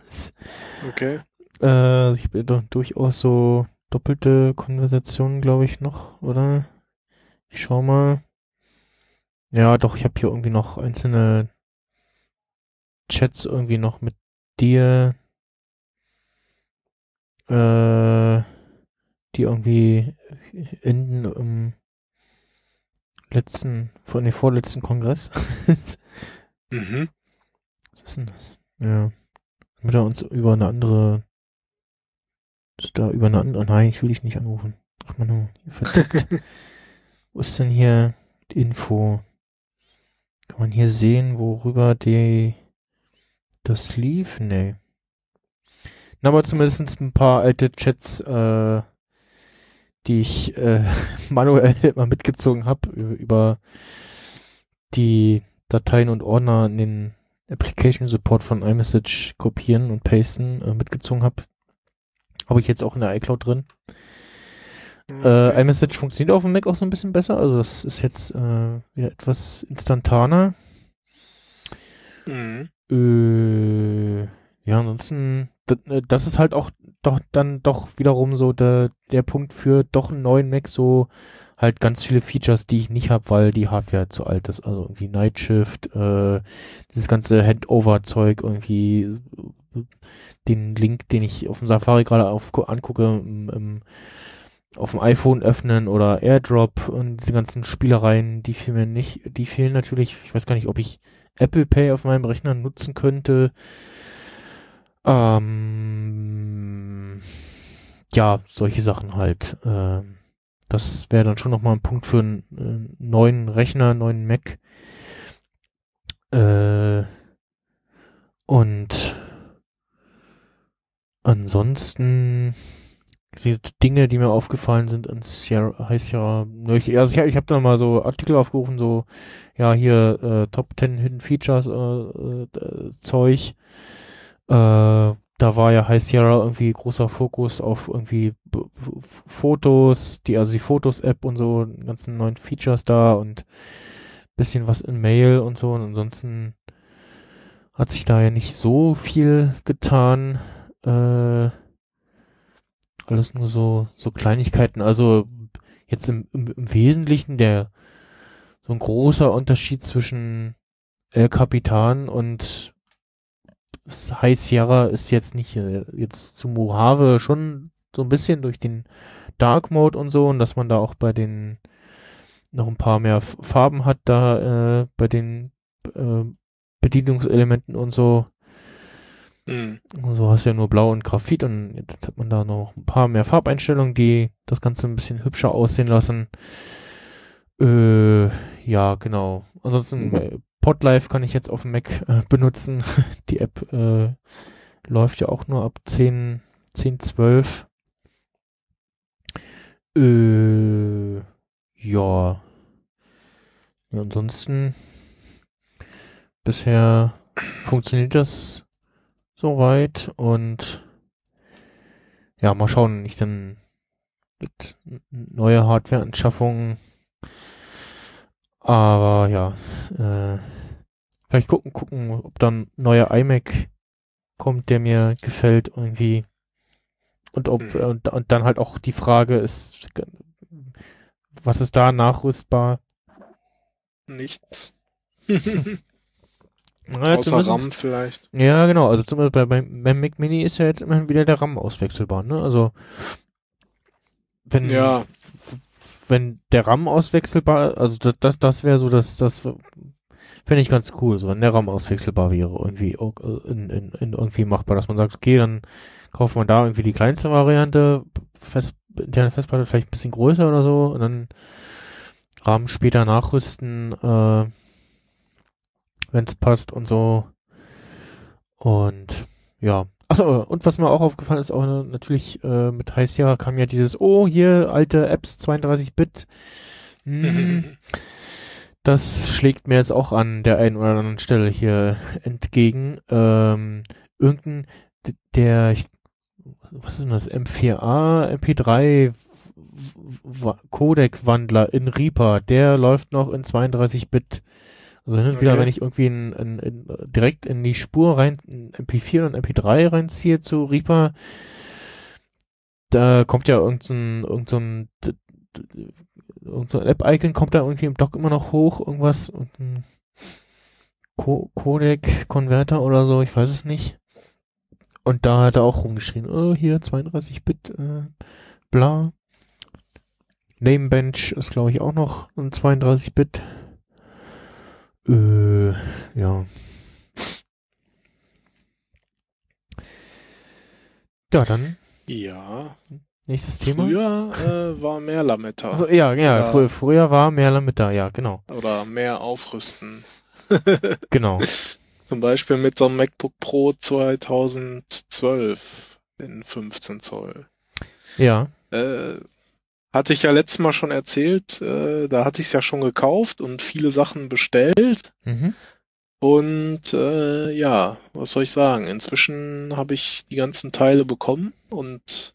Okay. äh, ich bin doch durchaus so doppelte Konversationen, glaube ich, noch, oder? Ich schau mal. Ja, doch, ich habe hier irgendwie noch einzelne Chats irgendwie noch mit dir, äh, die irgendwie enden im letzten, von dem vorletzten Kongress. Mhm. Was ist denn das? Ja. Damit er uns über eine andere, da über eine andere, nein, ich will dich nicht anrufen. Ach man, hier verdammt. Wo ist denn hier die Info? Kann man hier sehen, worüber die, das lief? Nee. Na, aber zumindest ein paar alte Chats, äh, die ich äh, manuell immer mitgezogen habe, über die Dateien und Ordner in den Application Support von iMessage kopieren und pasten äh, mitgezogen habe. Habe ich jetzt auch in der iCloud drin. Äh, iMessage funktioniert auf dem Mac auch so ein bisschen besser. Also das ist jetzt äh, wieder etwas instantaner. Mhm. Äh, ja, ansonsten, das, äh, das ist halt auch doch dann doch wiederum so der, der Punkt für doch einen neuen Mac, so halt ganz viele Features, die ich nicht habe, weil die Hardware zu alt ist. Also irgendwie Night Shift, äh, dieses ganze Handover-Zeug, irgendwie den Link, den ich auf dem Safari gerade angucke, im, im, auf dem iPhone öffnen oder AirDrop und diese ganzen Spielereien, die fehlen mir nicht, die fehlen natürlich. Ich weiß gar nicht, ob ich Apple Pay auf meinem Rechner nutzen könnte. Ähm, ja, solche Sachen halt. Ähm, das wäre dann schon nochmal ein Punkt für einen äh, neuen Rechner, neuen Mac. Äh, und ansonsten, die Dinge, die mir aufgefallen sind in Sierra, heißt ja, ich, also ich, ich habe da mal so Artikel aufgerufen, so, ja, hier äh, Top 10 Hidden Features äh, äh, Zeug. Äh, da war ja High Sierra irgendwie großer Fokus auf irgendwie B Fotos, die, also die Fotos-App und so, ganzen neuen Features da und bisschen was in Mail und so. Und ansonsten hat sich da ja nicht so viel getan. Äh, alles nur so, so Kleinigkeiten. Also jetzt im, im, im Wesentlichen der so ein großer Unterschied zwischen El Capitan und High Sierra ist jetzt nicht äh, jetzt zu Mojave schon so ein bisschen durch den Dark Mode und so und dass man da auch bei den noch ein paar mehr Farben hat da äh, bei den äh, Bedienungselementen und so. Mhm. So hast du ja nur Blau und Graphit und jetzt hat man da noch ein paar mehr Farbeinstellungen, die das Ganze ein bisschen hübscher aussehen lassen. Äh, ja, genau. Ansonsten mhm. Äh, Podlife kann ich jetzt auf dem Mac äh, benutzen. Die App äh, läuft ja auch nur ab 10, 10, 12. Äh, ja. ja. Ansonsten bisher funktioniert das soweit und ja, mal schauen, ich dann mit neue Hardware-Anschaffungen. Aber ja, äh, vielleicht gucken, gucken, ob dann neuer iMac kommt, der mir gefällt irgendwie. Und ob mhm. und, und dann halt auch die Frage ist, was ist da nachrüstbar? Nichts. Ja, Außer RAM vielleicht. Ja, genau. Also zum Beispiel bei, beim Mac Mini ist ja jetzt immerhin wieder der RAM auswechselbar, ne? Also wenn ja. Wenn der RAM auswechselbar, also das das, das wäre so, dass das fände ich ganz cool, so wenn der RAM auswechselbar wäre, irgendwie in, in, in irgendwie machbar, dass man sagt, okay, dann kauft man da irgendwie die kleinste Variante, fest, interne Festplatte vielleicht ein bisschen größer oder so, und dann RAM später nachrüsten, äh, wenn es passt und so. Und ja. Achso, und was mir auch aufgefallen ist, auch natürlich äh, mit Sierra kam ja dieses, oh, hier alte Apps 32-Bit. Hm, das schlägt mir jetzt auch an der einen oder anderen Stelle hier entgegen. Ähm, irgendein, der, was ist denn das, M4A, MP3 Codec-Wandler in Reaper, der läuft noch in 32-Bit. Also hin und okay. wieder, wenn ich irgendwie in, in, in, direkt in die Spur rein, in MP4 und MP3 reinziehe zu Reaper, da kommt ja irgendein, irgendein, irgendein App-Icon kommt da irgendwie im Dock immer noch hoch, irgendwas, irgendein Co Codec-Converter oder so, ich weiß es nicht. Und da hat er auch rumgeschrien, oh, hier 32-Bit, äh, bla. Namebench ist, glaube ich, auch noch ein 32-Bit. Äh, ja. Ja, dann. Ja. Nächstes Thema. Früher äh, war mehr Lametta. Also, ja, ja, früher, früher war mehr Lametta, ja, genau. Oder mehr aufrüsten. genau. Zum Beispiel mit so einem MacBook Pro 2012 in 15 Zoll. Ja. Äh, hatte ich ja letztes Mal schon erzählt, äh, da hatte ich es ja schon gekauft und viele Sachen bestellt. Mhm. Und äh, ja, was soll ich sagen? Inzwischen habe ich die ganzen Teile bekommen und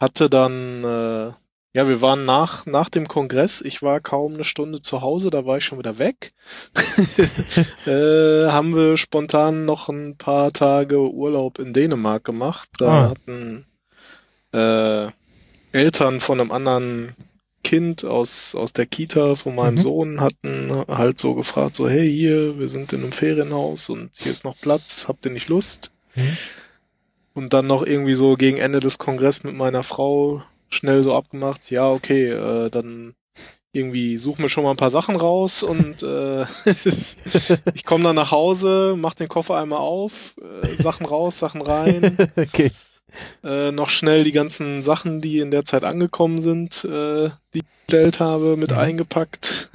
hatte dann, äh, ja, wir waren nach, nach dem Kongress, ich war kaum eine Stunde zu Hause, da war ich schon wieder weg. äh, haben wir spontan noch ein paar Tage Urlaub in Dänemark gemacht. Da ah. hatten äh, Eltern von einem anderen Kind aus, aus der Kita von meinem mhm. Sohn hatten halt so gefragt, so, hey, hier, wir sind in einem Ferienhaus und hier ist noch Platz, habt ihr nicht Lust? Mhm. Und dann noch irgendwie so gegen Ende des Kongresses mit meiner Frau schnell so abgemacht, ja, okay, äh, dann irgendwie suchen wir schon mal ein paar Sachen raus und äh, ich komme dann nach Hause, mach den Koffer einmal auf, äh, Sachen raus, Sachen rein. okay äh, noch schnell die ganzen Sachen, die in der Zeit angekommen sind, äh, die ich bestellt habe, mit mhm. eingepackt.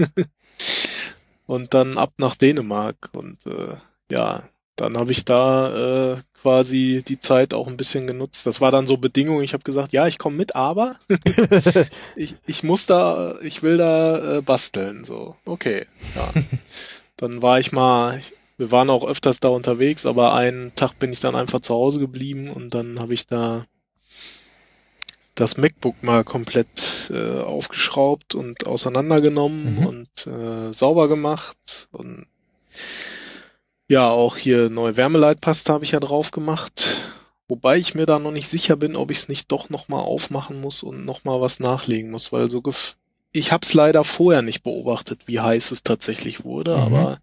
und dann ab nach Dänemark. Und äh, ja, dann habe ich da äh, quasi die Zeit auch ein bisschen genutzt. Das war dann so Bedingung. Ich habe gesagt, ja, ich komme mit, aber ich, ich muss da, ich will da äh, basteln. So, okay, ja. Dann war ich mal, ich, wir waren auch öfters da unterwegs, aber einen Tag bin ich dann einfach zu Hause geblieben und dann habe ich da das MacBook mal komplett äh, aufgeschraubt und auseinandergenommen Mhm. und äh, sauber gemacht und ja, auch hier neue Wärmeleitpaste habe ich ja drauf gemacht. Wobei ich mir da noch nicht sicher bin, ob ich es nicht doch nochmal aufmachen muss und nochmal was nachlegen muss, weil so gef ich habe es leider vorher nicht beobachtet, wie heiß es tatsächlich wurde, Mhm. aber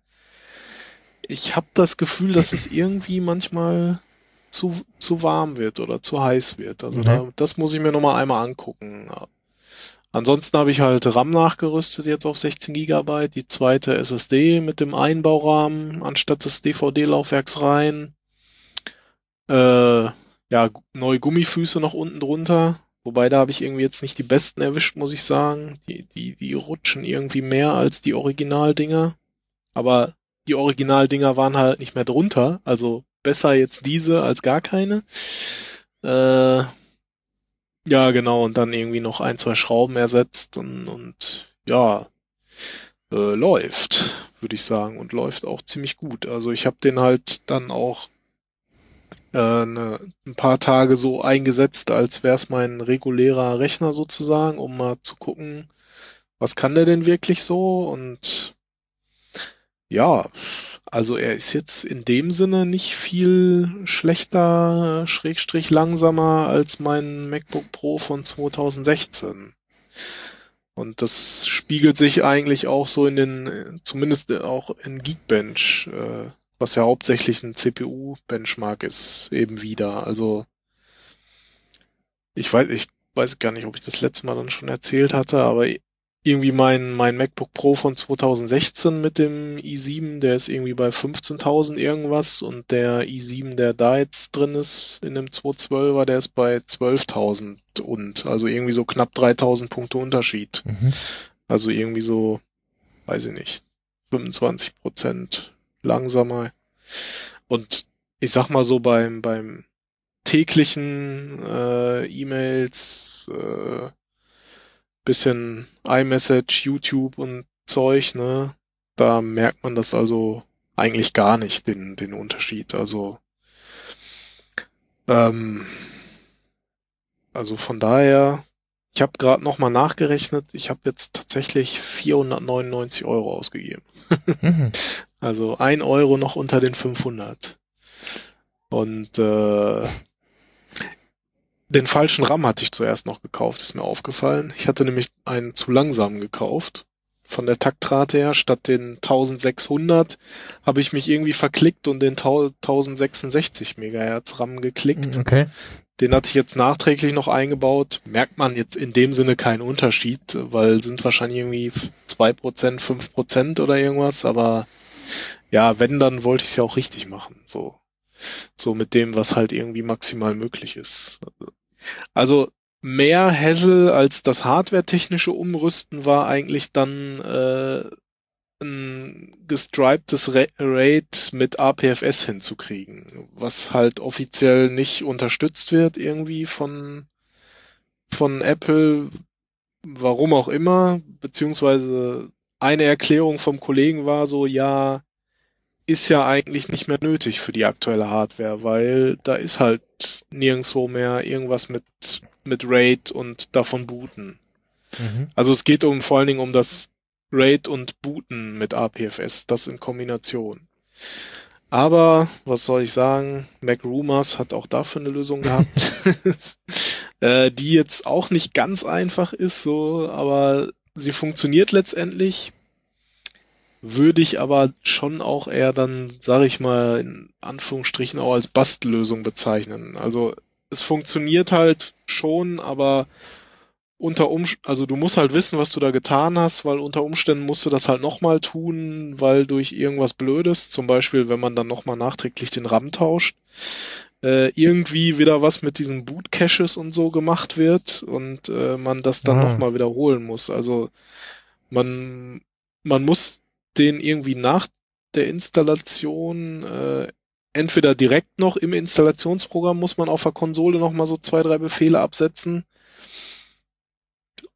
ich habe das Gefühl, dass es irgendwie manchmal zu, zu warm wird oder zu heiß wird. Also Mhm. da, das muss ich mir nochmal einmal angucken. Ansonsten habe ich halt RAM nachgerüstet jetzt auf 16 Gigabyte, die zweite SSD mit dem Einbaurahmen anstatt des DVD-Laufwerks rein. Äh, ja, neue Gummifüße noch unten drunter. Wobei da habe ich irgendwie jetzt nicht die besten erwischt, muss ich sagen. Die, die, die rutschen irgendwie mehr als die Originaldinger. Aber die Originaldinger waren halt nicht mehr drunter. Also besser jetzt diese als gar keine. Äh, ja, genau. Und dann irgendwie noch ein, zwei Schrauben ersetzt und, und ja, äh, läuft, würde ich sagen. Und läuft auch ziemlich gut. Also ich habe den halt dann auch äh, ne, ein paar Tage so eingesetzt, als wäre es mein regulärer Rechner sozusagen, um mal zu gucken, was kann der denn wirklich so? Und ja, also er ist jetzt in dem Sinne nicht viel schlechter, schrägstrich langsamer als mein MacBook Pro von 2016. Und das spiegelt sich eigentlich auch so in den, zumindest auch in Geekbench, äh, was ja hauptsächlich ein CPU-Benchmark ist, eben wieder. Also ich weiß, ich weiß gar nicht, ob ich das letzte Mal dann schon erzählt hatte, aber irgendwie mein, mein MacBook Pro von 2016 mit dem i7, der ist irgendwie bei 15.000 irgendwas und der i7, der da jetzt drin ist in dem 212er, der ist bei 12.000 und also irgendwie so knapp 3.000 Punkte Unterschied. Mhm. Also irgendwie so, weiß ich nicht, 25 Prozent langsamer. Und ich sag mal so beim, beim täglichen äh, E-Mails, äh, bisschen iMessage, YouTube und Zeug, ne? Da merkt man das also eigentlich gar nicht, den, den Unterschied. Also, ähm, also von daher, ich habe gerade nochmal nachgerechnet, ich habe jetzt tatsächlich 499 Euro ausgegeben. Mhm. Also ein Euro noch unter den 500. Und äh, den falschen RAM hatte ich zuerst noch gekauft, ist mir aufgefallen. Ich hatte nämlich einen zu langsamen gekauft. Von der Taktrate her, statt den 1600 habe ich mich irgendwie verklickt und den 1066 Megahertz RAM geklickt. Okay. Den hatte ich jetzt nachträglich noch eingebaut. Merkt man jetzt in dem Sinne keinen Unterschied, weil sind wahrscheinlich irgendwie 2%, 5% oder irgendwas, aber ja, wenn, dann wollte ich es ja auch richtig machen. So, so mit dem, was halt irgendwie maximal möglich ist. Also mehr Hassel als das hardware-technische Umrüsten war eigentlich dann äh, ein gestriptes Ra- RAID mit APFS hinzukriegen, was halt offiziell nicht unterstützt wird irgendwie von von Apple, warum auch immer, beziehungsweise eine Erklärung vom Kollegen war so, ja, ist ja eigentlich nicht mehr nötig für die aktuelle Hardware, weil da ist halt nirgendwo mehr irgendwas mit, mit RAID und davon booten. Mhm. Also es geht um vor allen Dingen um das RAID und Booten mit APFS, das in Kombination. Aber was soll ich sagen? Mac Rumors hat auch dafür eine Lösung gehabt, äh, die jetzt auch nicht ganz einfach ist, so, aber sie funktioniert letztendlich. Würde ich aber schon auch eher dann, sage ich mal, in Anführungsstrichen auch als Bastellösung bezeichnen. Also es funktioniert halt schon, aber unter um, also du musst halt wissen, was du da getan hast, weil unter Umständen musst du das halt nochmal tun, weil durch irgendwas Blödes, zum Beispiel, wenn man dann nochmal nachträglich den RAM tauscht, äh, irgendwie wieder was mit diesen Boot-Caches und so gemacht wird und äh, man das dann Ah. nochmal wiederholen muss. Also man, man muss den irgendwie nach der Installation äh, entweder direkt noch im Installationsprogramm muss man auf der Konsole noch mal so zwei, drei Befehle absetzen.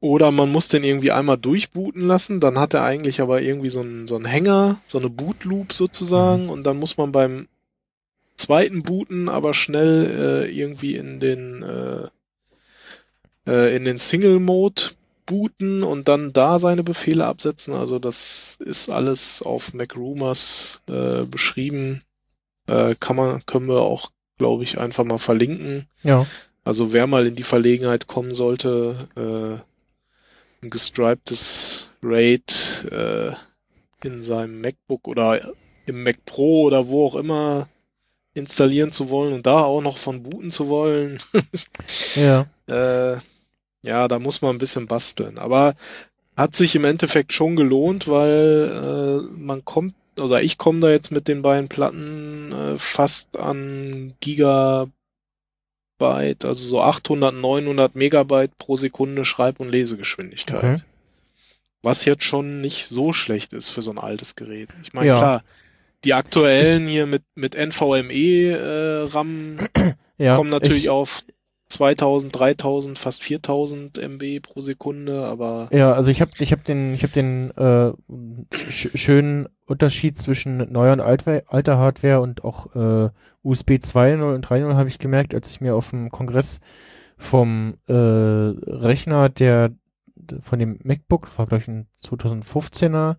Oder man muss den irgendwie einmal durchbooten lassen, dann hat er eigentlich aber irgendwie so einen, so einen Hänger, so eine Bootloop sozusagen, Mhm. und dann muss man beim zweiten Booten aber schnell äh, irgendwie in den äh, äh, in den Single-Mode booten und dann da seine Befehle absetzen. Also das ist alles auf MacRumors äh, beschrieben. Äh, kann man, können wir auch, glaube ich, einfach mal verlinken. Ja. Also wer mal in die Verlegenheit kommen sollte, äh, ein gestriptes RAID äh, in seinem MacBook oder im Mac Pro oder wo auch immer installieren zu wollen und da auch noch von booten zu wollen, Ja. äh, ja, da muss man ein bisschen basteln. Aber hat sich im Endeffekt schon gelohnt, weil äh, man kommt, also ich komme da jetzt mit den beiden Platten äh, fast an Gigabyte, also so 800, 900 Megabyte pro Sekunde Schreib- und Lesegeschwindigkeit. Okay. Was jetzt schon nicht so schlecht ist für so ein altes Gerät. Ich meine, Ja. klar, die aktuellen hier mit, mit NVMe äh, RAM Ja. kommen natürlich ich, auf 2000, 3000, fast 4000 MB pro Sekunde, aber Ja, also ich habe ich hab den ich habe den äh, sch schönen Unterschied zwischen neuer und alter, alter Hardware und auch äh, USB 2.0 und 3.0 habe ich gemerkt, als ich mir auf dem Kongress vom äh, Rechner der von dem MacBook, war glaube ich ein 2015er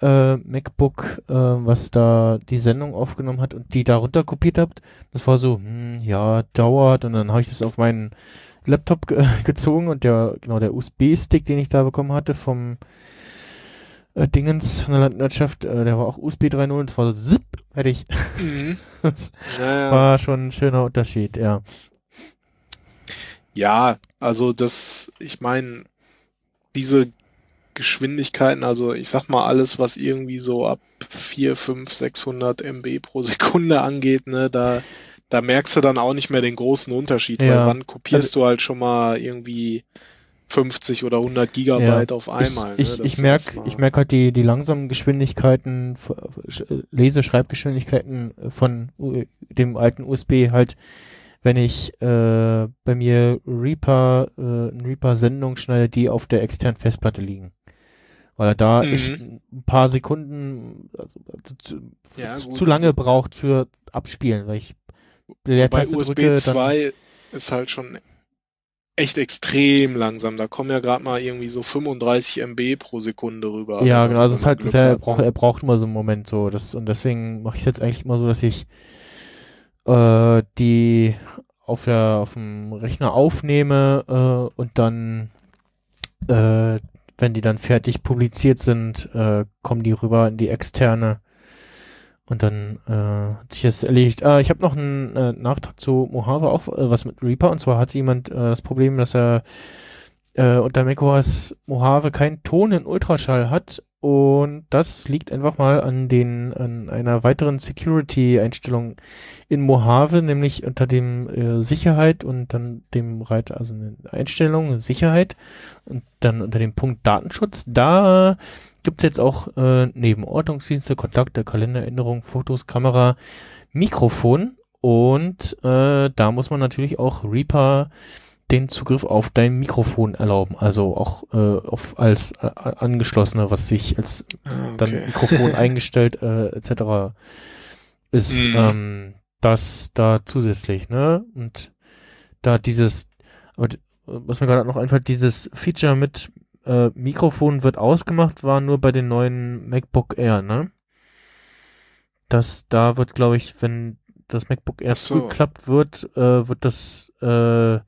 äh, MacBook, äh, was da die Sendung aufgenommen hat und die da runterkopiert habt. Das war so, hm, ja, dauert und dann habe ich das auf meinen Laptop ge gezogen und der, genau, der USB-Stick, den ich da bekommen hatte vom äh, Dingens von der Landwirtschaft, äh, der war auch USB 3.0 und das war so zip, fertig. mhm. Das naja. war schon ein schöner Unterschied, ja. Ja, also das, ich meine, diese Geschwindigkeiten, also ich sag mal alles, was irgendwie so ab 4, 5, 600 MB pro Sekunde angeht, ne, da, da merkst du dann auch nicht mehr den großen Unterschied, weil Ja. wann kopierst du halt schon mal irgendwie 50 oder 100 Gigabyte auf einmal, ich, ne, ich, ich du merk, das mal- ich merk halt die, die langsamen Geschwindigkeiten, Leseschreibgeschwindigkeiten von dem alten USB halt, wenn ich äh, bei mir Reaper, äh, Reaper-Sendung schneide, die auf der externen Festplatte liegen. Weil er da Mhm. echt ein paar Sekunden also, zu, Ja, zu, zu lange also- braucht für Abspielen, weil ich Bei Leertaste USB drücke, dann 2 ist halt schon echt extrem langsam. Da kommen ja gerade mal irgendwie so 35 MB pro Sekunde rüber. Ja, genau, also es ist halt, sehr, er braucht, er braucht immer so einen Moment so. Das, und deswegen mache ich es jetzt eigentlich immer so, dass ich äh, die auf der auf dem Rechner aufnehme äh, und dann äh, wenn die dann fertig publiziert sind, äh, kommen die rüber in die externe und dann äh, hat sich das erledigt. Ah, ich habe noch einen äh, Nachtrag zu Mojave, auch äh, was mit Reaper. Und zwar hatte jemand äh, das Problem, dass er äh, unter macOS Mojave keinen Ton in Ultraschall hat. Und das liegt einfach mal an den an einer weiteren Security-Einstellung in Mojave, nämlich unter dem äh, Sicherheit und dann dem Reiter, also eine Einstellung Sicherheit und dann unter dem Punkt Datenschutz. Da gibt's jetzt auch äh, neben Ortungsdienste, Kontakte, Kalenderänderungen, Fotos, Kamera, Mikrofon und äh, da muss man natürlich auch Reaper den Zugriff auf dein Mikrofon erlauben, also auch äh, auf als äh, angeschlossene, was sich als Ah, dann okay. Mikrofon eingestellt äh, etc. ist Mhm. ähm, das da zusätzlich, ne? Und da dieses, aber d- was mir gerade noch einfällt, dieses Feature mit äh, Mikrofon wird ausgemacht, war nur bei den neuen MacBook Air, ne? Das da wird, glaube ich, wenn das MacBook Air so. zugeklappt wird, äh, wird das äh,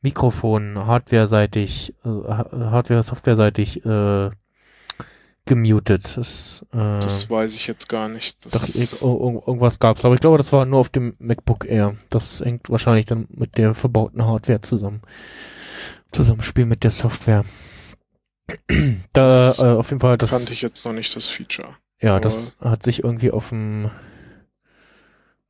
Mikrofon hardware-seitig, äh, ha- Hardware-Software-seitig äh, gemutet. Das, äh, Das weiß ich jetzt gar nicht. Das dachte ich, ir- ir- irgendwas gab's, aber ich glaube, das war nur auf dem MacBook Air. Das hängt wahrscheinlich dann mit der verbauten Hardware zusammen. Zusammenspiel mit der Software. da Das äh, auf jeden Fall das kannte ich jetzt noch nicht, das Feature. ja, das hat sich irgendwie auf dem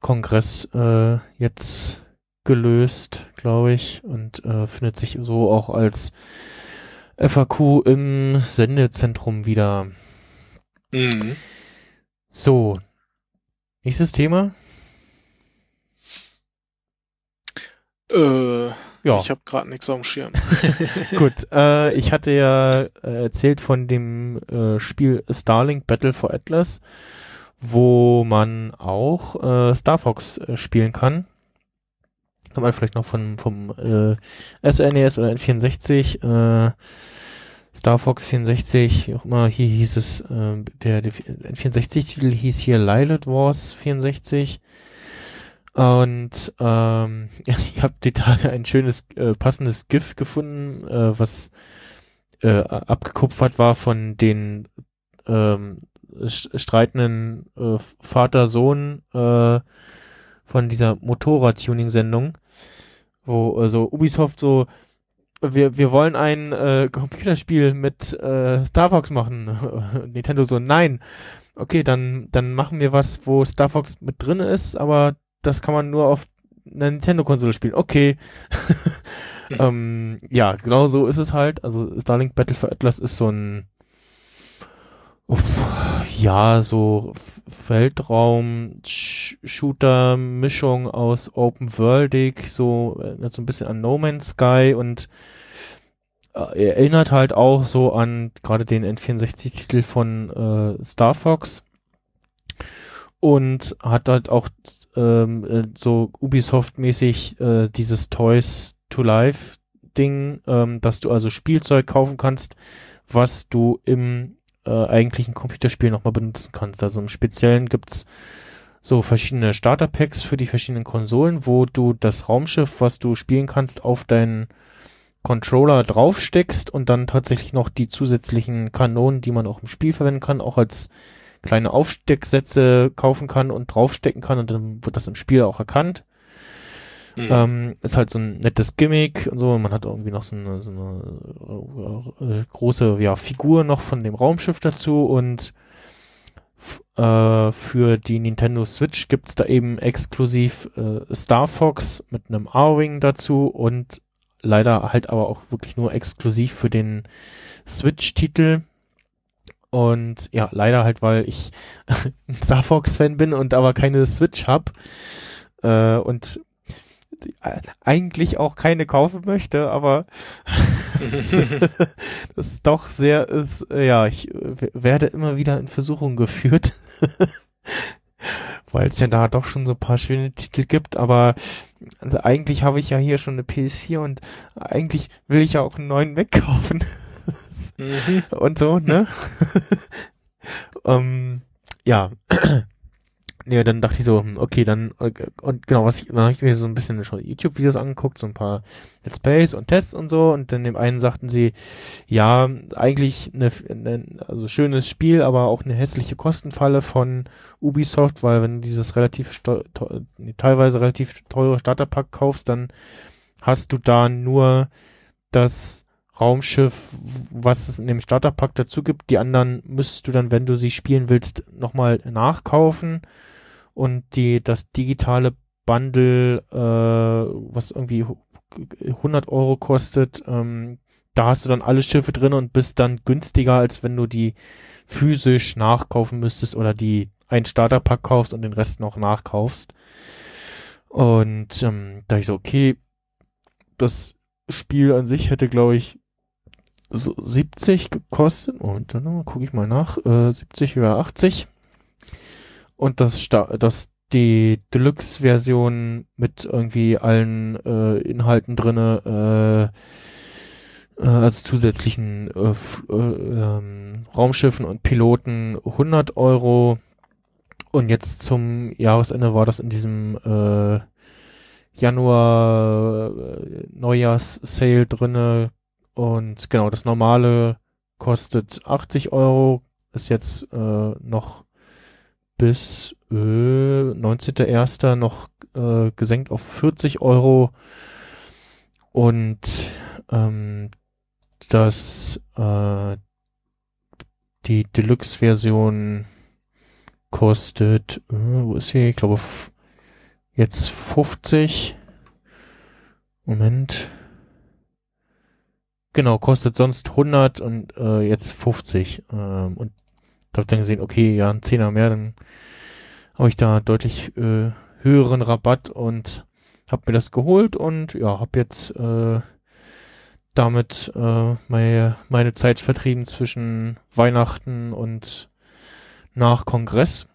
Kongress äh, jetzt gelöst, glaube ich, und äh, findet sich so auch als FAQ im Sendezentrum wieder. Mhm. So. Nächstes Thema. Äh, ja. Ich habe gerade nichts am Schirm. Gut, äh, ich hatte ja äh, erzählt von dem äh, Spiel Starlink Battle for Atlas, wo man auch äh, Star Fox äh, spielen kann. Kann man vielleicht noch von, vom äh, SNES oder N64, äh, Star Fox 64, wie auch immer, hier hieß es, äh, der, der N64-Titel hieß hier Lilith Wars 64. Und ähm, ich habe die Tage ein schönes, äh, passendes GIF gefunden, äh, was äh, abgekupfert war von den ähm, st- streitenden äh, Vater-Sohn äh, von dieser Motorrad-Tuning-Sendung, wo äh, so Ubisoft so wir, wir wollen ein äh, Computerspiel mit äh, Star Fox machen. Nintendo so, nein. Okay, dann, dann machen wir was, wo Star Fox mit drin ist, aber das kann man nur auf einer Nintendo-Konsole spielen. Okay. ähm, ja, genau so ist es halt. Also Starlink Battle for Atlas ist so ein uff, ja, so Weltraum-Shooter-Mischung aus Open Worldig, so, äh, so ein bisschen an No Man's Sky und äh, erinnert halt auch so an gerade den N64-Titel von äh, Star Fox und hat halt auch ähm, äh, so Ubisoft-mäßig äh, dieses Toys to Life Ding, ähm, dass du also Spielzeug kaufen kannst, was du im äh, eigentlichen Computerspiel nochmal benutzen kannst. Also im Speziellen gibt's so verschiedene Starter-Packs für die verschiedenen Konsolen, wo du das Raumschiff, was du spielen kannst, auf deinen Controller draufsteckst und dann tatsächlich noch die zusätzlichen Kanonen, die man auch im Spiel verwenden kann, auch als kleine Aufstecksätze kaufen kann und draufstecken kann und dann wird das im Spiel auch erkannt. Hm. Ähm, ist halt so ein nettes Gimmick und so. Man hat irgendwie noch so eine, so eine äh, große ja, Figur noch von dem Raumschiff dazu und äh, für die Nintendo Switch gibt's da eben exklusiv äh, Star Fox mit einem A-Wing dazu und leider halt aber auch wirklich nur exklusiv für den Switch-Titel. Und ja, leider halt, weil ich ein Star Fox-Fan bin und aber keine Switch hab äh, und äh, eigentlich auch keine kaufen möchte, aber das ist doch sehr ist, äh, ja, ich äh, werde immer wieder in Versuchung geführt. Weil es ja da doch schon so ein paar schöne Titel gibt, aber also eigentlich habe ich ja hier schon eine PS4 und eigentlich will ich ja auch einen neuen wegkaufen Mhm. und so, ne? ähm, ja. Nee, dann dachte ich so, hm, okay, dann, äh, und genau, was ich, dann habe ich mir so ein bisschen schon YouTube-Videos angeguckt, so ein paar Let's Plays und Tests und so, und dann dem einen sagten sie, ja, eigentlich eine, eine also schönes Spiel, aber auch eine hässliche Kostenfalle von Ubisoft, weil wenn du dieses relativ, teilweise relativ teure Starterpack kaufst, dann hast du da nur das Raumschiff, was es in dem Starterpack dazu gibt. Die anderen müsstest du dann, wenn du sie spielen willst, nochmal nachkaufen. Und die, das digitale Bundle, äh, was irgendwie 100 Euro kostet, ähm, da hast du dann alle Schiffe drin und bist dann günstiger, als wenn du die physisch nachkaufen müsstest oder die ein Starterpack kaufst und den Rest noch nachkaufst. Und ähm, da ich so, okay, das Spiel an sich hätte, glaube ich, so 70 gekostet. Und dann gucke ich mal nach. Äh, 70 oder 80. Und das, Sta- das die Deluxe-Version mit irgendwie allen äh, Inhalten drinne, äh, äh, also zusätzlichen äh, äh, ähm, Raumschiffen und Piloten 100 Euro. Und jetzt zum Jahresende war das in diesem äh, Januar äh, Neujahrs-Sale drinne und genau, das normale kostet 80 Euro, ist jetzt äh, noch bis äh, 19.01. noch äh, gesenkt auf 40 Euro und ähm, das äh, die Deluxe-Version kostet, äh, wo ist sie? Ich glaube jetzt 50. Moment. Genau, kostet sonst 100 und äh, jetzt 50. Ähm, und da hab ich dann gesehen, okay, ja, ein Zehner mehr, dann habe ich da deutlich äh, höheren Rabatt und hab mir das geholt und ja, hab jetzt äh, damit äh, meine, meine Zeit vertrieben zwischen Weihnachten und nach Kongress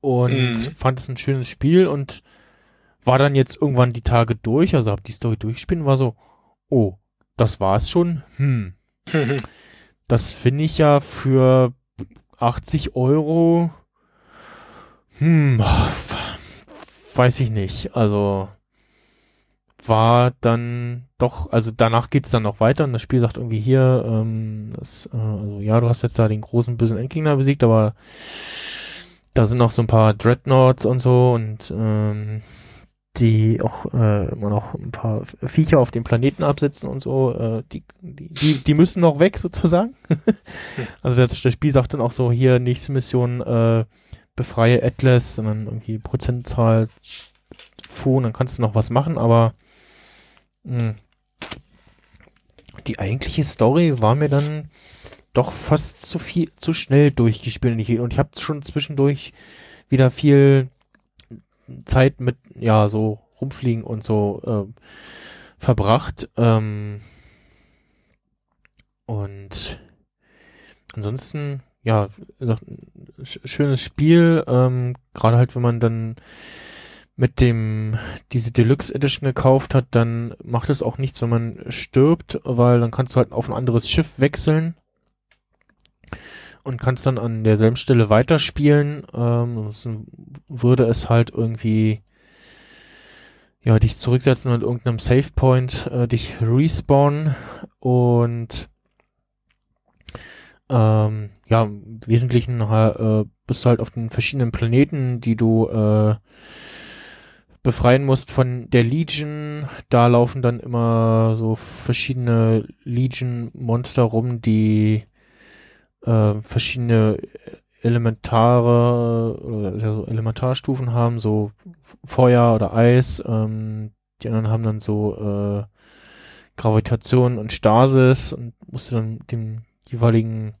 und Mhm. fand es ein schönes Spiel und war dann jetzt irgendwann die Tage durch, also hab die Story durchgespielt und war so, oh, das war's schon? Hm, das finde ich ja für 80 Euro, hm, weiß ich nicht. Also war dann doch, also danach geht's dann noch weiter und das Spiel sagt irgendwie hier, ähm, das, äh, also ja, du hast jetzt da den großen bösen Endgegner besiegt, aber da sind noch so ein paar Dreadnoughts und so und ähm, die auch äh, immer noch ein paar Viecher auf dem Planeten absitzen und so, äh, die, die, die, müssen noch weg sozusagen. also das, das Spiel sagt dann auch so, hier nächste Mission, äh, befreie Atlas, und dann irgendwie Prozentzahl Fu, dann kannst du noch was machen, aber mh, die eigentliche Story war mir dann doch fast zu viel, zu schnell durchgespielt. Und ich, und ich habe schon zwischendurch wieder viel Zeit mit, ja, so rumfliegen und so äh, verbracht. Ähm, und ansonsten, ja, schönes Spiel, ähm, gerade halt, wenn man dann mit dem diese Deluxe Edition gekauft hat, dann macht es auch nichts, wenn man stirbt, weil dann kannst du halt auf ein anderes Schiff wechseln und kannst dann an derselben Stelle weiterspielen. Ähm, würde es halt irgendwie ja dich zurücksetzen und irgendeinem Save Point äh, dich respawnen und ähm, ja, im Wesentlichen äh, bist du halt auf den verschiedenen Planeten, die du äh, befreien musst von der Legion. Da laufen dann immer so verschiedene Legion-Monster rum, die äh, verschiedene Elementare oder so Elementarstufen haben, so Feuer oder Eis. Ähm, die anderen haben dann so äh, Gravitation und Stasis und musst du dann dem jeweiligen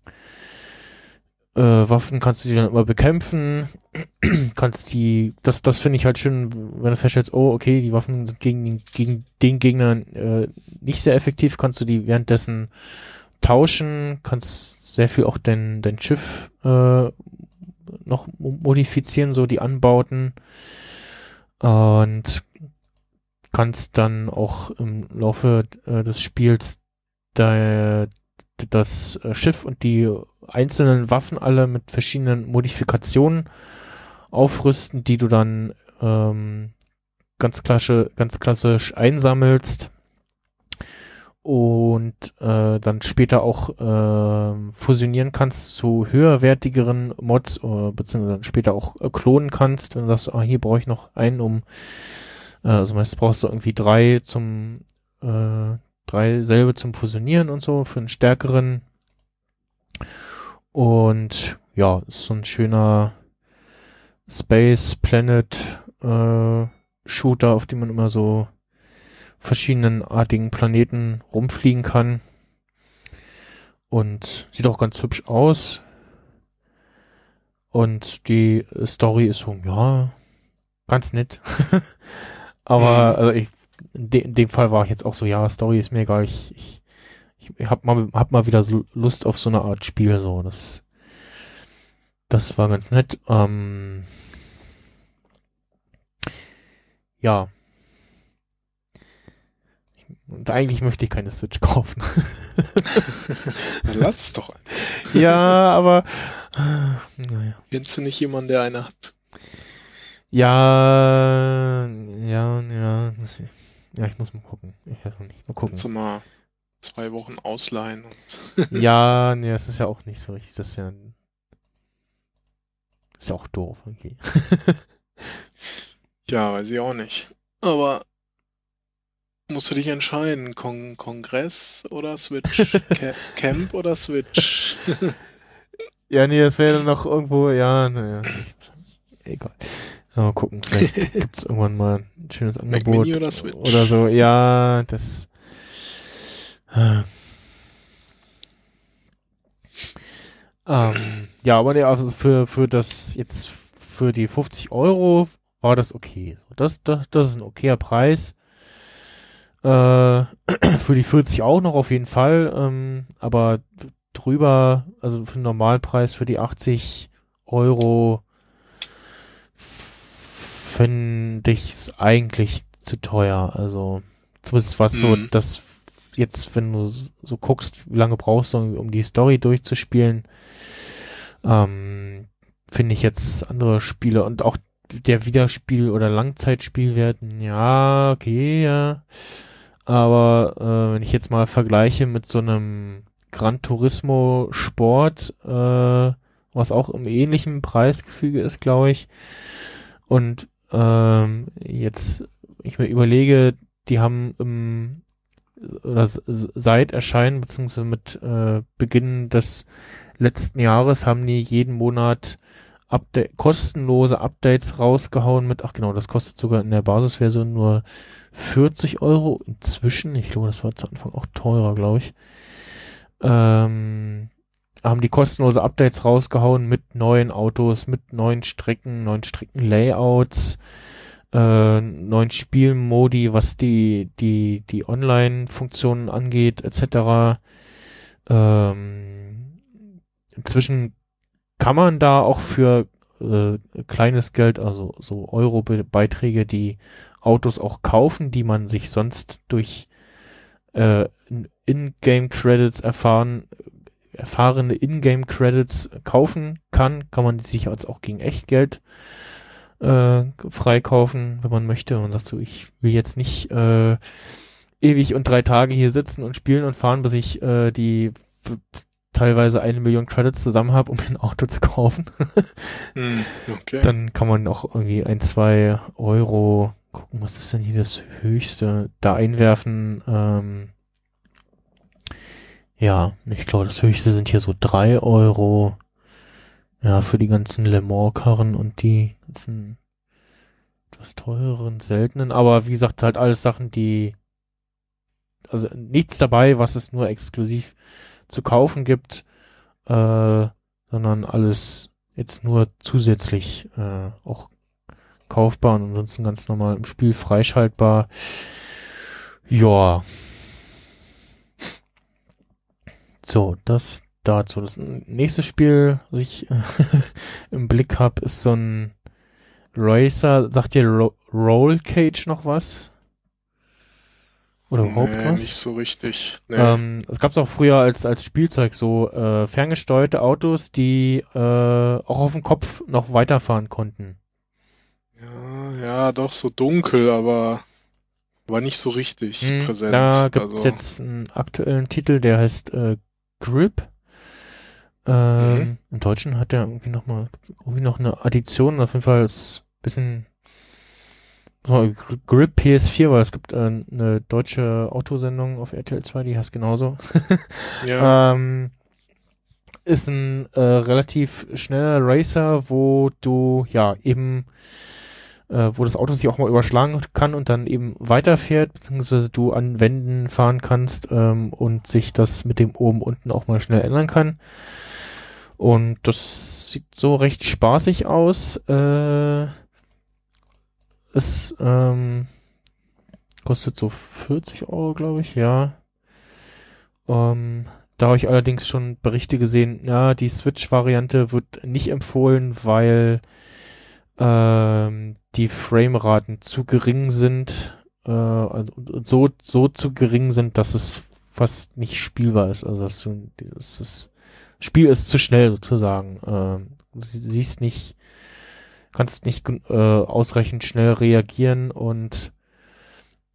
äh, Waffen kannst du die dann immer bekämpfen. kannst die, das, das finde ich halt schön, wenn du feststellst, oh, okay, die Waffen sind gegen, den- gegen den Gegner äh, nicht sehr effektiv, kannst du die währenddessen tauschen, kannst sehr viel auch dein, dein Schiff äh, noch mo- modifizieren, so die Anbauten. Und kannst dann auch im Laufe äh, des Spiels da, das äh, Schiff und die einzelnen Waffen alle mit verschiedenen Modifikationen aufrüsten, die du dann ähm, ganz klasse, ganz klassisch einsammelst und äh, dann später auch äh, fusionieren kannst zu höherwertigeren Mods, äh, beziehungsweise dann später auch äh, klonen kannst, wenn du sagst, ah, hier brauche ich noch einen, um äh, also meistens brauchst du irgendwie drei zum äh, drei selbe zum Fusionieren und so für einen stärkeren. Und ja, ist so ein schöner Space Planet äh, Shooter, auf dem man immer so verschiedenenartigen Planeten rumfliegen kann. Und sieht auch ganz hübsch aus. Und die Story ist so, ja, ganz nett. Aber Mhm. also ich, in, de in dem Fall war ich jetzt auch so, ja, Story ist mir egal. Ich, ich, ich hab mal, hab mal wieder so Lust auf so eine Art Spiel, so. Das, das war ganz nett. Ähm, ja. Und eigentlich möchte ich keine Switch kaufen. Dann lass es doch ja, aber naja. Kennst du nicht jemanden, der eine hat? Ja, ja, ja. Das, ja, ich muss mal gucken. Ich weiß noch nicht. Mal gucken. Kannst du mal zwei Wochen ausleihen und Ja, nee, das ist ja auch nicht so richtig. Das ist ja, ist ja auch doof. Okay. ja, weiß ich auch nicht. Aber musst du dich entscheiden, Kon Kongress oder Switch? Ca Camp oder Switch? Ja, nee, das wäre dann noch irgendwo, ja, naja. Egal. Mal gucken, vielleicht gibt's irgendwann mal ein schönes Mac Angebot. Mini oder Switch? Oder so, ja, das. Ähm, ja, aber nee, also für, für das jetzt für die 50 Euro war das okay. Das, das, das ist ein okayer Preis. Äh, für die 40 auch noch auf jeden Fall. Ähm, aber drüber, also für den Normalpreis für die 80 Euro finde ich es eigentlich zu teuer. Also zumindest was so, Mhm. das jetzt, wenn du so guckst, wie lange brauchst du, um die Story durchzuspielen, ähm, finde ich jetzt andere Spiele und auch der Wiederspiel- oder Langzeitspielwert, ja, okay, ja. Aber äh, wenn ich jetzt mal vergleiche mit so einem Gran Turismo Sport, äh, was auch im ähnlichen Preisgefüge ist, glaube ich. Und ähm, jetzt, ich mir überlege, die haben im oder seit Erscheinen beziehungsweise mit äh, Beginn des letzten Jahres haben die jeden Monat Update, kostenlose Updates rausgehauen mit, ach genau, das kostet sogar in der Basisversion nur 40 Euro inzwischen. Ich glaube, das war zu Anfang auch teurer, glaube ich. Ähm, haben die kostenlose Updates rausgehauen mit neuen Autos, mit neuen Strecken, neuen Streckenlayouts, äh, neuen Spielmodi, was die, die, die Online-Funktionen angeht, etc. Ähm, inzwischen kann man da auch für äh, kleines Geld, also so Euro-Beiträge, die Autos auch kaufen, die man sich sonst durch äh, in- In-Game-Credits erfahren, erfahrene In-Game-Credits kaufen kann, kann man sich jetzt auch gegen Echtgeld äh, freikaufen, wenn man möchte. Und sagt so, ich will jetzt nicht äh, ewig und drei Tage hier sitzen und spielen und fahren, bis ich äh, die teilweise eine Million Credits zusammen habe, um ein Auto zu kaufen. Hm, okay. Dann kann man auch irgendwie ein, zwei Euro gucken, was ist denn hier das höchste, da einwerfen. Ähm, ja, ich glaube, das höchste sind hier so drei Euro. Ja, für die ganzen Le Mans-Karren und die ganzen etwas teureren, seltenen. Aber wie gesagt, halt alles Sachen, die also nichts dabei, was es nur exklusiv zu kaufen gibt, äh, sondern alles jetzt nur zusätzlich äh, auch kaufbar und ansonsten ganz normal im Spiel freischaltbar. Ja. So, das dazu. Das nächste Spiel, was ich im Blick habe, ist so ein Racer. Sagt dir Ro Roll Cage noch was? Oder überhaupt nee, was? nicht so richtig. Nee. Ähm, es gab es auch früher als, als Spielzeug so äh, ferngesteuerte Autos, die äh, auch auf dem Kopf noch weiterfahren konnten. ja, ja, doch so dunkel, aber war nicht so richtig Hm, präsent. Da gibt es also, jetzt einen aktuellen Titel, der heißt äh, Grip. Ähm, Mhm. Im Deutschen hat der irgendwie noch mal irgendwie noch eine Addition. Auf jeden Fall ist ein bisschen Grip PS4, weil es gibt äh, eine deutsche Autosendung auf RTL 2, die heißt genauso. ja, Ähm, ist ein äh, relativ schneller Racer, wo du ja eben, äh, wo das Auto sich auch mal überschlagen kann und dann eben weiterfährt, beziehungsweise du an Wänden fahren kannst ähm, und sich das mit dem oben unten auch mal schnell ändern kann. Und das sieht so recht spaßig aus. Äh, es ähm, kostet so 40 Euro, glaube ich, ja. Ähm, da habe ich allerdings schon Berichte gesehen, ja, die Switch-Variante wird nicht empfohlen, weil ähm, die Frameraten zu gering sind, äh, also so, so zu gering sind, dass es fast nicht spielbar ist. Also dass du, das, das Spiel ist zu schnell sozusagen. Ähm, siehst nicht, kannst nicht äh, ausreichend schnell reagieren und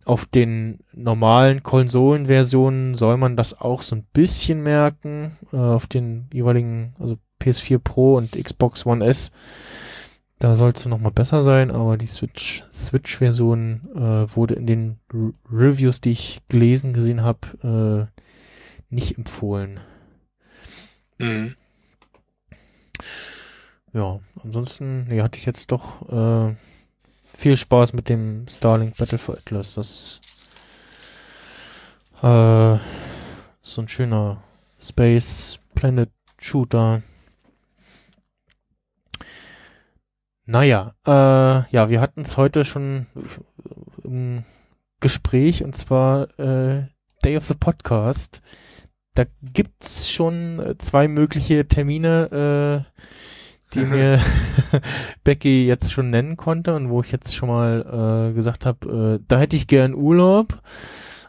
auf den normalen Konsolenversionen soll man das auch so ein bisschen merken. Äh, auf den jeweiligen, also PS4 Pro und Xbox One S. Da soll es noch mal besser sein, aber die Switch Switch-Version äh, wurde in den R Reviews, die ich gelesen gesehen habe, äh, nicht empfohlen. mhm. Ja, ansonsten, nee, hatte ich jetzt doch äh, viel Spaß mit dem Starlink Battle for Atlas. Das äh, ist so ein schöner Space Planet Shooter. Naja, äh, ja, wir hatten es heute schon im Gespräch und zwar äh, Day of the Podcast. Da gibt's schon äh, zwei mögliche Termine, äh, die mir Becky jetzt schon nennen konnte und wo ich jetzt schon mal äh, gesagt habe, äh, da hätte ich gern Urlaub.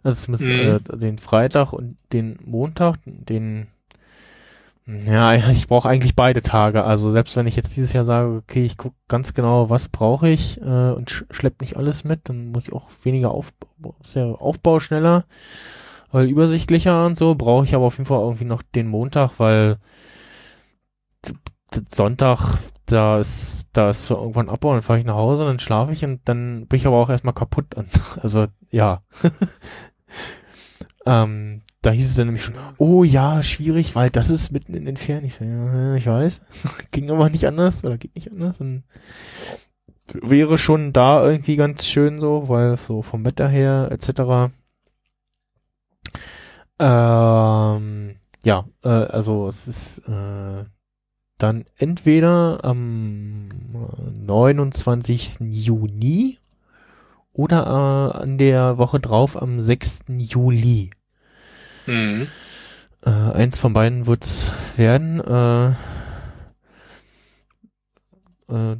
Also zumindest Mhm. äh, den Freitag und den Montag, den ja, ich brauche eigentlich beide Tage. Also selbst wenn ich jetzt dieses Jahr sage, okay, ich gucke ganz genau, was brauche ich äh, und sch schlepp nicht alles mit, dann muss ich auch weniger Aufbau, ist der Aufbau schneller, weil übersichtlicher und so, brauche ich aber auf jeden Fall irgendwie noch den Montag, weil Sonntag, da ist, da ist so irgendwann Abbau, dann fahre ich nach Hause, dann schlafe ich und dann bin ich aber auch erstmal kaputt. Und, also ja. ähm, da hieß es dann nämlich schon, oh ja, schwierig, weil das ist mitten in den Ferien. Ich so, ja, ich weiß. Ging aber nicht anders oder geht nicht anders. Und wäre schon da irgendwie ganz schön so, weil so vom Wetter her etc. Ähm, ja, äh, also es ist äh, dann entweder am 29. Juni oder äh, an der Woche drauf am 6. Juli. Mhm. Äh, eins von beiden wird's werden. Äh, äh,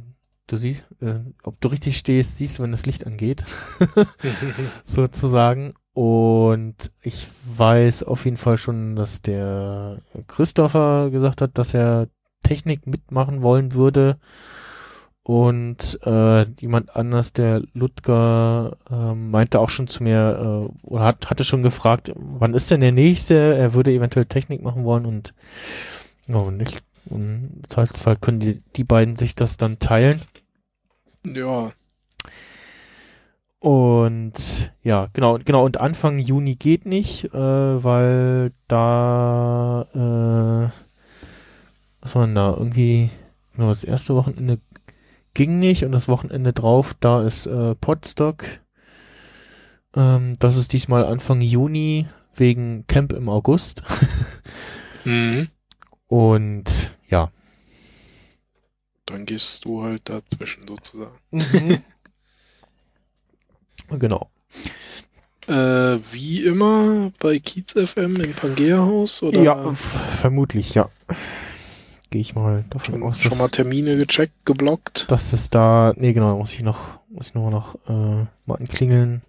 du siehst, äh, ob du richtig stehst, siehst du, wenn das Licht angeht, sozusagen. Und ich weiß auf jeden Fall schon, dass der Christopher gesagt hat, dass er Technik mitmachen wollen würde. Und äh, jemand anders, der Ludger, äh, meinte auch schon zu mir, äh, oder hat, hatte schon gefragt, wann ist denn der nächste? Er würde eventuell Technik machen wollen und ja, und nicht. Und im Zweifelsfall können die, die beiden sich das dann teilen. ja, Und ja, genau, genau, und Anfang Juni geht nicht, äh, weil da, äh, was war denn da, irgendwie, genau, das erste Wochenende ging nicht und das Wochenende drauf, da ist äh, Podstock. Ähm, das ist diesmal Anfang Juni wegen Camp im August. mhm. Und ja. dann gehst du halt dazwischen sozusagen. Genau. Äh, wie immer bei Kiez FM im Pangea-Haus oder Ja, vermutlich, ja. Gehe ich mal davon schon, aus, schon dass- mal Termine gecheckt, geblockt? dass es da, nee genau, muss ich noch, muss ich nur noch äh, mal anklingeln,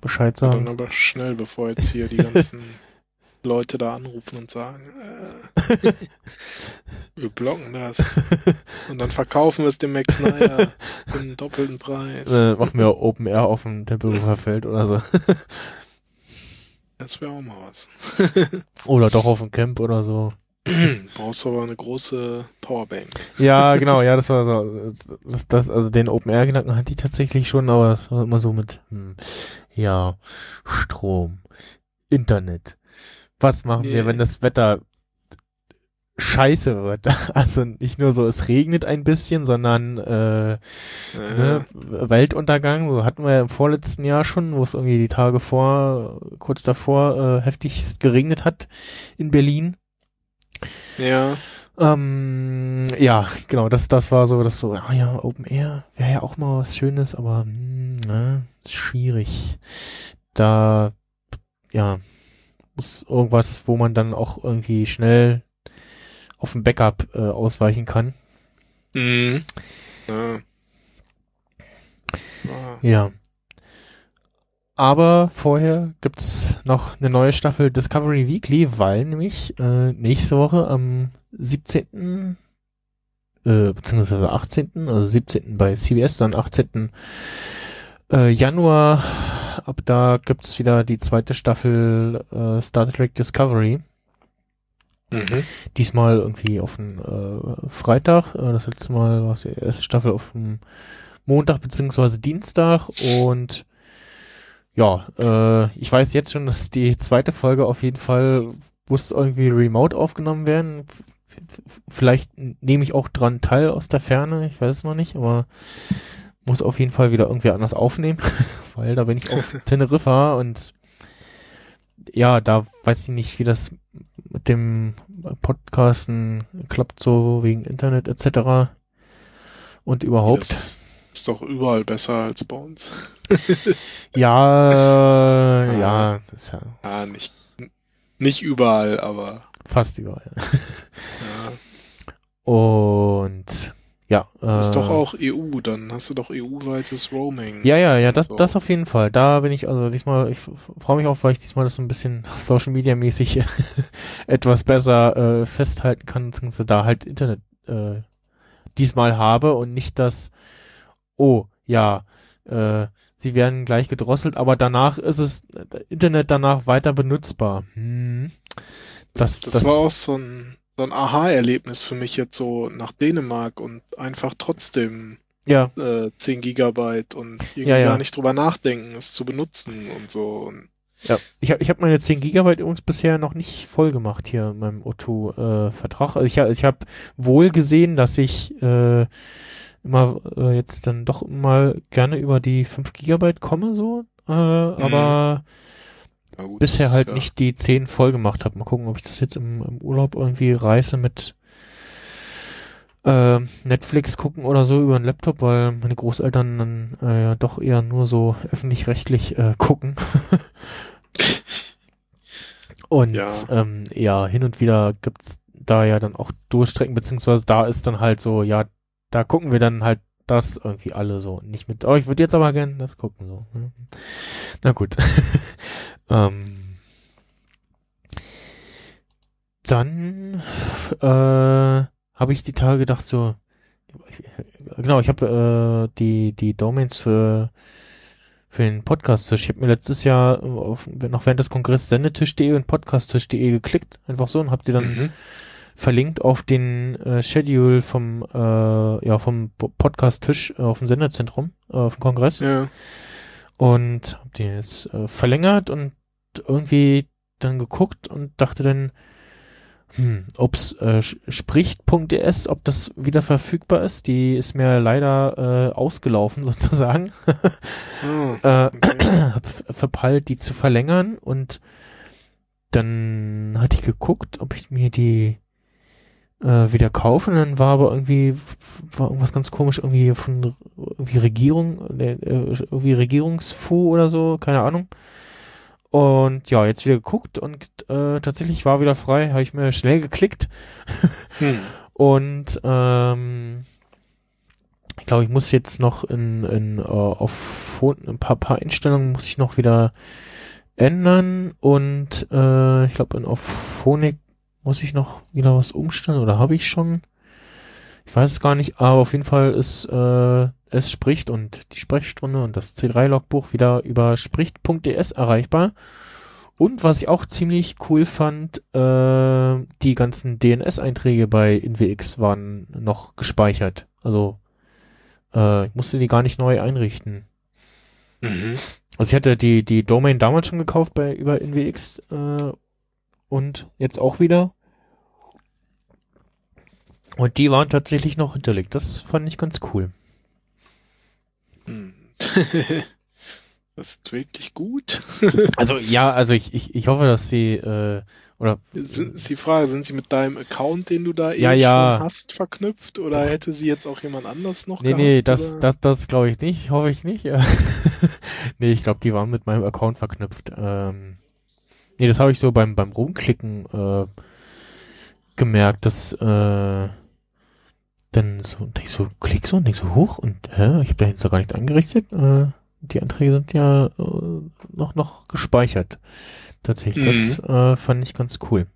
Bescheid Dann sagen. aber schnell, bevor jetzt hier die ganzen Leute da anrufen und sagen, äh, wir blocken das. Und dann verkaufen wir es dem Max Snyder einen doppelten Preis. Äh, machen wir Open Air auf dem Tempelhofer Feld oder so. Das wäre auch mal was. oder doch auf dem Camp oder so. Brauchst aber eine große Powerbank. Ja, genau, ja, das war so, das, das also den Open Air Gedanken hatte ich tatsächlich schon, aber es war immer so mit, hm, ja, Strom, Internet. Was machen wir, Nee. wenn das Wetter scheiße wird? Also nicht nur so, es regnet ein bisschen, sondern äh, Äh, ne, Weltuntergang, so hatten wir ja im vorletzten Jahr schon, wo es irgendwie die Tage vor, kurz davor, äh, heftigst geregnet hat in Berlin. Ja, Ähm, ja, genau, das, das war so, das so, ah ja, Open Air wäre ja auch mal was Schönes, aber hm, ne, ist schwierig. Da, ja, muss irgendwas, wo man dann auch irgendwie schnell auf ein Backup äh, ausweichen kann. mhm. ja. Ah, Ja. Aber vorher gibt's noch eine neue Staffel Discovery Weekly, weil nämlich äh, nächste Woche am 17. Äh, beziehungsweise 18., also 17. bei CBS, dann 18. Äh, Januar, ab da gibt's wieder die zweite Staffel äh, Star Trek Discovery. Mhm. Diesmal irgendwie auf den äh, Freitag. Äh, das letzte Mal war es die erste Staffel auf dem Montag beziehungsweise Dienstag und ja, äh, ich weiß jetzt schon, dass die zweite Folge auf jeden Fall muss irgendwie remote aufgenommen werden. Vielleicht nehme ich auch dran teil aus der Ferne, ich weiß es noch nicht, aber muss auf jeden Fall wieder irgendwie anders aufnehmen, weil da bin ich auf Teneriffa und ja, da weiß ich nicht, wie das mit dem Podcasten klappt so wegen Internet etc. und überhaupt. Das ist doch überall besser als bei uns. Ja, ja, das ist ja Ja, nicht, nicht überall, aber fast überall. ja. Und ja, äh, Ist doch auch EU, dann hast du doch EU-weites Roaming. Ja, ja, ja, das, So. das auf jeden Fall. Da bin ich, also diesmal, ich freue mich auch, weil ich diesmal das so ein bisschen Social Media mäßig etwas besser äh, festhalten kann, beziehungsweise da halt Internet äh, diesmal habe und nicht das, oh, ja, äh, sie werden gleich gedrosselt, aber danach ist es äh, Internet danach weiter benutzbar. Hm. Das, Das, war auch so ein, so ein Aha-Erlebnis für mich jetzt so nach Dänemark und einfach trotzdem ja, äh, 10 Gigabyte und irgendwie Ja, ja. gar nicht drüber nachdenken, es zu benutzen und so. Und Ja, ich habe ich hab meine 10 Gigabyte übrigens bisher noch nicht voll gemacht hier in meinem O2-Vertrag. also ich, ich habe wohl gesehen, dass ich äh, immer äh, jetzt dann doch mal gerne über die 5 Gigabyte komme, so, äh, aber na gut, bisher halt ja, nicht die 10 voll gemacht habe. Mal gucken, ob ich das jetzt im, im Urlaub irgendwie reiße mit äh, Netflix gucken oder so über den Laptop, weil meine Großeltern dann äh, ja doch eher nur so öffentlich-rechtlich äh, gucken. Und Ja. ähm, ja, hin und wieder gibt's da ja dann auch Durchstrecken, beziehungsweise da ist dann halt so, ja, da gucken wir dann halt das irgendwie alle so. Nicht mit, oh, ich würde jetzt aber gerne das gucken, so. ne? Na gut. ähm, dann äh, habe ich die Tage gedacht so, genau, ich habe äh, die die Domains für für den Podcast-Tisch. Ich habe mir letztes Jahr auf, noch während des Kongresses sendetisch.de und podcasttisch.de geklickt, einfach so und habe die dann Mhm. Verlinkt auf den äh, Schedule vom äh, ja vom Po- Podcast-Tisch äh, auf dem Sendezentrum äh, auf dem Kongress Ja. und hab den jetzt äh, verlängert und irgendwie dann geguckt und dachte dann, hm, ob's äh, spricht.ds, ob das wieder verfügbar ist. Die ist mir leider äh, ausgelaufen sozusagen. Ah, äh, hab verpeilt, die zu verlängern und dann hatte ich geguckt, ob ich mir die äh, wieder kaufe und dann war aber irgendwie war irgendwas ganz komisch irgendwie von irgendwie Regierung äh, äh, irgendwie Regierungsfu oder so keine Ahnung. Und ja jetzt wieder geguckt und äh, tatsächlich war wieder frei habe ich mir schnell geklickt. Hm. und ähm, ich glaube, ich muss jetzt noch in, in äh, auf ein paar, paar Einstellungen muss ich noch wieder ändern. Und äh, ich glaube, in auf Phonik muss ich noch wieder was umstellen oder habe ich schon? Ich weiß es gar nicht, aber auf jeden Fall ist äh, es spricht und die Sprechstunde und das C3-Logbuch wieder über spricht.ds erreichbar. Und was ich auch ziemlich cool fand, äh, die ganzen DNS-Einträge bei InWX waren noch gespeichert. Also äh, ich musste die gar nicht neu einrichten. Mhm. Also ich hatte die, die Domain damals schon gekauft bei über InWX äh, und jetzt auch wieder. Und die waren tatsächlich noch hinterlegt. Das fand ich ganz cool. Hm. das ist wirklich gut. Also ja, also ich, ich, ich hoffe, dass sie äh, oder Ist die Frage, sind sie mit deinem Account, den du da Ja, eh ja. schon hast, verknüpft oder hätte sie jetzt auch jemand anders noch Nee, gehabt? nee, das, oder? das, das glaube ich nicht, hoffe ich nicht. nee, ich glaube, die waren mit meinem Account verknüpft. Ähm, nee, das habe ich so beim, beim Rumklicken äh, gemerkt, dass äh, dann so, ich so, klick so und denk so hoch und hä, ich habe da jetzt gar nichts eingerichtet. Äh, die Anträge sind ja äh, noch, noch gespeichert. Tatsächlich, das äh, fand ich ganz cool.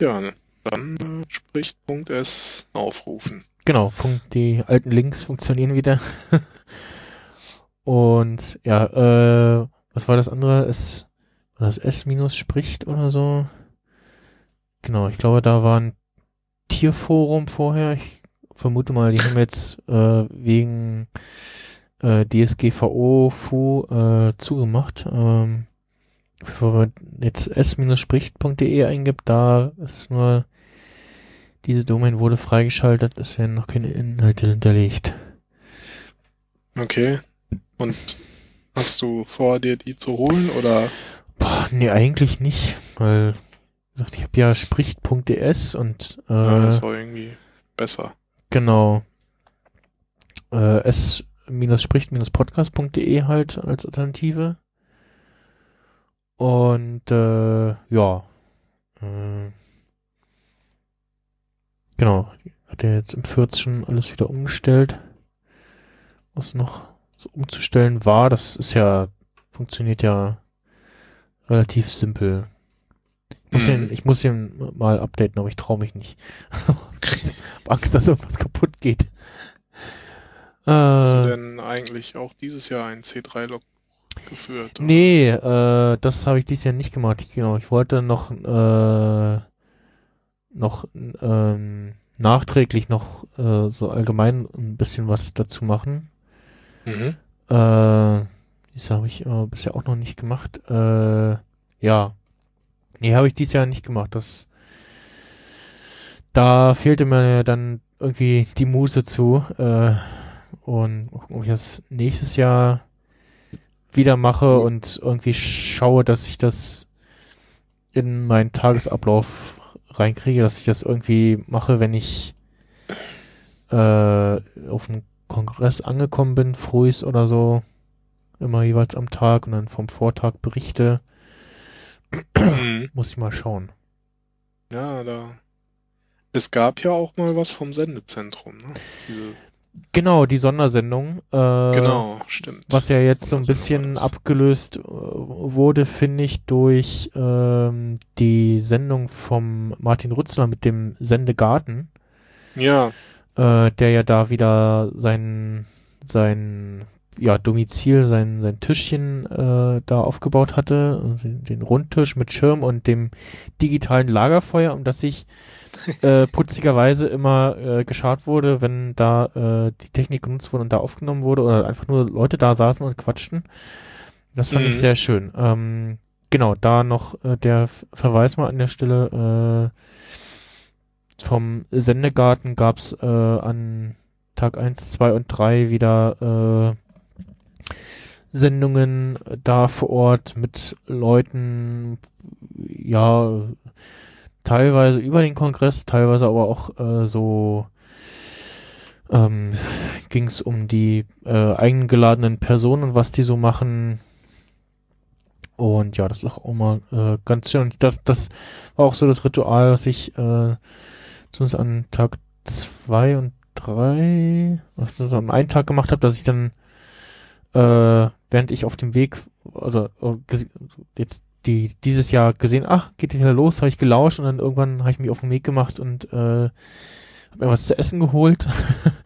Ja, ne. dann äh, spricht Punkt S aufrufen. Genau, fun die alten Links funktionieren wieder. Und ja, äh, was war das andere? Es, das S minus spricht oder so? Genau, ich glaube, da war ein Tierforum vorher. Ich vermute mal, die haben jetzt äh, wegen äh, DSGVO FU äh, zugemacht. Ähm, bevor man jetzt s-spricht.de eingibt, da ist nur diese Domain wurde freigeschaltet, es werden noch keine Inhalte hinterlegt. Okay. Und hast du vor, dir die zu holen oder? Boah, nee, eigentlich nicht, weil gesagt, ich habe ja spricht.ds und äh, ja, das war irgendwie besser. genau äh, s-spricht-podcast.de halt als Alternative. Und äh, ja. Äh, genau. Hat er jetzt im 14 alles wieder umgestellt. Was noch umzustellen war, das ist ja, funktioniert ja relativ simpel. Ich muss, Mhm. ihn, ich muss ihn mal updaten, aber ich traue mich nicht. ich hab Angst, dass irgendwas kaputt geht. Hast du Äh, denn eigentlich auch dieses Jahr ein C3-Log geführt? oder? nee, äh, das habe ich dieses Jahr nicht gemacht. Ich, genau, ich wollte noch äh, noch ähm, nachträglich noch äh, so allgemein ein bisschen was dazu machen. Mhm. Äh, das habe ich äh, bisher auch noch nicht gemacht. Äh, ja. Nee, habe ich dieses Jahr nicht gemacht. Das da fehlte mir dann irgendwie die Muße zu. Äh, und ob ich das nächstes Jahr wieder mache und irgendwie schaue, dass ich das in meinen Tagesablauf reinkriege, dass ich das irgendwie mache, wenn ich äh, auf dem Kongress angekommen bin, frühs oder so, immer jeweils am Tag und dann vom Vortag berichte, Mhm. muss ich mal schauen. Ja, da. Es gab ja auch mal was vom Sendezentrum, ne? Diese, Genau, die Sondersendung. Äh, genau, stimmt. Was ja jetzt so ein bisschen abgelöst äh, wurde, finde ich, durch ähm, die Sendung vom Martin Rützler mit dem Sendegarten, Ja, äh, der ja da wieder sein, sein ja, Domizil, sein, sein Tischchen äh, da aufgebaut hatte, den, Rundtisch mit Schirm und dem digitalen Lagerfeuer, um das sich äh, putzigerweise immer äh, geschart wurde, wenn da äh, die Technik genutzt wurde und da aufgenommen wurde oder einfach nur Leute da saßen und quatschten. Das fand ich Mhm. sehr schön. Ähm, genau, da noch äh, der Verweis mal an der Stelle. Äh, vom Sendegarten gab's äh, an Tag 1, 2 und 3 wieder äh, Sendungen da vor Ort mit Leuten, ja, teilweise über den Kongress, teilweise aber auch äh, so ähm, ging es um die äh, eingeladenen Personen und was die so machen. Und ja, das ist auch immer äh, ganz schön. Und das, das war auch so das Ritual, was ich äh, zumindest an Tag zwei und drei, was ich so an einem Tag gemacht habe, dass ich dann äh, während ich auf dem Weg oder, oder ges- jetzt die dieses Jahr gesehen, ach, geht wieder los, habe ich gelauscht und dann irgendwann habe ich mich auf den Weg gemacht und äh, habe mir was zu essen geholt.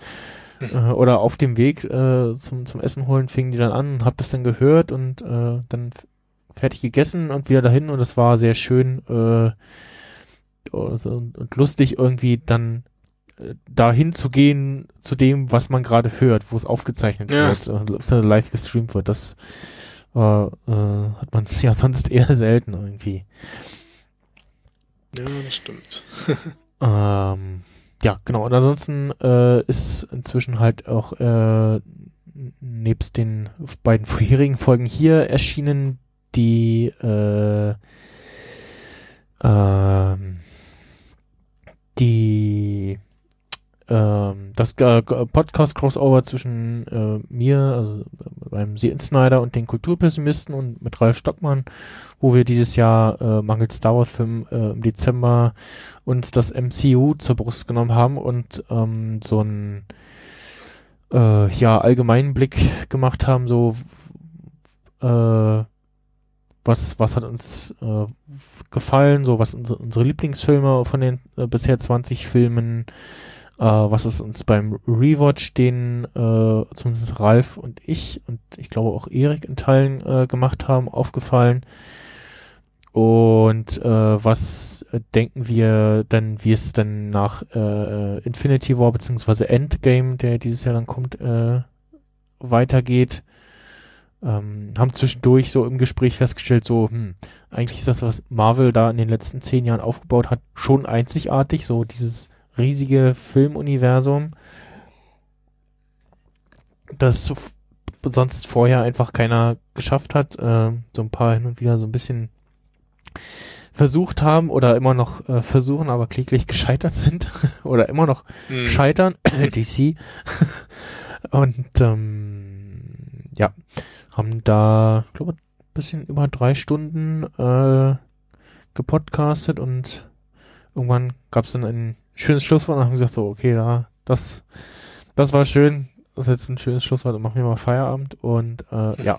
äh, oder auf dem Weg äh, zum, zum Essen holen fingen die dann an und habe das dann gehört und äh, dann fertig gegessen und wieder dahin und das war sehr schön äh, also, und, und lustig irgendwie dann äh, dahin zu gehen zu dem, was man gerade hört, wo es aufgezeichnet Ja. wird, äh, live gestreamt wird. Das äh, äh, hat man ja sonst eher selten irgendwie. ja, das stimmt. Ähm, ja, genau. Und ansonsten äh, ist inzwischen halt auch äh, nebst den beiden vorherigen Folgen hier erschienen die äh, ähm, die ähm, das äh, Podcast-Crossover zwischen äh, mir, also beim Sie Snyder und den Kulturpessimisten und mit Ralf Stockmann, wo wir dieses Jahr äh, mangels Star Wars Film äh, im Dezember uns das MCU zur Brust genommen haben und ähm, so einen äh, ja allgemeinen Blick gemacht haben, so äh, was was hat uns äh, gefallen, so was unsere, unsere Lieblingsfilme von den äh, bisher 20 Filmen, äh, was ist uns beim Rewatch, den äh, zumindest Ralf und ich und ich glaube auch Erik in Teilen äh, gemacht haben, aufgefallen. Und äh, was denken wir dann, wie es dann nach äh, Infinity War beziehungsweise Endgame, der dieses Jahr dann kommt, äh, weitergeht? Ähm, haben zwischendurch so im Gespräch festgestellt, so, hm, eigentlich ist das, was Marvel da in den letzten zehn Jahren aufgebaut hat, schon einzigartig, so dieses riesige Filmuniversum, das sonst vorher einfach keiner geschafft hat. Äh, so ein paar hin und wieder so ein bisschen versucht haben oder immer noch äh, versuchen, aber kläglich gescheitert sind oder immer noch Hm. scheitern, DC. Und ähm, ja, haben da, glaube ein bisschen über drei Stunden äh, gepodcastet und irgendwann gab es dann ein schönes Schlusswort und haben gesagt, so, okay, ja, das, das war schön, das ist jetzt ein schönes Schlusswort und machen wir mal Feierabend und äh, ja.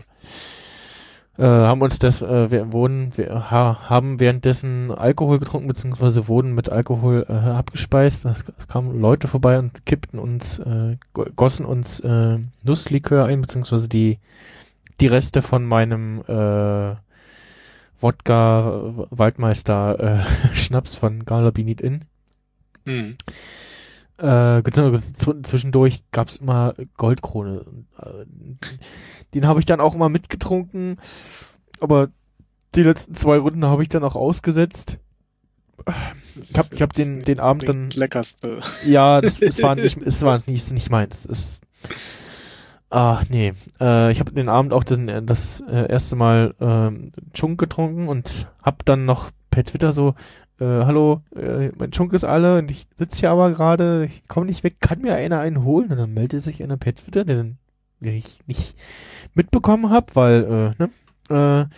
Äh, haben uns das, äh, wir wurden, wir ha, haben währenddessen Alkohol getrunken, beziehungsweise wurden mit Alkohol äh, abgespeist. Es, es kamen Leute vorbei und kippten uns, äh, go- gossen uns äh, Nusslikör ein, beziehungsweise die, die Reste von meinem äh, Wodka Waldmeister äh, Schnaps von Galabinit in. Hm. Äh, beziehungsweise zw- zwischendurch gab's immer Goldkrone. Äh, Den habe ich dann auch immer mitgetrunken, aber die letzten zwei Runden habe ich dann auch ausgesetzt. Ich hab, ich hab den, den Abend dann, leckerste. ja, das, es war nicht, es war nicht, nicht meins. Es, ach nee, äh, ich habe den Abend auch den, das äh, erste Mal ähm, Chunk getrunken und hab dann noch per Twitter so, äh, hallo, äh, mein Chunk ist alle und ich sitze hier aber gerade, ich komme nicht weg, kann mir einer einen holen? Und dann meldete sich einer per Twitter, dann den ich nicht mitbekommen habe, weil, äh, ne, äh,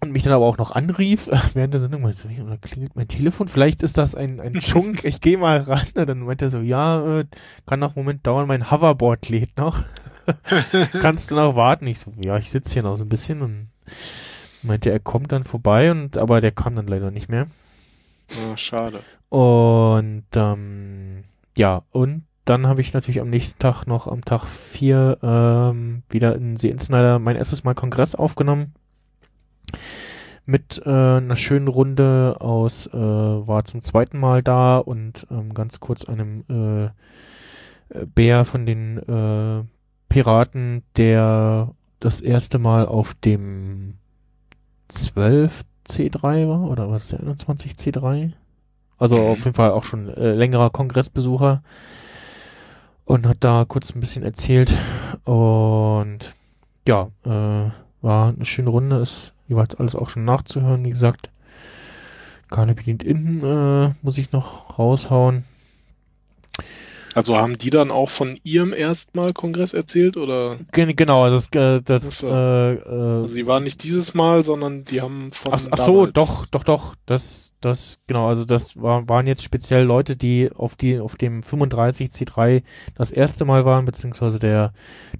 und mich dann aber auch noch anrief äh, während der Sendung, meinte so, "Wie, oder klingelt mein Telefon, vielleicht ist das ein, ein Chunk, ich gehe mal ran. Und dann meinte er so, ja, äh, kann noch einen Moment dauern, mein Hoverboard lädt noch. Kannst du noch warten? Ich so, ja, ich sitze hier noch so ein bisschen und meinte, er kommt dann vorbei und aber der kam dann leider nicht mehr. Ah, schade. Und ähm, ja, und dann habe ich natürlich am nächsten Tag noch am Tag vier ähm, wieder in See Insnider mein erstes Mal Kongress aufgenommen. Mit äh, einer schönen Runde aus, äh, war zum zweiten Mal da und ähm, ganz kurz einem äh, äh, Bär von den äh, Piraten, der das erste Mal auf dem 12 C3 war, oder war das der 21 C3? Also auf jeden Fall auch schon äh, längerer Kongressbesucher und hat da kurz ein bisschen erzählt und ja, äh, war eine schöne Runde, ist jeweils alles auch schon nachzuhören, wie gesagt. Karne bedient innen, äh, muss ich noch raushauen. Also haben die dann auch von ihrem erstmal Kongress erzählt oder? Gen genau, also das, äh, das so. äh, äh, Also die waren nicht dieses Mal, sondern die haben von Ach, ach so, doch, doch, doch. Das, das, genau, also das war, waren jetzt speziell Leute, die auf die, auf dem 35 C3 das erste Mal waren, beziehungsweise der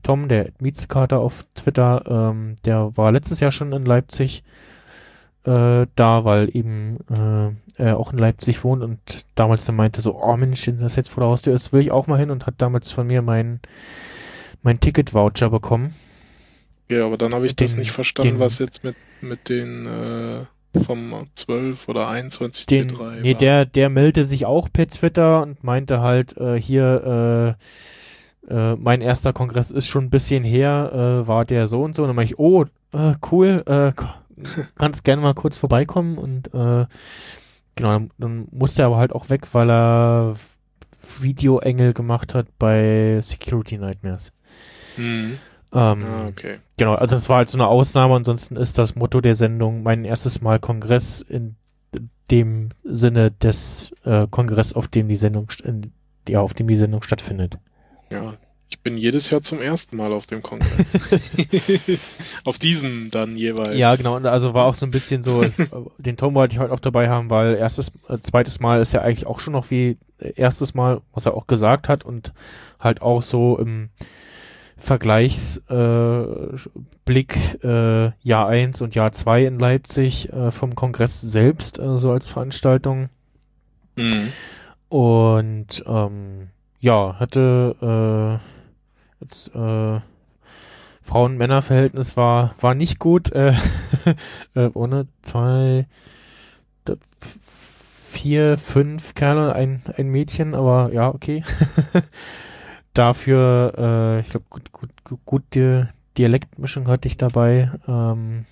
Tom, der Mietskater auf Twitter, ähm, der war letztes Jahr schon in Leipzig äh, da, weil eben äh, er auch in Leipzig wohnt und damals dann meinte so, oh Mensch, das jetzt vor der Haustür ist, will ich auch mal hin und hat damals von mir mein, mein Ticket-Voucher bekommen. Ja, aber dann habe ich das Den- nicht verstanden, den- was jetzt mit, mit den äh, vom 12 oder 21 den, C3 nee, war. der, der meldete sich auch per Twitter und meinte halt, äh, hier, äh, äh, mein erster Kongress ist schon ein bisschen her, äh, war der so und so. Und dann meinte ich, oh, äh, cool, äh, kannst gerne mal kurz vorbeikommen. Und genau, dann, dann musste er aber halt auch weg, weil er Videoengel gemacht hat bei Security Nightmares. Hm. Ähm, Ah, okay. Genau, also das war halt so eine Ausnahme, ansonsten ist das Motto der Sendung mein erstes Mal Kongress in dem Sinne des äh, Kongress, auf dem die Sendung ja, auf dem die Sendung stattfindet. Ja, ich bin jedes Jahr zum ersten Mal auf dem Kongress. auf diesem dann jeweils. Ja, genau, und also war auch so ein bisschen so, den Tom wollte ich heute auch dabei haben, weil erstes, äh, zweites Mal ist ja eigentlich auch schon noch wie äh, erstes Mal, was er auch gesagt hat und halt auch so im Vergleichsblick äh, äh, Jahr 1 und Jahr 2 in Leipzig äh, vom Kongress selbst, äh, so als Veranstaltung. Hm. Und ähm, ja, hatte äh, jetzt äh, Frauen-Männer-Verhältnis war war nicht gut. Äh, äh, ohne zwei, vier, fünf Kerle, ein ein Mädchen, aber ja okay. dafür, äh, ich glaube, gut, gut, gut, gute Dialektmischung hatte ich dabei. Ähm,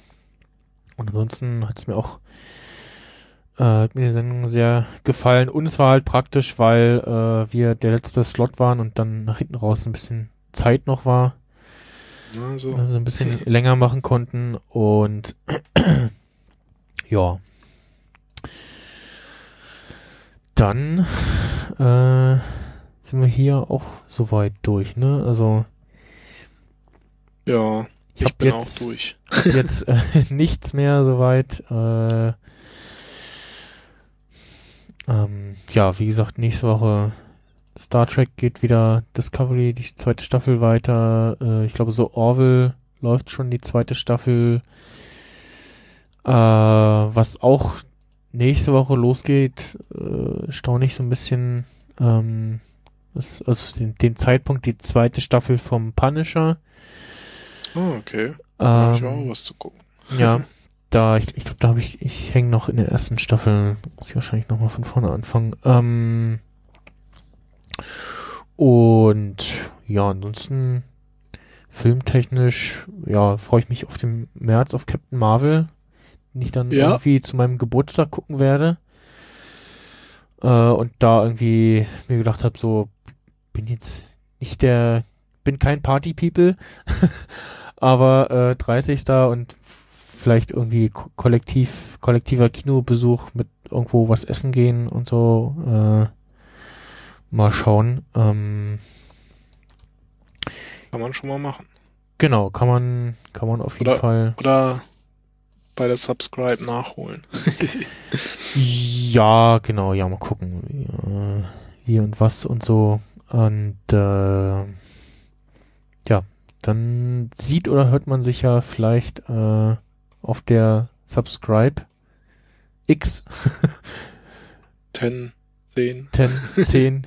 und ansonsten hat es mir auch äh, hat mir die Sendung sehr gefallen. Und es war halt praktisch, weil äh, wir der letzte Slot waren und dann nach hinten raus ein bisschen Zeit noch war. Also, also ein bisschen länger machen konnten und ja. Dann äh, sind wir hier auch soweit durch, ne? Also Ja, ich, ich bin jetzt, auch durch. jetzt äh, nichts mehr soweit. Äh, ähm, ja, wie gesagt, nächste Woche Star Trek geht wieder Discovery, die zweite Staffel weiter. Äh, ich glaube, so Orville läuft schon die zweite Staffel. Äh, was auch nächste Woche losgeht, äh, staune ich so ein bisschen. Ähm, das, also den, den Zeitpunkt, die zweite Staffel vom Punisher. Ah, okay. Da hab ich auch Ähm, was zu gucken. ja, da, ich, ich glaube, da habe ich, ich hänge noch in der ersten Staffel, muss ich wahrscheinlich nochmal von vorne anfangen. Ähm, und ja, ansonsten filmtechnisch, ja, freue ich mich auf den März auf Captain Marvel, den ich dann Ja. irgendwie zu meinem Geburtstag gucken werde. Äh, und da irgendwie mir gedacht habe, so, bin jetzt nicht der, bin kein Party-People, aber äh, 30. und vielleicht irgendwie ko kollektiv, kollektiver Kinobesuch mit irgendwo was essen gehen und so. Äh, mal schauen. Ähm, Kann man schon mal machen. genau, kann man, kann man auf jeden Oder- Fall. Oder bei der Subscribe nachholen. Ja, genau, ja, mal gucken. Wie, äh, wie und was und so. Und äh, ja, dann sieht oder hört man sich ja vielleicht äh, auf der Subscribe X 10, 10, 10, 10.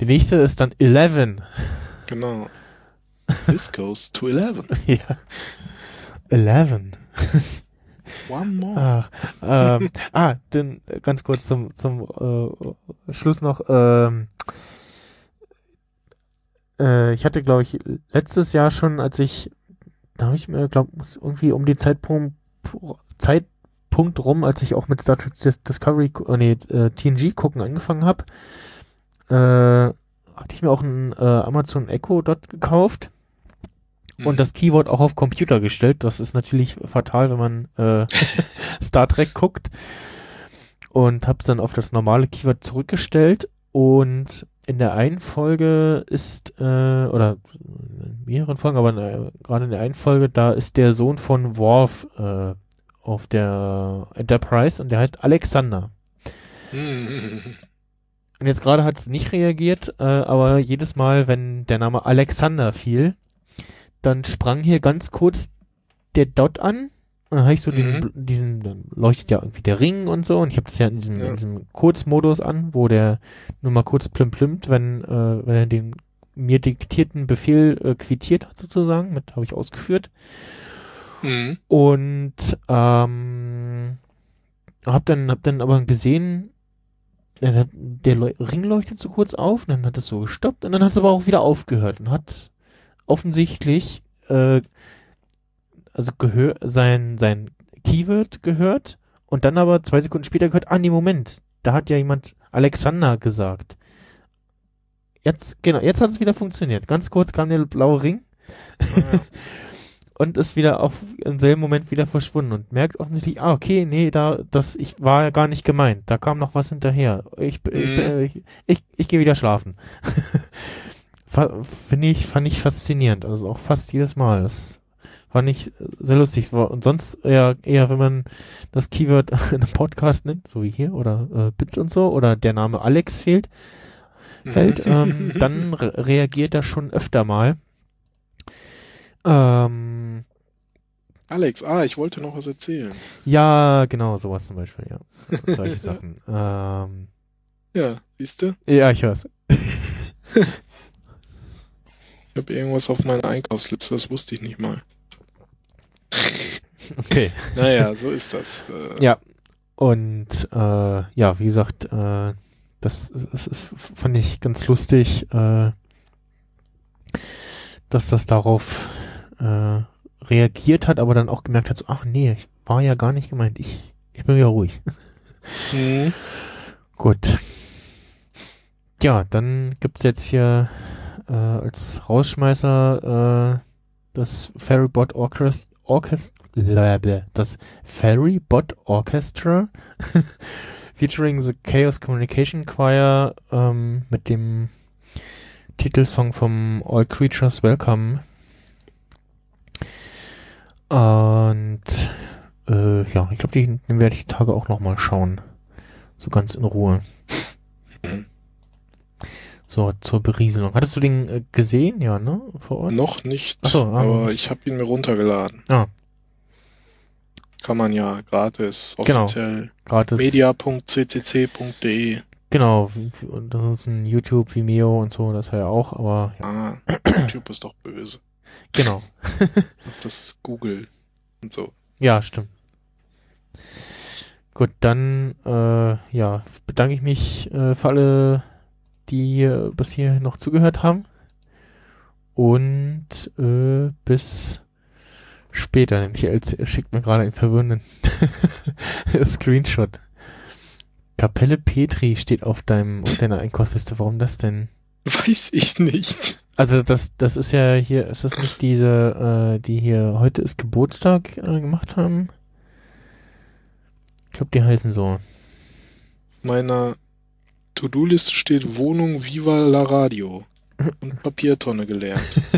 Die nächste ist dann 11. genau. This goes to 11. ja. 11. One more. Ach, ähm, ah, dann ganz kurz zum, zum äh, Schluss noch. Ähm, äh, ich hatte, glaube ich, letztes Jahr schon, als ich, da habe ich mir, glaube irgendwie um den Zeitpunkt, Zeitpunkt rum, als ich auch mit Star Trek Dis Discovery, äh, nee, äh, TNG gucken angefangen habe, äh, hatte ich mir auch ein äh, Amazon Echo dort gekauft und Mhm. das Keyword auch auf Computer gestellt. Das ist natürlich fatal, wenn man äh, Star Trek guckt. Und habe es dann auf das normale Keyword zurückgestellt. Und in der einen Folge ist, äh, oder in mehreren Folgen, aber äh, gerade in der einen Folge, da ist der Sohn von Worf äh, auf der Enterprise und der heißt Alexander. Und jetzt gerade hat es nicht reagiert, äh, aber jedes Mal, wenn der Name Alexander fiel, dann sprang hier ganz kurz der Dot an. Und dann habe ich so den, Mhm. bl- diesen, dann leuchtet ja irgendwie der Ring und so. Und ich habe das ja in diesem, Ja. in diesem Kurzmodus an, wo der nur mal kurz plim plimmt, wenn, äh, wenn er den mir diktierten Befehl äh, quittiert hat sozusagen. Mit habe ich ausgeführt. Mhm. Und ähm, hab dann, hab dann aber gesehen, der, der Leu Ring leuchtet so kurz auf, und dann hat es so gestoppt und dann hat es aber auch wieder aufgehört und hat offensichtlich äh, also gehör sein sein Keyword gehört und dann aber zwei Sekunden später gehört, ah nee, Moment, da hat ja jemand Alexander gesagt. Jetzt, genau, jetzt hat es wieder funktioniert. Ganz kurz kam der blaue Ring Ja. und ist wieder auf im selben Moment wieder verschwunden und merkt offensichtlich, ah, okay, nee, da, das, ich war ja gar nicht gemeint. Da kam noch was hinterher. Ich, ich, Mhm. ich, ich, ich gehe wieder schlafen. Finde ich, fand ich faszinierend. Also auch fast jedes Mal. Das fand ich sehr lustig. War- Und sonst eher, eher, wenn man das Keyword in einem Podcast nimmt, so wie hier, oder äh, Bits und so, oder der Name Alex fehlt, fällt, ähm, dann re reagiert er schon öfter mal. Ähm, Alex, ah, ich wollte noch was erzählen. ja, genau, sowas zum Beispiel, ja. Solche Sachen. Ähm, Ja, siehst du? ja, ich hör's. Ich habe irgendwas auf meiner Einkaufsliste, das wusste ich nicht mal. Okay. Naja, so ist das. Äh, Ja. Und äh, ja, wie gesagt, äh, das, das ist, fand ich ganz lustig, äh, dass das darauf äh, reagiert hat, aber dann auch gemerkt hat, so, ach nee, ich war ja gar nicht gemeint. Ich, ich bin wieder ruhig. Mhm. Gut. Ja, dann gibt's jetzt hier äh, als Rausschmeißer äh, das Ferrybot Orchestra, Orchest Blablabla. das Ferrybot Orchestra. featuring the Chaos Communication Choir ähm, mit dem Titelsong vom All Creatures Welcome. Und äh, ja, ich glaube, den, werde ich Tage auch nochmal schauen. So ganz in Ruhe. So, zur Berieselung. Hattest du den äh, gesehen? Ja, ne? Vor Ort? Noch nicht, so, ah. aber ich habe ihn mir runtergeladen. Ah. Kann man ja gratis, Genau. offiziell. Gratis. media.ccc.de. Genau. Und ansonsten YouTube, Vimeo und so, das ja auch, aber ja, Ah, YouTube ist doch böse. genau. Das ist Google und so. Ja, stimmt. Gut, dann äh, ja, bedanke ich mich äh, für alle, die bis hier noch zugehört haben. Und äh, bis später. Michael schickt mir gerade einen verwirrenden Screenshot. Kapelle Petri steht auf deinem auf deiner Einkaufsliste. Warum das denn? Weiß ich nicht. Also das, das ist ja hier, ist das nicht diese, äh, die hier heute ist Geburtstag äh, gemacht haben? Ich glaube, die heißen so. Meiner To-Do-Liste steht Wohnung Viva la Radio und Papiertonne geleert.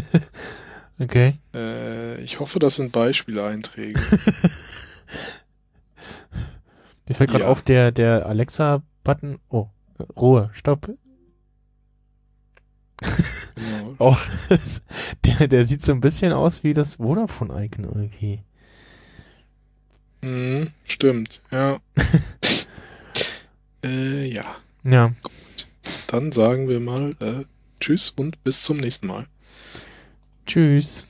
Okay. äh, ich hoffe, das sind Beispieleinträge. Mir fällt gerade Ja. auf, der, der Alexa-Button. Oh, Ruhe, stopp. Genau. Oh, der, der sieht so ein bisschen aus wie das Vodafone-Icon irgendwie. Mhm, stimmt, ja. äh, ja. Ja, Dann sagen wir mal äh, Tschüss und bis zum nächsten Mal. tschüss.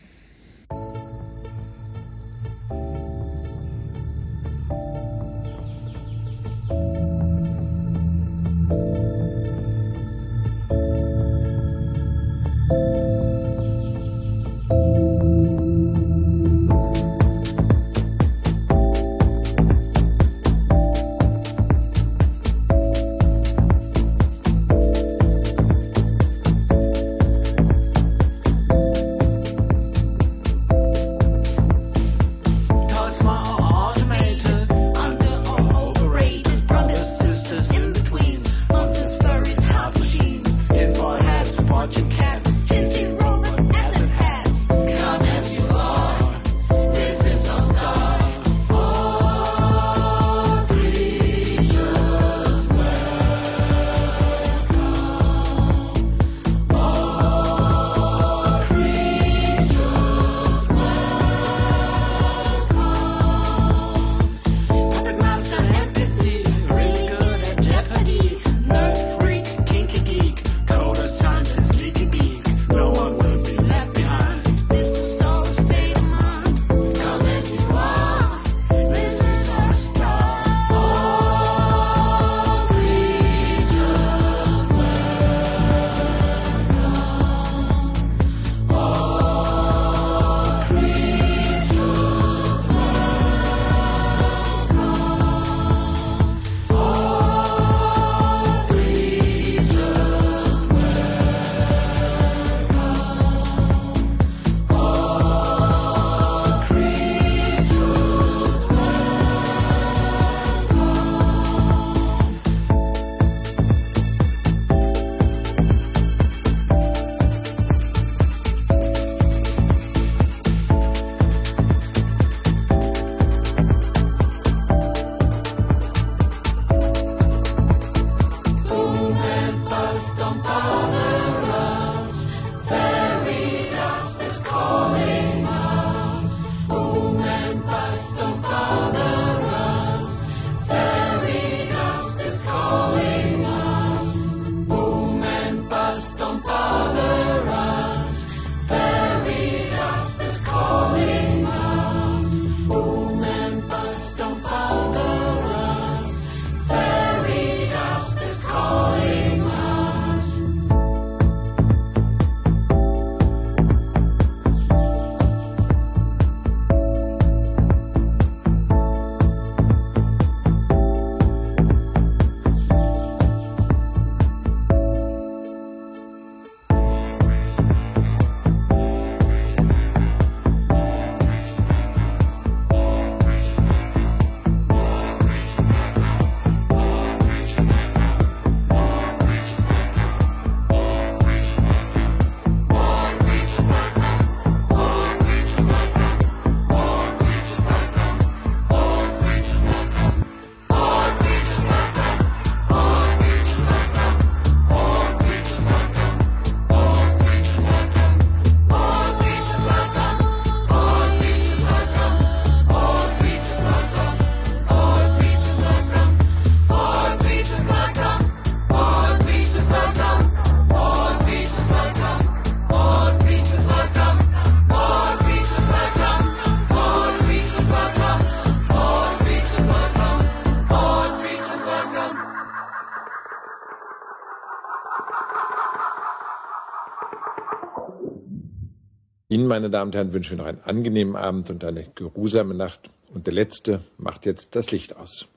Meine Damen und Herren, wünschen wir noch einen angenehmen Abend und eine geruhsame Nacht. Und der Letzte macht jetzt das Licht aus.